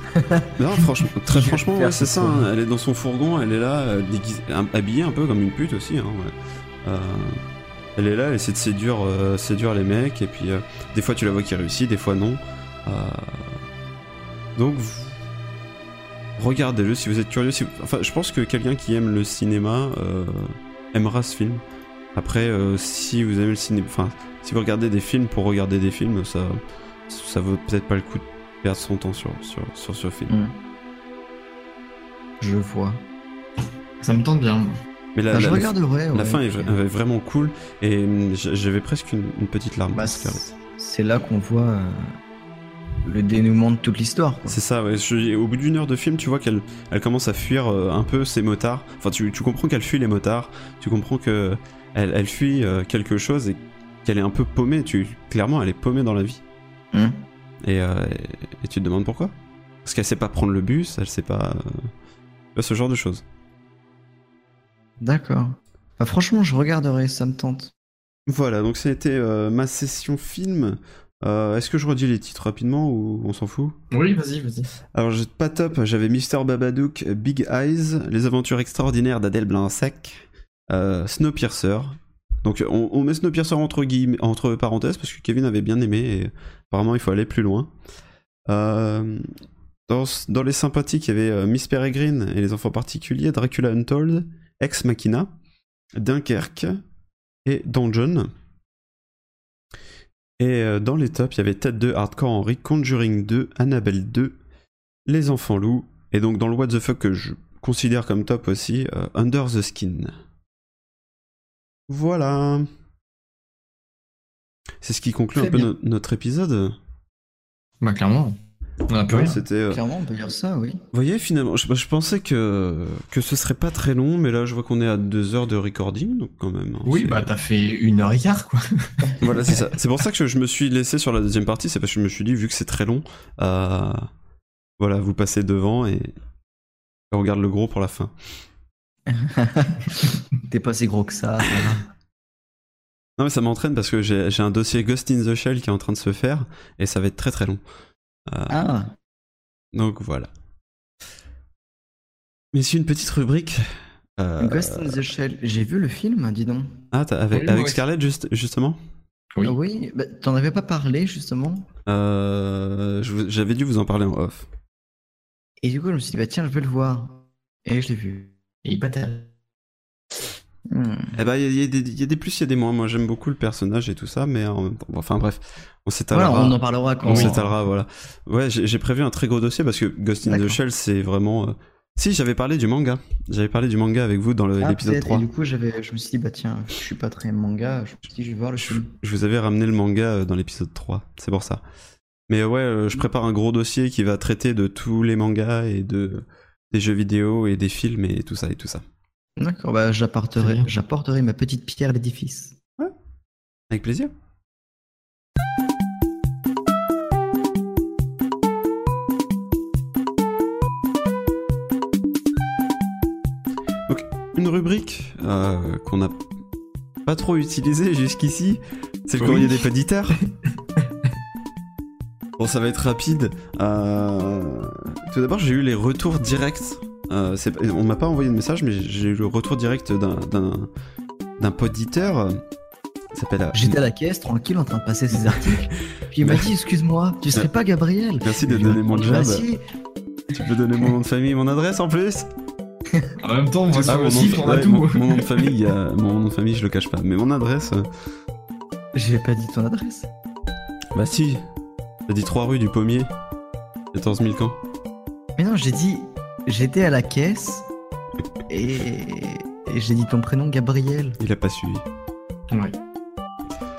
Non, <laughs> franchement, très franchement, ouais, c'est ce ça. hein, elle est dans son fourgon, elle est là, déguisée- habillée un peu comme une pute aussi. Hein, ouais. Euh, elle est là, elle essaie de séduire, euh, les mecs, et puis euh, des fois tu la vois qui réussit, des fois non. Euh, donc, regardez-le si vous êtes curieux. Enfin, je pense que quelqu'un qui aime le cinéma aimera ce film. Après, si vous aimez le cinéma, enfin, si vous regardez des films pour regarder des films, ça, ça vaut peut-être pas le coup de perdre son temps sur, ce film. Hmm. Je vois. Ça me tente bien. Mais la, Bah, je la- regarderai. la ouais. fin est vra- est vraiment cool et j- j'avais presque une, une petite larme. Bah, c'est là qu'on voit euh, le dénouement de toute l'histoire. C'est ça, ouais. Je- au bout d'une heure de film, tu vois qu'elle elle commence à fuir euh, un peu ses motards. Enfin, tu, tu comprends qu'elle fuit les motards. Tu comprends que elle, elle fuit euh, quelque chose et qu'elle est un peu paumée. Tu, clairement, elle est paumée dans la vie. Hmm. Et, et, tu te demandes pourquoi? Parce qu'elle sait pas prendre le bus, elle sait pas. ce genre de choses. D'accord. Bah, franchement, je regarderai, ça me tente. Voilà, donc ça a été euh, ma session film. Euh, Est-ce que je redis les titres rapidement ou on s'en fout? Oui, vas-y, vas-y. Alors, pas top, j'avais Mr. Babadook, Big Eyes, Les aventures extraordinaires d'Adèle Blanc-Sec, euh, Snowpiercer. Donc, on, on met Snowpiercer entre, guillemets, entre parenthèses parce que Kevin avait bien aimé et apparemment il faut aller plus loin. Euh, dans, dans les sympathiques, il y avait euh, Miss Peregrine et les enfants particuliers, Dracula Untold, Ex Machina, Dunkerque et Dungeon. Et euh, dans les tops, il y avait Tête 2, Hardcore Henry, Conjuring 2, Annabelle 2, Les Enfants Loups, et donc dans le What the Fuck que je considère comme top aussi, euh, Under the Skin. Voilà. C'est ce qui conclut un peu no- notre épisode. Bah, clairement. On a plus Ouais, rien. C'était. euh, Clairement, on peut dire ça, oui. Vous voyez, finalement, je, je pensais que, que ce serait pas très long, mais là, je vois qu'on est à deux heures de recording, donc quand même. hein, Oui, c'est- bah, t'as fait une heure et quart, quoi. <laughs> Voilà, c'est ça. C'est pour ça que je me suis laissé sur la deuxième partie, c'est parce que je me suis dit, vu que c'est très long, euh, voilà, vous passez devant et on regarde le gros pour la fin. <laughs> T'es pas si gros que ça. Non, mais ça m'entraîne parce que j'ai j'ai un dossier Ghost in the Shell qui est en train de se faire et ça va être très très long. Euh, Ah, Donc voilà. Mais c'est une petite rubrique. euh, Ghost in the Shell. J'ai vu le film, dis donc. Ah, t'as- avec, avec. Scarlett, juste, justement? Oui. Ah Oui, bah, t'en avais pas parlé justement. Euh, J'avais dû vous en parler en off. Et du coup, je me suis dit, bah tiens, je vais le voir. Et je l'ai vu. Et il bataille. Hmm. Eh ben, il y, a- y des- il y a des plus, il y a des moins. Moi, j'aime beaucoup le personnage et tout ça, mais en même temps- bon, enfin bref, on s'étalera. Voilà, on en parlera quand On s'étalera, voilà. Ouais, j'ai prévu un très gros dossier parce que Ghost in the. Shell, c'est vraiment. euh, Si, j'avais parlé du manga. J'avais parlé du manga avec vous dans Ah, l'épisode peut-être. 3. Et du coup, j'avais, je me suis dit, bah tiens, je suis pas très manga. Je me suis dit, je vais voir le film. Je vous avais ramené le manga euh, dans l'épisode 3, c'est pour ça. Mais ouais, euh, je prépare un gros dossier qui va traiter de tous les mangas et de des jeux vidéo et des films et tout ça et tout ça. D'accord, bah j'apporterai, j'apporterai ma petite pierre à l'édifice. Avec plaisir. Donc, une rubrique euh, qu'on n'a pas trop utilisée jusqu'ici, c'est le Oui. courrier des <laughs> poditeurs. bon, ça va être rapide. Euh, Tout d'abord, j'ai eu les retours directs. Euh, on m'a pas envoyé de message, mais j'ai eu le retour direct d'un- d'un d'un poditeur. euh, il s'appelle euh, J'étais à la caisse, tranquille, en train de passer ses articles. Puis il m'a dit, excuse-moi, tu serais pas Gabriel Merci de donner mon job. Si. Tu peux donner mon nom de famille et mon adresse en plus En même temps, on va Ah, sur mon, nom de, on a ouais, tout. mon- mon nom de famille, mon nom de famille, je le cache pas. Mais mon adresse, euh, J'ai pas dit ton adresse. bah si. T'as dit 3 rue du Pommier, 14 000 camps. Mais non, j'ai dit, j'étais à la caisse et, et j'ai dit ton prénom Gabriel. Il a pas suivi. Ouais.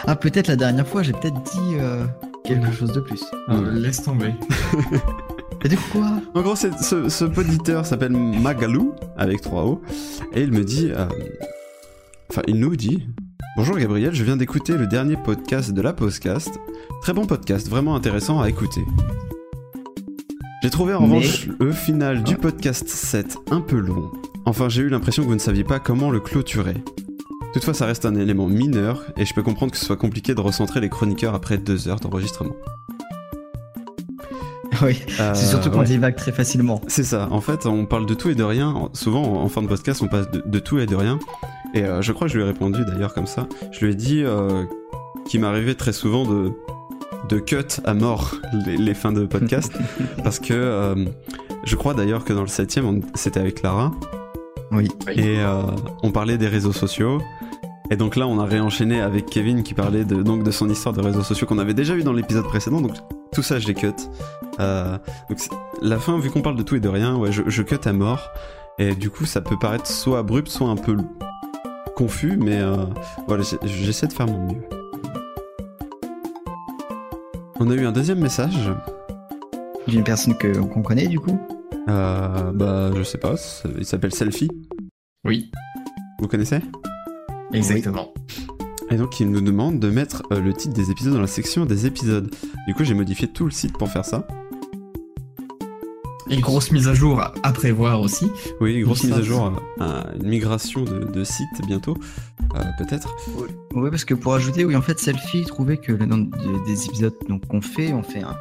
Ah, peut-être la dernière fois, j'ai peut-être dit euh, quelque chose de plus. Euh, laisse tomber. <laughs> Mais de quoi? En gros, ce, ce poditeur s'appelle Magalou, avec 3 O, et il me dit. euh, Enfin, il nous dit. Bonjour Gabriel, je viens d'écouter le dernier podcast de la Postcast. Très bon podcast, vraiment intéressant à écouter. J'ai trouvé en Mais- revanche le final du podcast 7 un peu long. Enfin, j'ai eu l'impression que vous ne saviez pas comment le clôturer. Toutefois, ça reste un élément mineur, et je peux comprendre que ce soit compliqué de recentrer les chroniqueurs après deux heures d'enregistrement. <laughs> Oui, Euh, c'est surtout qu'on ouais. divague très facilement. C'est ça, en fait, on parle de tout et de rien. Souvent, en fin de podcast, on passe de, de tout et de rien. Et euh, je crois que je lui ai répondu d'ailleurs comme ça. Je lui ai dit euh, qu'il m'arrivait très souvent de, de cut à mort les, les fins de podcast. <laughs> parce que euh, je crois d'ailleurs que dans le septième, on- c'était avec Lara. Oui. Et euh, on parlait des réseaux sociaux. Et donc là, on a réenchaîné avec Kevin qui parlait de, donc de son histoire de réseaux sociaux qu'on avait déjà vu dans l'épisode précédent. Donc tout ça, je l'ai cut. Euh, donc la fin, vu qu'on parle de tout et de rien, ouais, je, je cut à mort. Et du coup, ça peut paraître soit abrupt, soit un peu confus, mais euh, voilà, j'essaie de faire mon mieux. On a eu un deuxième message. D'une personne que qu'on connaît du coup? Euh, bah, je sais pas, il s'appelle Selfie. Oui, Vous connaissez? Exactement. Et donc, il nous demande de mettre euh, le titre des épisodes dans la section des épisodes. Du coup, j'ai modifié tout le site pour faire ça. Et grosse mise à jour à, à prévoir aussi. Oui, grosse mise à jour, euh, une migration de, de site bientôt, euh, peut-être. Oui, parce que pour ajouter, oui, en fait, Selfie trouvait que le nom de- des épisodes donc, qu'on fait, on fait un,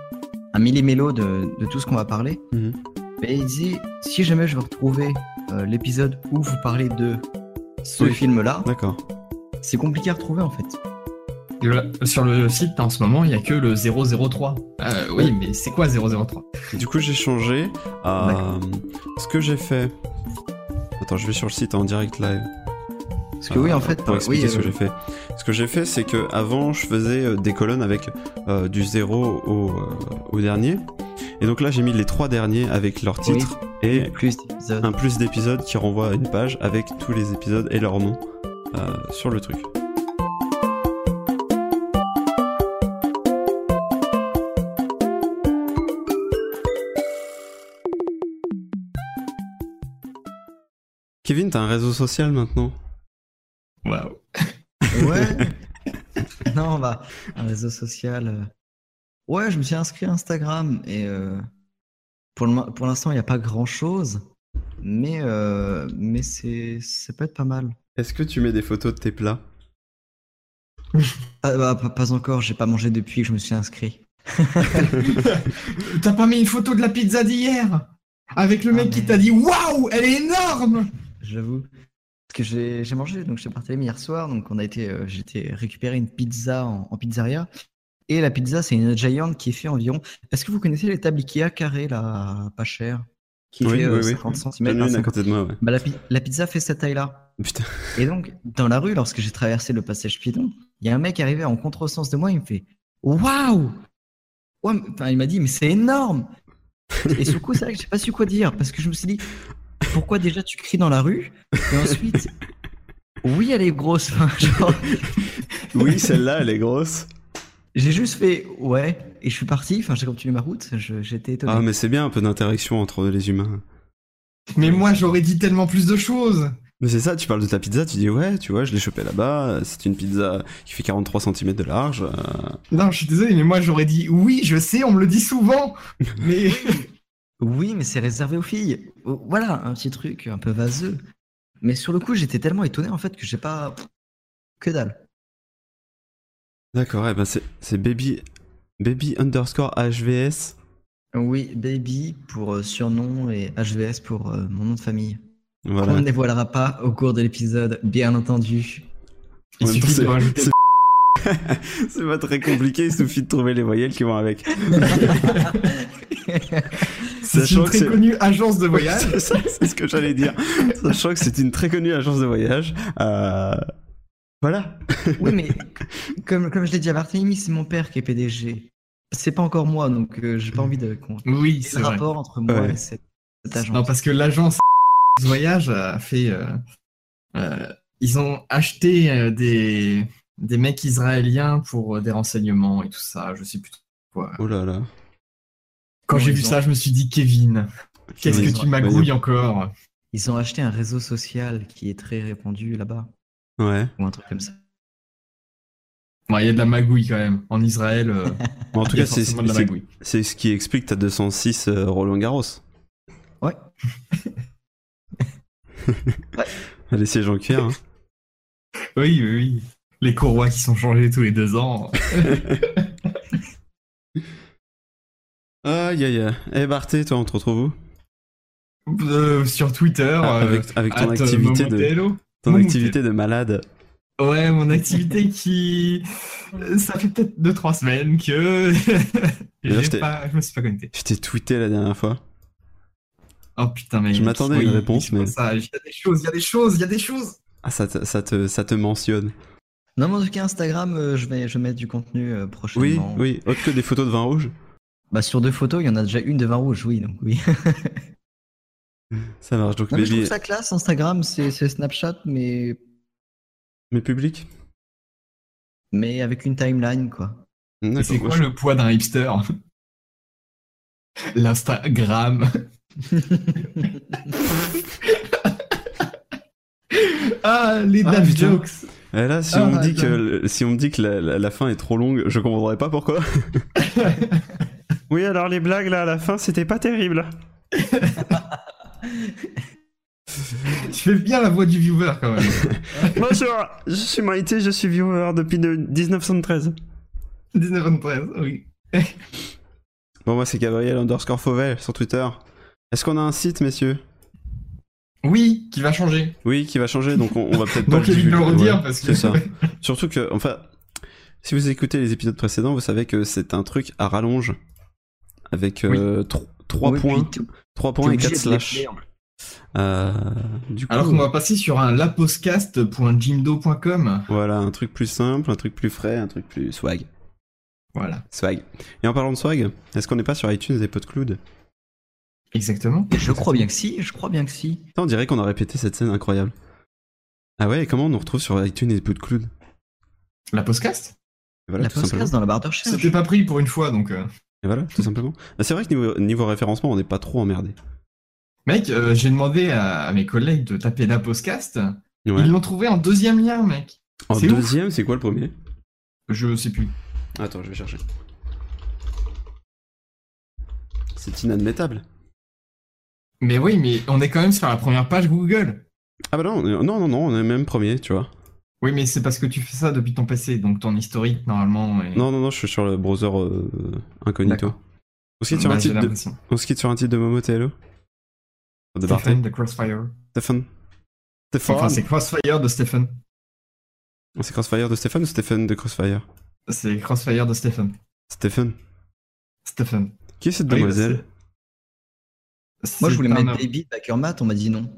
un millimélo de, de tout ce qu'on va parler. Mais il dit, si jamais je veux retrouver euh, l'épisode où vous parlez de ce Oui. film-là, D'accord. c'est compliqué à retrouver en fait. Sur le site, en ce moment, il n'y a que le 003. Euh, oui, mais c'est quoi 003 Du coup, j'ai changé à ce que j'ai fait. Attends, je vais sur le site en direct live. Parce que oui, Euh, en fait, pour euh, expliquer oui, ce que euh, j'ai fait. Ce que j'ai fait, c'est que avant, je faisais euh, des colonnes avec euh, du 0 au, euh, au dernier. Et donc là, j'ai mis les trois derniers avec leur Oui. titre et plus un plus d'épisodes qui renvoie à une page avec tous les épisodes et leur nom euh, sur le truc. Kevin, t'as un réseau social maintenant Waouh. Ouais. <laughs> non, bah, un réseau social. euh, Ouais, je me suis inscrit à Instagram et euh, pour le mo- pour l'instant, il n'y a pas grand chose, mais, euh, mais c'est, ça peut être pas mal. Est-ce que tu mets des photos de tes plats Ah, bah, pas, pas encore, j'ai pas mangé depuis que je me suis inscrit. <laughs> T'as pas mis une photo de la pizza d'hier? Avec le mec Ah, qui mais- t'a dit Waouh, elle est énorme J'avoue. Parce que j'ai j'ai mangé, donc j'étais parti hier soir, donc on a été, euh, été récupérer une pizza en, en pizzeria. Et la pizza, c'est une Giant qui fait environ. Est-ce que vous connaissez les tables Ikea carrées là, pas cher? Qui Oui, fait euh, oui, oui. 50 cm. J'en ai une à côté de moi, ouais. Bah, la, pi- la pizza fait cette taille-là. Putain. Et donc, dans la rue, lorsque j'ai traversé le passage piéton, il y a un mec arrivé en contresens de moi, il me fait Waouh enfin, Il m'a dit, mais c'est énorme Et sur le coup, c'est vrai que j'ai pas su quoi dire, parce que je me suis dit Pourquoi déjà tu cries dans la rue Et ensuite, oui, elle est grosse. <laughs> Enfin, genre, Oui, celle-là, elle est grosse. j'ai juste fait Ouais, et je suis parti, enfin, j'ai continué ma route, j'étais étonné. Ah, mais c'est bien un peu d'interaction entre les humains. Mais moi, j'aurais dit tellement plus de choses Mais c'est ça, tu parles de ta pizza, tu dis ouais, tu vois, je l'ai chopée là-bas, c'est une pizza qui fait 43 cm de large. euh, Non, je suis désolé, mais moi, j'aurais dit Oui, je sais, on me le dit souvent <laughs> Mais. Oui, mais c'est réservé aux filles. Oh, Voilà, un petit truc un peu vaseux. Mais sur le coup, j'étais tellement étonné en fait que j'ai pas. Que dalle. D'accord, eh ben c'est baby, baby underscore HVS. Oui, Baby pour euh, surnom et HVS pour euh, mon nom de famille. On ne dévoilera pas au cours de l'épisode, bien entendu. Il suffit de rajouter. <laughs> c'est- pas très compliqué, il suffit de trouver les voyelles qui vont avec. <laughs> C'est une très connue agence de <laughs> voyage. C'est ce que j'allais dire. Sachant que c'est une très connue agence de voyage. euh, Voilà. oui, mais comme, comme je l'ai dit à Barthélemy, c'est mon père qui est PDG. C'est pas encore moi, donc euh, j'ai pas envie de. Oui, c'est vrai. rapport entre moi Ouais. et cette, cette agence. Non, parce que l'agence voyage a fait. euh, euh, ils ont acheté euh, des, des mecs israéliens pour euh, des renseignements et tout ça. Je sais plus quoi. Oh là là. Quand j'ai vu ont- ça, je me suis dit Kevin, qu'est-ce que tu magouilles encore? Ils ont acheté un réseau social qui est très répandu là-bas, Ouais. ou un truc comme ça. Bon, Il y a de la magouille quand même. En Israël, euh, <laughs> Bon, en tout il y a cas, c'est c'est- c'est ce qui explique ta 206 euh, Roland Garros. Ouais. Sièges en cuir. hein. Oui, oui, oui. Les courroies qui sont changées tous les deux ans. <laughs> Aïe aïe aïe. Eh Barthé, toi, on te retrouve où Euh, sur Twitter. Ah, euh, avec, avec ton euh, activité de ton activité de malade. Ouais, mon activité qui. euh, Ça fait peut-être 2-3 semaines que. <laughs> Je pas... je me suis pas connecté. Je t'ai tweeté la dernière fois. Oh putain, mais. Je m'attendais à une réponse, mais-. Il y a des choses, il y a des choses, il y a des choses. Ah, ça te, ça te, ça te mentionne. Non, mais en tout cas, Instagram, euh, je vais, je vais mettre du contenu euh, Oui, prochainement. oui. Autre que des photos de vin rouge. Bah, sur deux photos, il y en a déjà une de vin rouge, oui, donc oui. <laughs> Ça marche. Donc, Non, mais je trouve ça classe, Instagram, c'est c'est Snapchat, mais, mais public. mais avec une timeline, quoi. C'est quoi je- le poids d'un hipster? L'Instagram. <laughs> ah, les Ah, jokes. Eh là, si Ah, on me dit que si on me dit que la, la- la fin est trop longue, je comprendrais pas pourquoi. <laughs> oui, alors les blagues là à la fin, c'était pas terrible. <laughs> Tu fais bien la voix du viewer quand même. <laughs> Bonjour, je suis Maïté, je suis viewer depuis de 1973. 1913, oui. Bon, moi c'est Gabriel underscore Fauvel sur Twitter. Est-ce qu'on a un site, messieurs? Oui, qui va changer. Oui, qui va changer, donc on, on va peut-être <laughs> pas Donc le de le divulguer. redire Ouais, parce que. C'est ça. <laughs> Surtout que, enfin, si vous écoutez les épisodes précédents, vous savez que c'est un truc à rallonge avec euh, 3 Oui, points, puis tout- 3 t'es points et obligé 4 de les slash. Euh, du coup, Alors qu'on va passer sur un lapostcast.jimdo.com. voilà, un truc plus simple, un truc plus frais, un truc plus swag. Voilà, Swag. Et en parlant de swag, est-ce qu'on n'est pas sur iTunes et PodCloud? Exactement. Et Je crois bien que si, je crois bien que si. Putain, On dirait qu'on a répété cette scène incroyable. Ah ouais, et comment on nous retrouve sur iTunes et PodCloud? La voilà, la podcast dans la barre de recherche. C'était pas pris pour une fois donc. euh. Et voilà, tout simplement. Bah, <laughs> c'est vrai que niveau, niveau référencement, on n'est pas trop emmerdé. Mec, euh, j'ai demandé à, à mes collègues de taper la postcast. Ouais. Ils l'ont trouvé en deuxième lien, mec. En deuxième, c'est quoi le premier? Je sais plus. Attends, je vais chercher. C'est inadmettable. Mais oui, mais on est quand même sur la première page Google. Ah bah non, on est- non, non, non, on est même premier, tu vois. Oui, mais c'est parce que tu fais ça depuis ton PC, donc ton historique, normalement. Est... Non, non, non, je suis sur le browser euh, incognito. D'accord. On se quitte sur, Bah, un titre de... On se quitte sur un titre de Momo TLO De Stephen de Crossfire. Stephen Stephen Enfin, c'est Crossfire de Stephen. C'est Crossfire de Stephen ou Stephen de Crossfire C'est Crossfire de Stephen. Stephen Stephen. Qui est cette Oui, demoiselle Moi, je voulais mettre un- Baby de Backermat, on m'a dit non.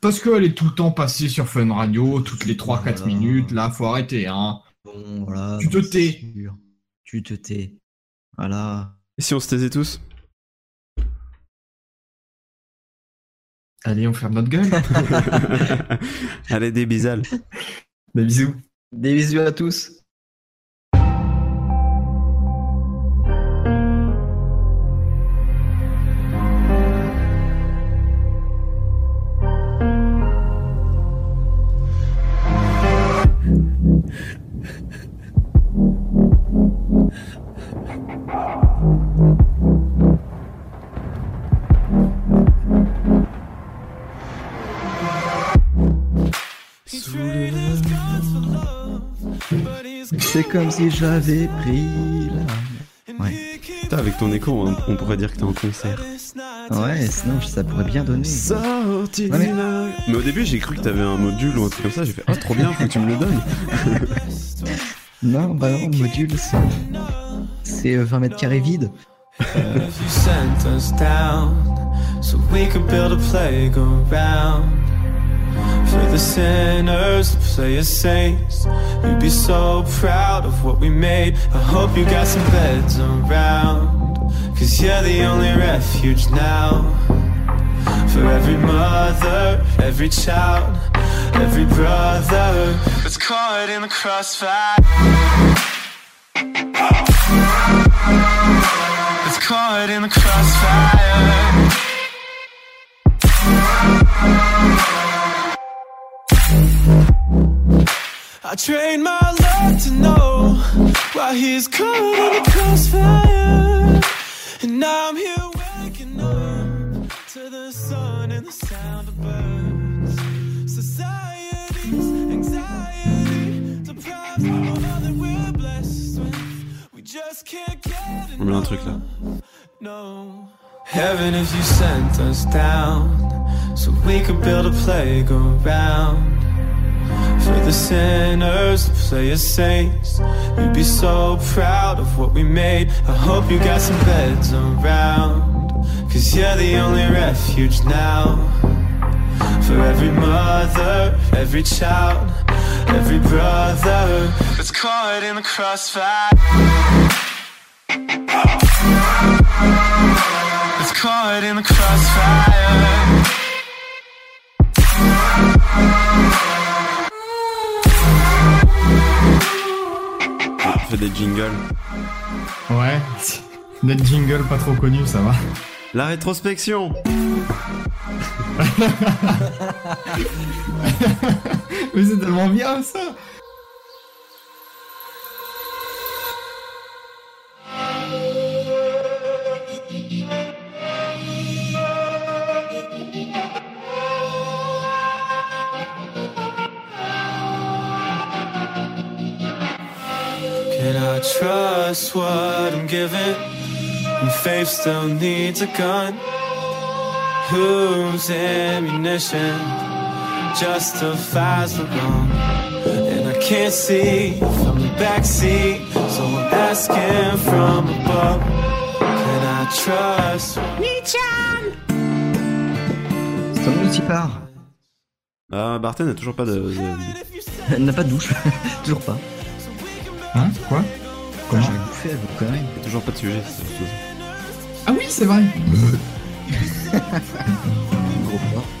Parce qu'elle est tout le temps passée sur Fun Radio, toutes les 3-4 Voilà. minutes, là, faut arrêter, hein. Bon, voilà. Tu te tais. sûr. Tu te tais. Voilà. Et si on se taisait tous? Allez, on ferme notre gueule. <laughs> Allez, des bisales. Des bisous. Des bisous à tous. C'est comme si j'avais pris la... Ouais. Putain, avec ton écho, on, on pourrait dire que t'es en concert. Ouais, sinon ça pourrait bien donner. Sorti Ouais, mais- Mais au début, j'ai cru que t'avais un module ou un truc comme ça. J'ai fait, oh, trop bien, faut que tu me le donnes. <laughs> Non, bah non, module, c'est... C'est euh, 20 mètres carrés vide. You for the sinners to play as saints. You'd be so proud of what we made. I hope you got some beds around, cause you're the only refuge now. For every mother, every child, every brother that's caught in the crossfire. That's caught in the crossfire. I trained my love to know why he's caught in the crossfire. And now I'm here waking up to the sun and the sound of birds. Society's anxiety deprives of all that we're blessed with. We just can't get On met un truc là. no. Heaven, if you sent us down so we could build a playground for the sinners to play as saints. You'd be so proud of what we made. I hope you got some beds around, cause you're the only refuge now. For every mother, every child, every brother that's caught in the crossfire. That's caught in the crossfire. Fais des jingles. Ouais. Net jingle pas trop connu, ça va. La rétrospection <laughs> Mais c'est tellement bien ça. I trust what I'm given? When faith still needs a gun. Whose ammunition? Justifies the wrong? And I can't see from the backseat, so I'm asking from above. Can I trust? C'est un outil part. Ah, Barton n'a toujours pas de. de- Elle n'a pas de douche. <laughs> Toujours pas. Hein Quoi? Comment? J'ai bouffé avec vos conneries. Toujours pas de sujet. c'est. Ah oui, c'est vrai. Gros hope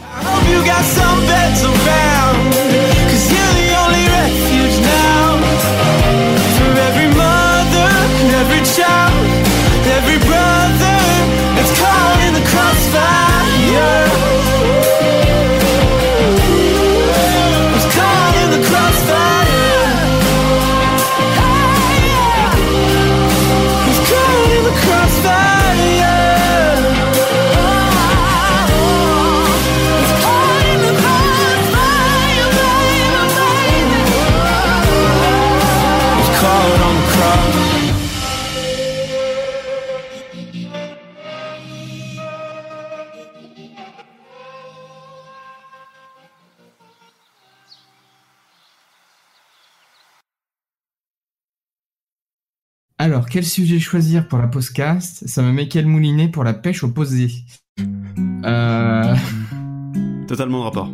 Alors, quel sujet choisir pour la postcast Ça me met quel moulinet pour la pêche opposée? Euh... Totalement de rapport.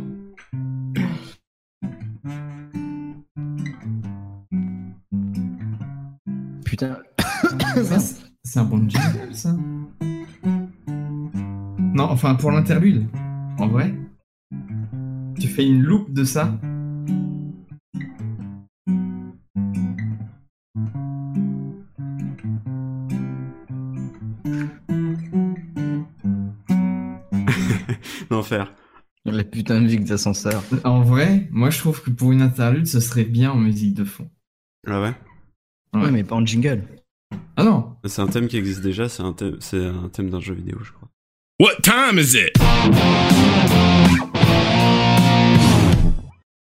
Putain. C'est un bon jingle, ça Non, enfin, pour l'interlude. En vrai Tu fais une loupe de ça? L'enfer. La putain de musique d'ascenseur. En vrai, moi je trouve que pour une interlude, ce serait bien en musique de fond. Ah ouais Ouais, mais pas en jingle. Ah non C'est un thème qui existe déjà, c'est un thème, c'est un thème d'un jeu vidéo, je crois. What time is it?